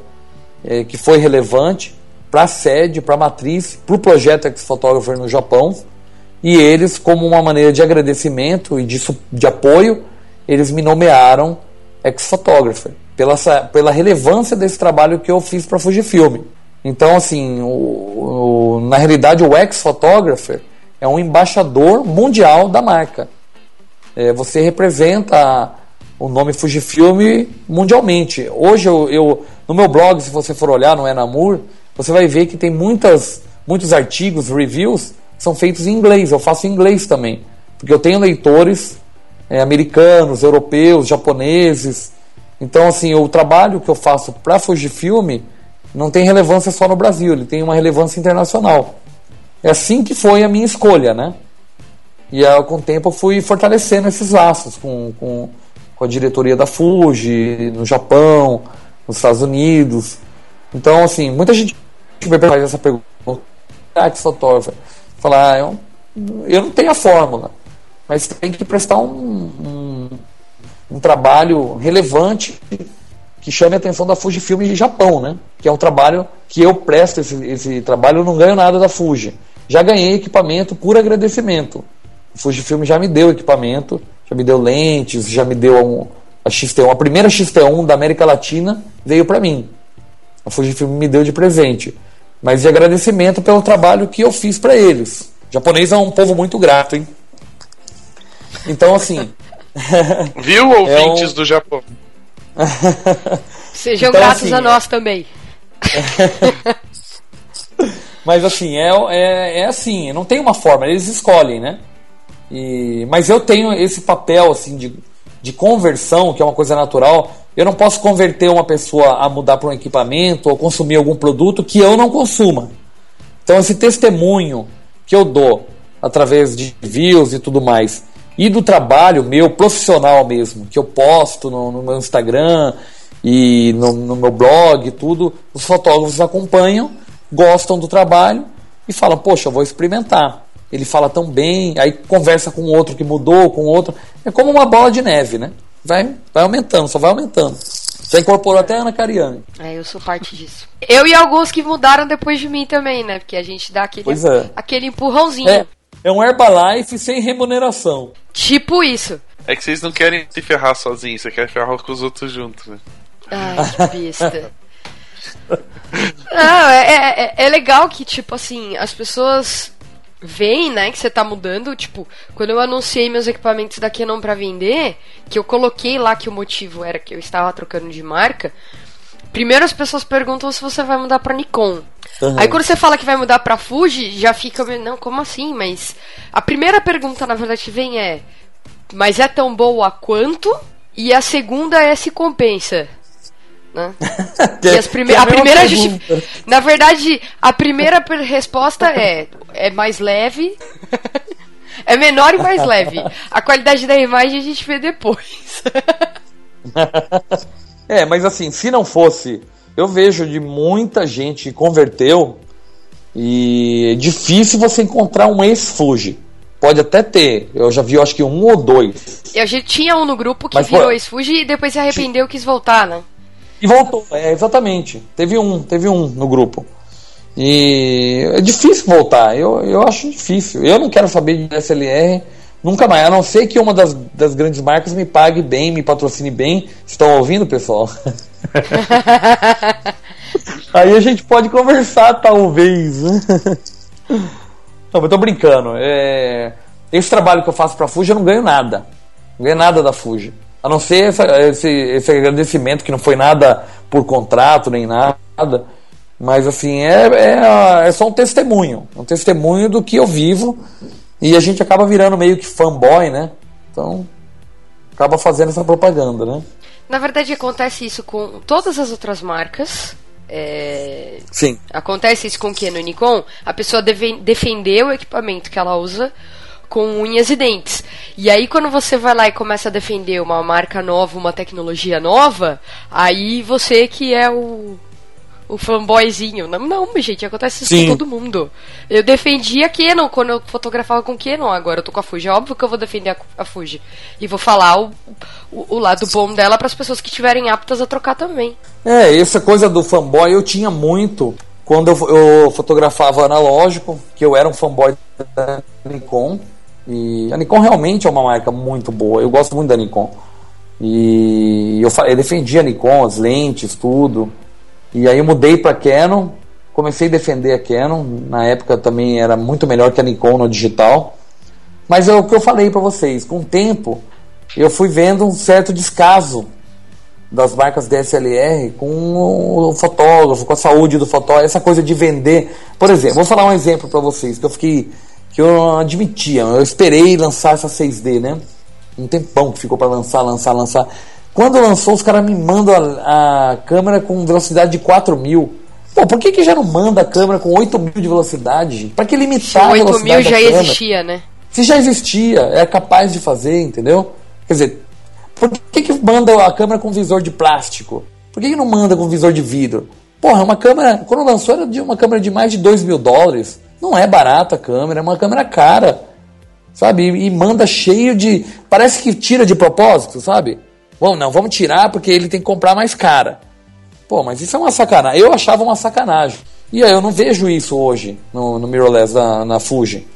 é, que foi relevante para a sede, para a matriz, para o projeto X-Photographer no Japão e eles, como uma maneira de agradecimento e de, de apoio, eles me nomearam ex-photographer, pela, pela relevância desse trabalho que eu fiz para a Fujifilm. Então, assim, o, o, na realidade, o ex-photographer é um embaixador mundial da marca. É, você representa o nome Fujifilm mundialmente. Hoje, eu, eu, no meu blog, se você for olhar no Enamur, você vai ver que tem muitas, muitos artigos, reviews são feitos em inglês. Eu faço em inglês também, porque eu tenho leitores é, americanos, europeus, japoneses. Então, assim, o trabalho que eu faço para Fujifilm não tem relevância só no Brasil, ele tem uma relevância internacional. É assim que foi a minha escolha, né? E aí, com o tempo eu fui fortalecendo esses laços com, com, com a diretoria da Fuji, no Japão, nos Estados Unidos. Então, assim, muita gente faz essa pergunta. Ah, que fotógrafo. Falar, ah, eu, eu não tenho a fórmula, mas tem que prestar um, um, um trabalho relevante que chame a atenção da Fujifilm de Japão, né? Que é um trabalho que eu presto esse, esse trabalho, eu não ganho nada da Fuji. Já ganhei equipamento por agradecimento. A Fujifilm já me deu equipamento, já me deu lentes, já me deu um, a XT1. A primeira XT1 da América Latina veio para mim. A Fujifilm me deu de presente mas de agradecimento pelo trabalho que eu fiz para eles. O japonês é um povo muito grato, hein? Então, assim. [LAUGHS] Viu, ouvintes é um... do Japão? [LAUGHS] Sejam então, gratos assim, a nós também. [LAUGHS] mas assim, é, é, é assim, não tem uma forma, eles escolhem, né? E, mas eu tenho esse papel assim de, de conversão, que é uma coisa natural, eu não posso converter uma pessoa a mudar para um equipamento ou consumir algum produto que eu não consuma. Então, esse testemunho que eu dou através de views e tudo mais, e do trabalho meu profissional mesmo, que eu posto no, no meu Instagram e no, no meu blog e tudo, os fotógrafos acompanham, gostam do trabalho e falam: Poxa, eu vou experimentar. Ele fala tão bem, aí conversa com outro que mudou, com outro. É como uma bola de neve, né? vai, vai aumentando, só vai aumentando. Já incorporou até a Ana Cariani. É, eu sou parte disso. Eu e alguns que mudaram depois de mim também, né? Porque a gente dá aquele, é. aquele empurrãozinho. É, é um Herbalife sem remuneração. Tipo isso. É que vocês não querem se ferrar sozinhos, você quer ferrar com os outros juntos, né? Ai, que besta. [LAUGHS] não, é, é, é legal que, tipo assim, as pessoas veem, né, que você tá mudando, tipo, quando eu anunciei meus equipamentos da Canon para vender, que eu coloquei lá que o motivo era que eu estava trocando de marca, primeiro as pessoas perguntam se você vai mudar para Nikon. Uhum. Aí quando você fala que vai mudar para Fuji, já fica, não, como assim? Mas a primeira pergunta na verdade que vem é: mas é tão boa quanto? E a segunda é se compensa. Né? [LAUGHS] e as prime a, a primeira Na verdade, a primeira resposta é: é mais leve. é menor e mais leve. A qualidade da imagem a gente vê depois. [LAUGHS] é, mas assim, se não fosse, eu vejo de muita gente converteu E é difícil você encontrar um ex-Fuji. Pode até ter. Eu já vi, eu acho que um ou dois. E a gente tinha um no grupo que Mas, virou pô, ex-Fuji e depois se arrependeu e quis voltar, né? E voltou, é, exatamente. Teve um, teve um no grupo. E é difícil voltar, eu, eu acho difícil. Eu não quero saber de SLR nunca mais, a não ser que uma das, das grandes marcas me pague bem, me patrocine bem. Estão ouvindo, pessoal? [LAUGHS] Aí a gente pode conversar, talvez. Não, mas tô brincando. É... Esse trabalho que eu faço pra Fuji, eu não ganho nada. Não ganho nada da Fuji. A não ser essa- esse, esse agradecimento, que não foi nada por contrato nem nada. Mas assim, é, é, é só um testemunho. Um testemunho do que eu vivo. E a gente acaba virando meio que fanboy, né? Então, acaba fazendo essa propaganda, né? Na verdade, acontece isso com todas as outras marcas. É, Sim. Acontece isso com o Canon e Nikon. A pessoa deve defender o equipamento que ela usa com unhas e dentes. E aí, quando você vai lá e começa a defender uma marca nova, uma tecnologia nova, aí você que é o, o fanboyzinho. Não, não, gente, acontece isso Sim. com todo mundo. Eu defendia a Canon quando eu fotografava com Canon, agora eu tô com a Fuji. É óbvio que eu vou defender a, a Fuji. E vou falar o, o, o lado bom dela para as pessoas que estiverem aptas a trocar também. É, essa coisa do fanboy eu tinha muito quando eu, eu fotografava analógico, que eu era um fanboy da Nikon. E a Nikon realmente é uma marca muito boa. Eu gosto muito da Nikon. E eu, eu defendi a Nikon, as lentes, tudo. E aí eu mudei para Canon, comecei a defender a Canon. Na época também era muito melhor que a Nikon no digital. Mas é o que eu falei para vocês, com o tempo eu fui vendo um certo descaso das marcas DSLR com o fotógrafo, com a saúde do fotógrafo, essa coisa de vender. Por exemplo, vou falar um exemplo para vocês que eu fiquei que eu admitia, eu esperei lançar essa 6D, né? Um tempão que ficou para lançar, lançar, lançar. Quando lançou, os caras me mandam a, a câmera com velocidade de 4 mil. Pô, por que, que já não manda a câmera com 8 mil de velocidade? Para que limitar a 8 velocidade mil da já câmera? existia, né? Se já existia, é capaz de fazer, entendeu? Quer dizer, por que, que manda a câmera com visor de plástico? Por que, que não manda com visor de vidro? Porra, uma câmera, quando lançou era de uma câmera de mais de 2 mil dólares. Não é barata a câmera, é uma câmera cara. Sabe? E, manda cheio de. Parece que tira de propósito, sabe? Bom, não, vamos tirar porque ele tem que comprar mais cara. Pô, mas isso é uma sacanagem. Eu achava uma sacanagem. E aí eu não vejo isso hoje no, no mirrorless da, na Fuji.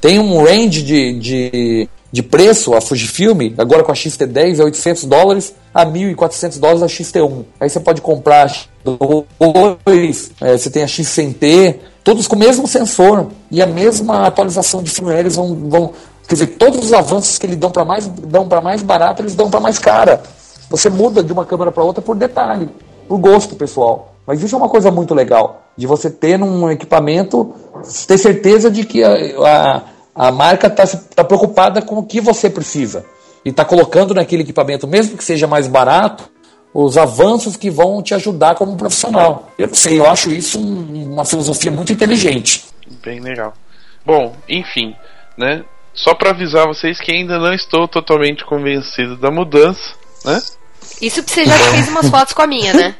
Tem um range de, de, de preço, a Fujifilm, agora com a XT10 é 800 dólares a 1.400 dólares a XT1. Aí você pode comprar a X2, é, você tem a X100T, todos com o mesmo sensor e a mesma atualização de firmware. Vão, vão quer dizer, todos os avanços que eles dão para mais, dão para mais barato, eles dão para mais cara. Você muda de uma câmera para outra por detalhe, por gosto pessoal. Mas isso é uma coisa muito legal, de você ter num equipamento, ter certeza de que a, a, a marca está tá preocupada com o que você precisa. E está colocando naquele equipamento, mesmo que seja mais barato, os avanços que vão te ajudar como profissional. Eu não sei, eu acho isso um- uma filosofia muito inteligente. Bem legal. Bom, enfim, né? Só pra avisar vocês que ainda não estou totalmente convencido da mudança, né? Isso que você já fez [LAUGHS] umas fotos com a minha, né?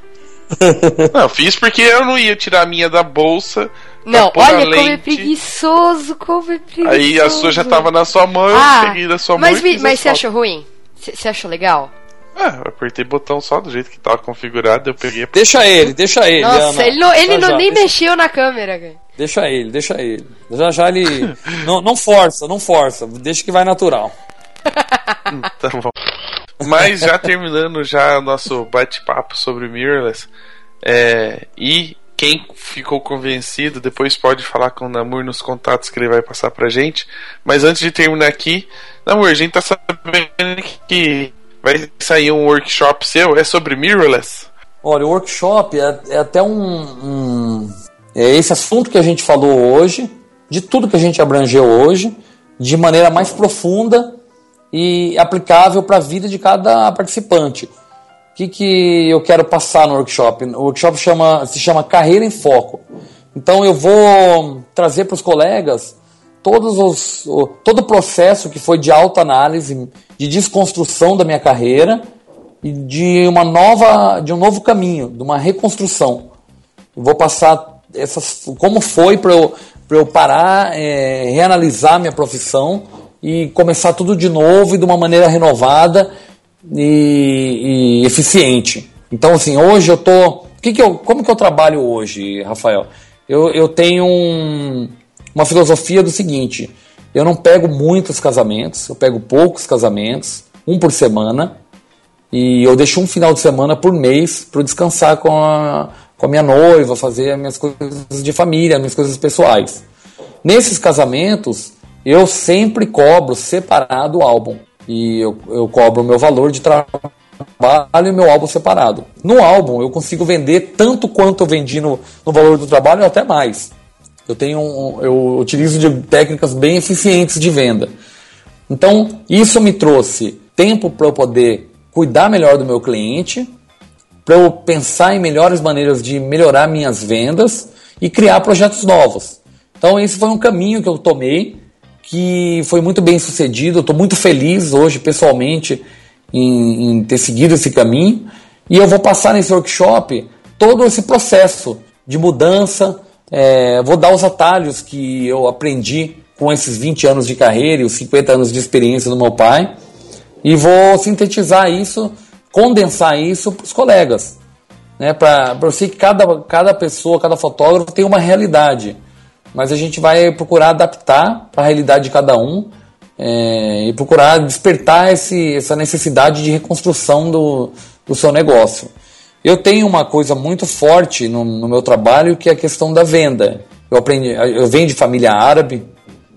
[LAUGHS] Não, fiz porque eu não ia tirar a minha da bolsa. Não, olha como é lente. preguiçoso, como é preguiçoso. Aí a sua já tava na sua mão, eu Ah, peguei da sua mão mas, e fiz mas as você fotos. achou ruim? Você você achou legal? Ah, eu apertei botão só do jeito que tava configurado, eu peguei. Deixa ele, deixa ele. Nossa, Ana. ele, não, ele Já, não, já, nem deixa, mexeu na câmera, cara. Deixa ele, deixa ele. Já já ele. [LAUGHS] não, não força, não força. Deixa que vai natural. Tá bom. Mas já terminando já o nosso bate-papo sobre o mirrorless, é, e quem ficou convencido depois pode falar com o Namur nos contatos que ele vai passar pra gente. Mas antes de terminar aqui, Namur, a gente tá sabendo que vai sair um workshop seu, é sobre mirrorless? Olha, o workshop é, é até um, um- É esse assunto que a gente falou hoje, de tudo que a gente abrangeu hoje, de maneira mais profunda e aplicável para a vida de cada participante. O que, que eu quero passar no workshop? O workshop chama, se chama Carreira em Foco. Então eu vou trazer para os colegas todos os, todo o processo que foi de autoanálise, de desconstrução da minha carreira e de uma nova, de um novo caminho, de uma reconstrução. Eu vou passar essas, como foi para eu, eu parar, é, reanalisar minha profissão e começar tudo de novo e de uma maneira renovada e, e eficiente. Então, assim, hoje eu tô. Que que eu, como que eu trabalho hoje, Rafael? Eu, eu tenho um, uma filosofia do seguinte: eu não pego muitos casamentos, eu pego poucos casamentos, um por semana, e eu deixo um final de semana por mês para descansar com a, com a minha noiva, fazer as minhas coisas de família, minhas coisas pessoais. Nesses casamentos, eu sempre cobro separado o álbum. E eu, eu cobro o meu valor de trabalho e meu álbum separado. No álbum, eu consigo vender tanto quanto eu vendi no, no valor do trabalho, até mais. Eu tenho eu utilizo de técnicas bem eficientes de venda. Então, isso me trouxe tempo para eu poder cuidar melhor do meu cliente, para eu pensar em melhores maneiras de melhorar minhas vendas e criar projetos novos. Então, esse foi um caminho que eu tomei que foi muito bem sucedido. Estou muito feliz hoje, pessoalmente, em, em, ter seguido esse caminho. E eu vou passar nesse workshop todo esse processo de mudança. É, vou dar os atalhos que eu aprendi com esses 20 anos de carreira e os 50 anos de experiência do meu pai. E vou sintetizar isso condensar isso para os colegas. Né, para eu sei que cada, cada pessoa, cada fotógrafo tem uma realidade, mas a gente vai procurar adaptar para a realidade de cada um é, e procurar despertar esse, essa necessidade de reconstrução do, do seu negócio. Eu tenho uma coisa muito forte no, no meu trabalho que é a questão da venda. Eu aprendi, eu venho de família árabe,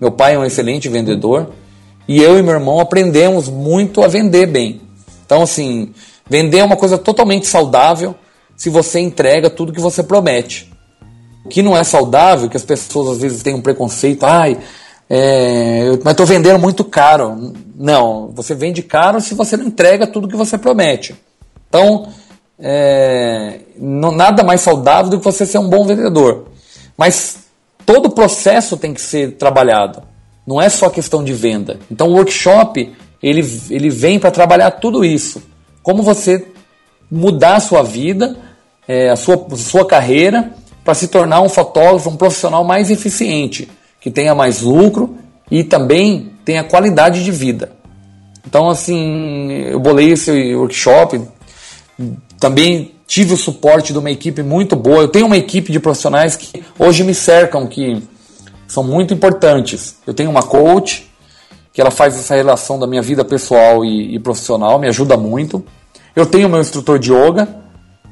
meu pai é um excelente vendedor e eu e meu irmão aprendemos muito a vender bem. Então, assim, vender é uma coisa totalmente saudável se você entrega tudo que você promete. O que não é saudável, que as pessoas às vezes têm um preconceito, ai, é, eu, mas estou vendendo muito caro. Não, você vende caro se você não entrega tudo que você promete. Então, é, nada mais saudável do que você ser um bom vendedor. Mas todo o processo tem que ser trabalhado. Não é só questão de venda. Então, o workshop ele, ele vem para trabalhar tudo isso. Como você mudar a sua vida, é, a sua, sua carreira, para se tornar um fotógrafo, um profissional mais eficiente, que tenha mais lucro e também tenha qualidade de vida. Então, assim, eu bolei esse workshop, também tive o suporte de uma equipe muito boa. Eu tenho uma equipe de profissionais que hoje me cercam, que são muito importantes. Eu tenho uma coach, que ela faz essa relação da minha vida pessoal e, e profissional, me ajuda muito. Eu tenho meu instrutor de yoga,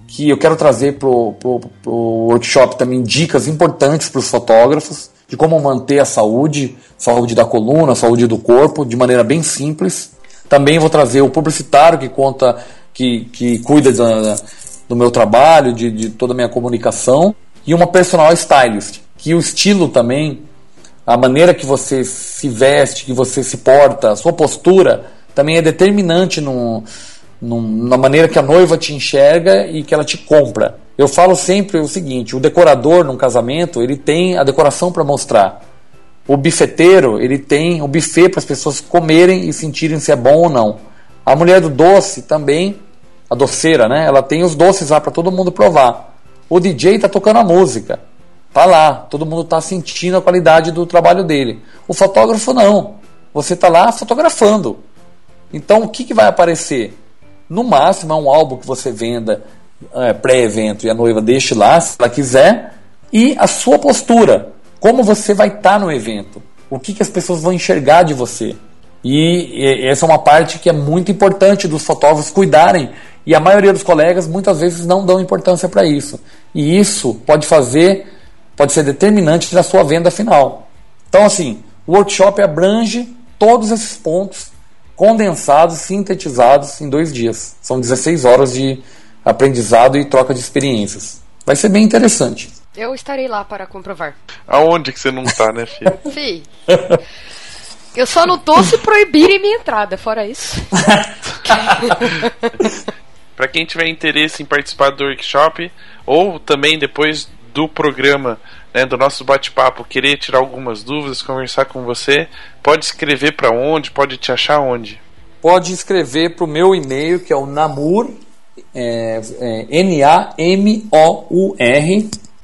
que eu quero trazer para o workshop também dicas importantes para os fotógrafos de como manter a saúde, saúde da coluna, saúde do corpo, de maneira bem simples. Também vou trazer o publicitário que conta, que, que cuida da, do meu trabalho, de, de toda a minha comunicação, e uma personal stylist, que o estilo também a maneira que você se veste, que você se porta, a sua postura também é determinante no, no, na maneira que a noiva te enxerga e que ela te compra. Eu falo sempre o seguinte: o decorador num casamento ele tem a decoração para mostrar. O bifeteiro ele tem o buffet para as pessoas comerem e sentirem se é bom ou não. A mulher do doce também, a doceira, né? Ela tem os doces lá para todo mundo provar. O DJ está tocando a música. Tá lá, todo mundo está sentindo a qualidade do trabalho dele. O fotógrafo não. Você está lá fotografando. Então o que, que vai aparecer? No máximo é um álbum que você venda é, pré-evento e a noiva deixe lá, se ela quiser, e a sua postura. Como você vai estar tá no evento? O que, que as pessoas vão enxergar de você? E essa é uma parte que é muito importante dos fotógrafos cuidarem. E a maioria dos colegas muitas vezes não dão importância para isso. E isso pode fazer pode ser determinante na sua venda final. Então, assim, o workshop abrange todos esses pontos condensados, sintetizados em dois dias. São 16 horas de aprendizado e troca de experiências. Vai ser bem interessante. Eu estarei lá para comprovar. Aonde que você não está, né, filho? Fih. [LAUGHS] Eu só não tô se proibirem minha entrada, fora isso. [LAUGHS] para quem tiver interesse em participar do workshop, ou também depois do programa, né, do nosso bate-papo, querer tirar algumas dúvidas, conversar com você, pode escrever para onde? Pode te achar onde? Pode escrever para o meu e-mail, que é o namur, é, é, N-A-M-O-U-R,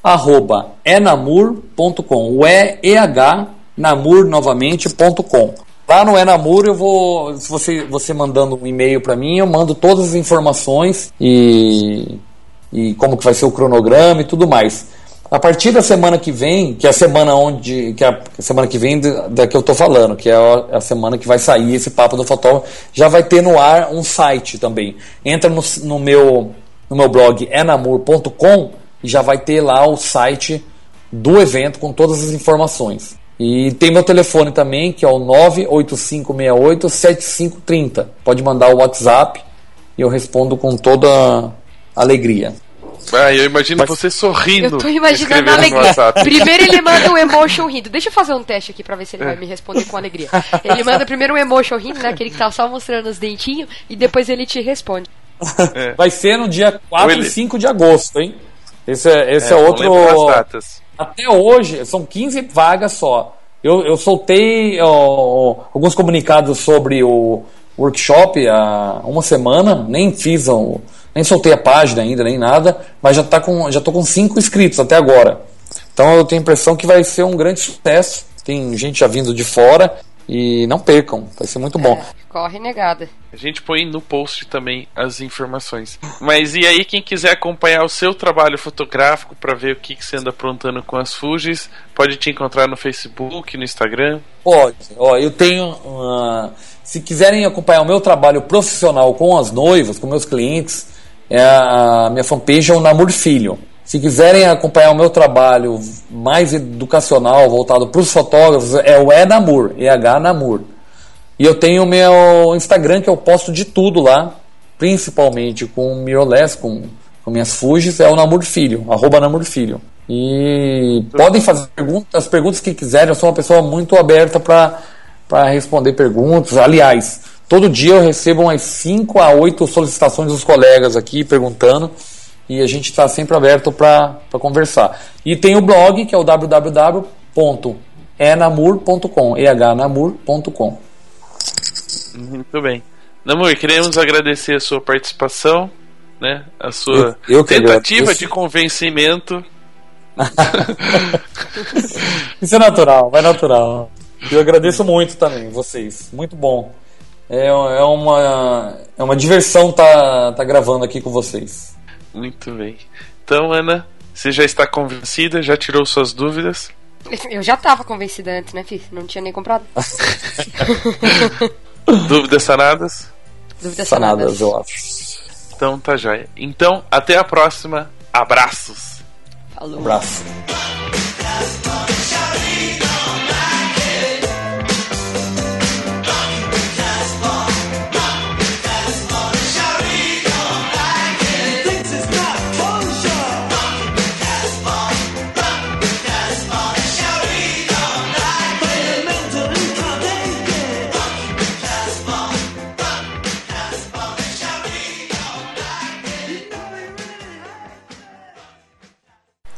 arroba enamur.com. O E, E-H, namur novamente.com. Lá no Enamur eu vou, você, você mandando um e-mail para mim, eu mando todas as informações e, e como que vai ser o cronograma e tudo mais. A partir da semana que vem, que é a semana onde, que é a semana que vem da, da que eu tô falando, que é a, a semana que vai sair esse papo do fotógrafo, já vai ter no ar um site também. Entra no, no meu no meu blog enamur.com e já vai ter lá o site do evento com todas as informações. E tem meu telefone também, que é o 985687530. Pode mandar o WhatsApp e eu respondo com toda alegria. Ah, eu imagino Mas- você sorrindo. Eu tô imaginando a alegria. Primeiro ele [LAUGHS] manda um emotion rindo. Deixa eu fazer um teste aqui pra ver se ele vai me responder com alegria. Ele manda primeiro um emotion rindo, né? Aquele que tá só mostrando os dentinhos, e depois ele te responde. Vai ser no dia 4 Ou ele- e 5 de agosto, hein? Esse é, esse é, não outro. Até hoje, são 15 vagas só. Eu, eu soltei ó, alguns comunicados sobre o workshop há uma semana, nem fiz, nem soltei a página ainda, nem nada, mas já, tá com, já tô com 5 inscritos até agora. Então eu tenho a impressão que vai ser um grande sucesso. Tem gente já vindo de fora e não percam, vai ser muito bom. É, corre negada. A gente põe no post também as informações. Mas e aí, quem quiser acompanhar o seu trabalho fotográfico para ver o que, que você anda aprontando com as Fujis, pode te encontrar no Facebook, no Instagram. Pode. Ó, eu tenho. uma- se quiserem acompanhar o meu trabalho profissional com as noivas, com meus clientes, é a minha fanpage é o Namur Filho. Se quiserem acompanhar o meu trabalho mais educacional, voltado para os fotógrafos, é o E Namur, EH Namur. E eu tenho o meu Instagram que eu posto de tudo lá, principalmente com mirrorless, com, com minhas Fujis, é o Namur Filho, arroba Namur Filho. E podem fazer perguntas, as perguntas que quiserem, eu sou uma pessoa muito aberta para responder perguntas. Aliás, todo dia eu recebo umas 5 a 8 solicitações dos colegas aqui perguntando e a gente está sempre aberto para conversar. E tem o blog que é o www.enamur.com, ehnamur.com. Muito bem. Namur, queremos agradecer a sua participação, né? A sua Eu- eu tentativa de convencimento. [LAUGHS] Isso é natural, vai natural. Eu agradeço muito também, vocês. Muito bom. É, é, uma, é uma diversão tá, tá gravando aqui com vocês. Muito bem. Então, Ana, você já está convencida? Já tirou suas dúvidas? Eu já tava convencida antes, né, Fih? Não tinha nem comprado. [LAUGHS] Dúvidas sanadas? Dúvidas Sanadas, sanadas. eu acho. Então tá joia. Então, até a próxima. Abraços. Falou. Abraço.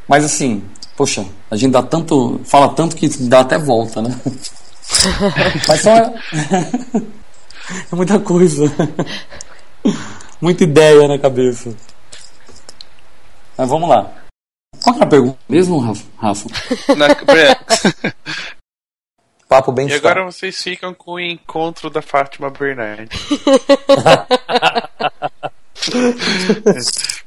Mas assim, poxa, a gente dá tanto. fala tanto que dá até volta, né? [LAUGHS] Mas só. é muita coisa. Muita ideia na cabeça. Mas vamos lá. Qual que era a pergunta mesmo, Rafa? Na- é. Papo bem E agora vocês ficam com o encontro da Fátima Bernardi. [LAUGHS]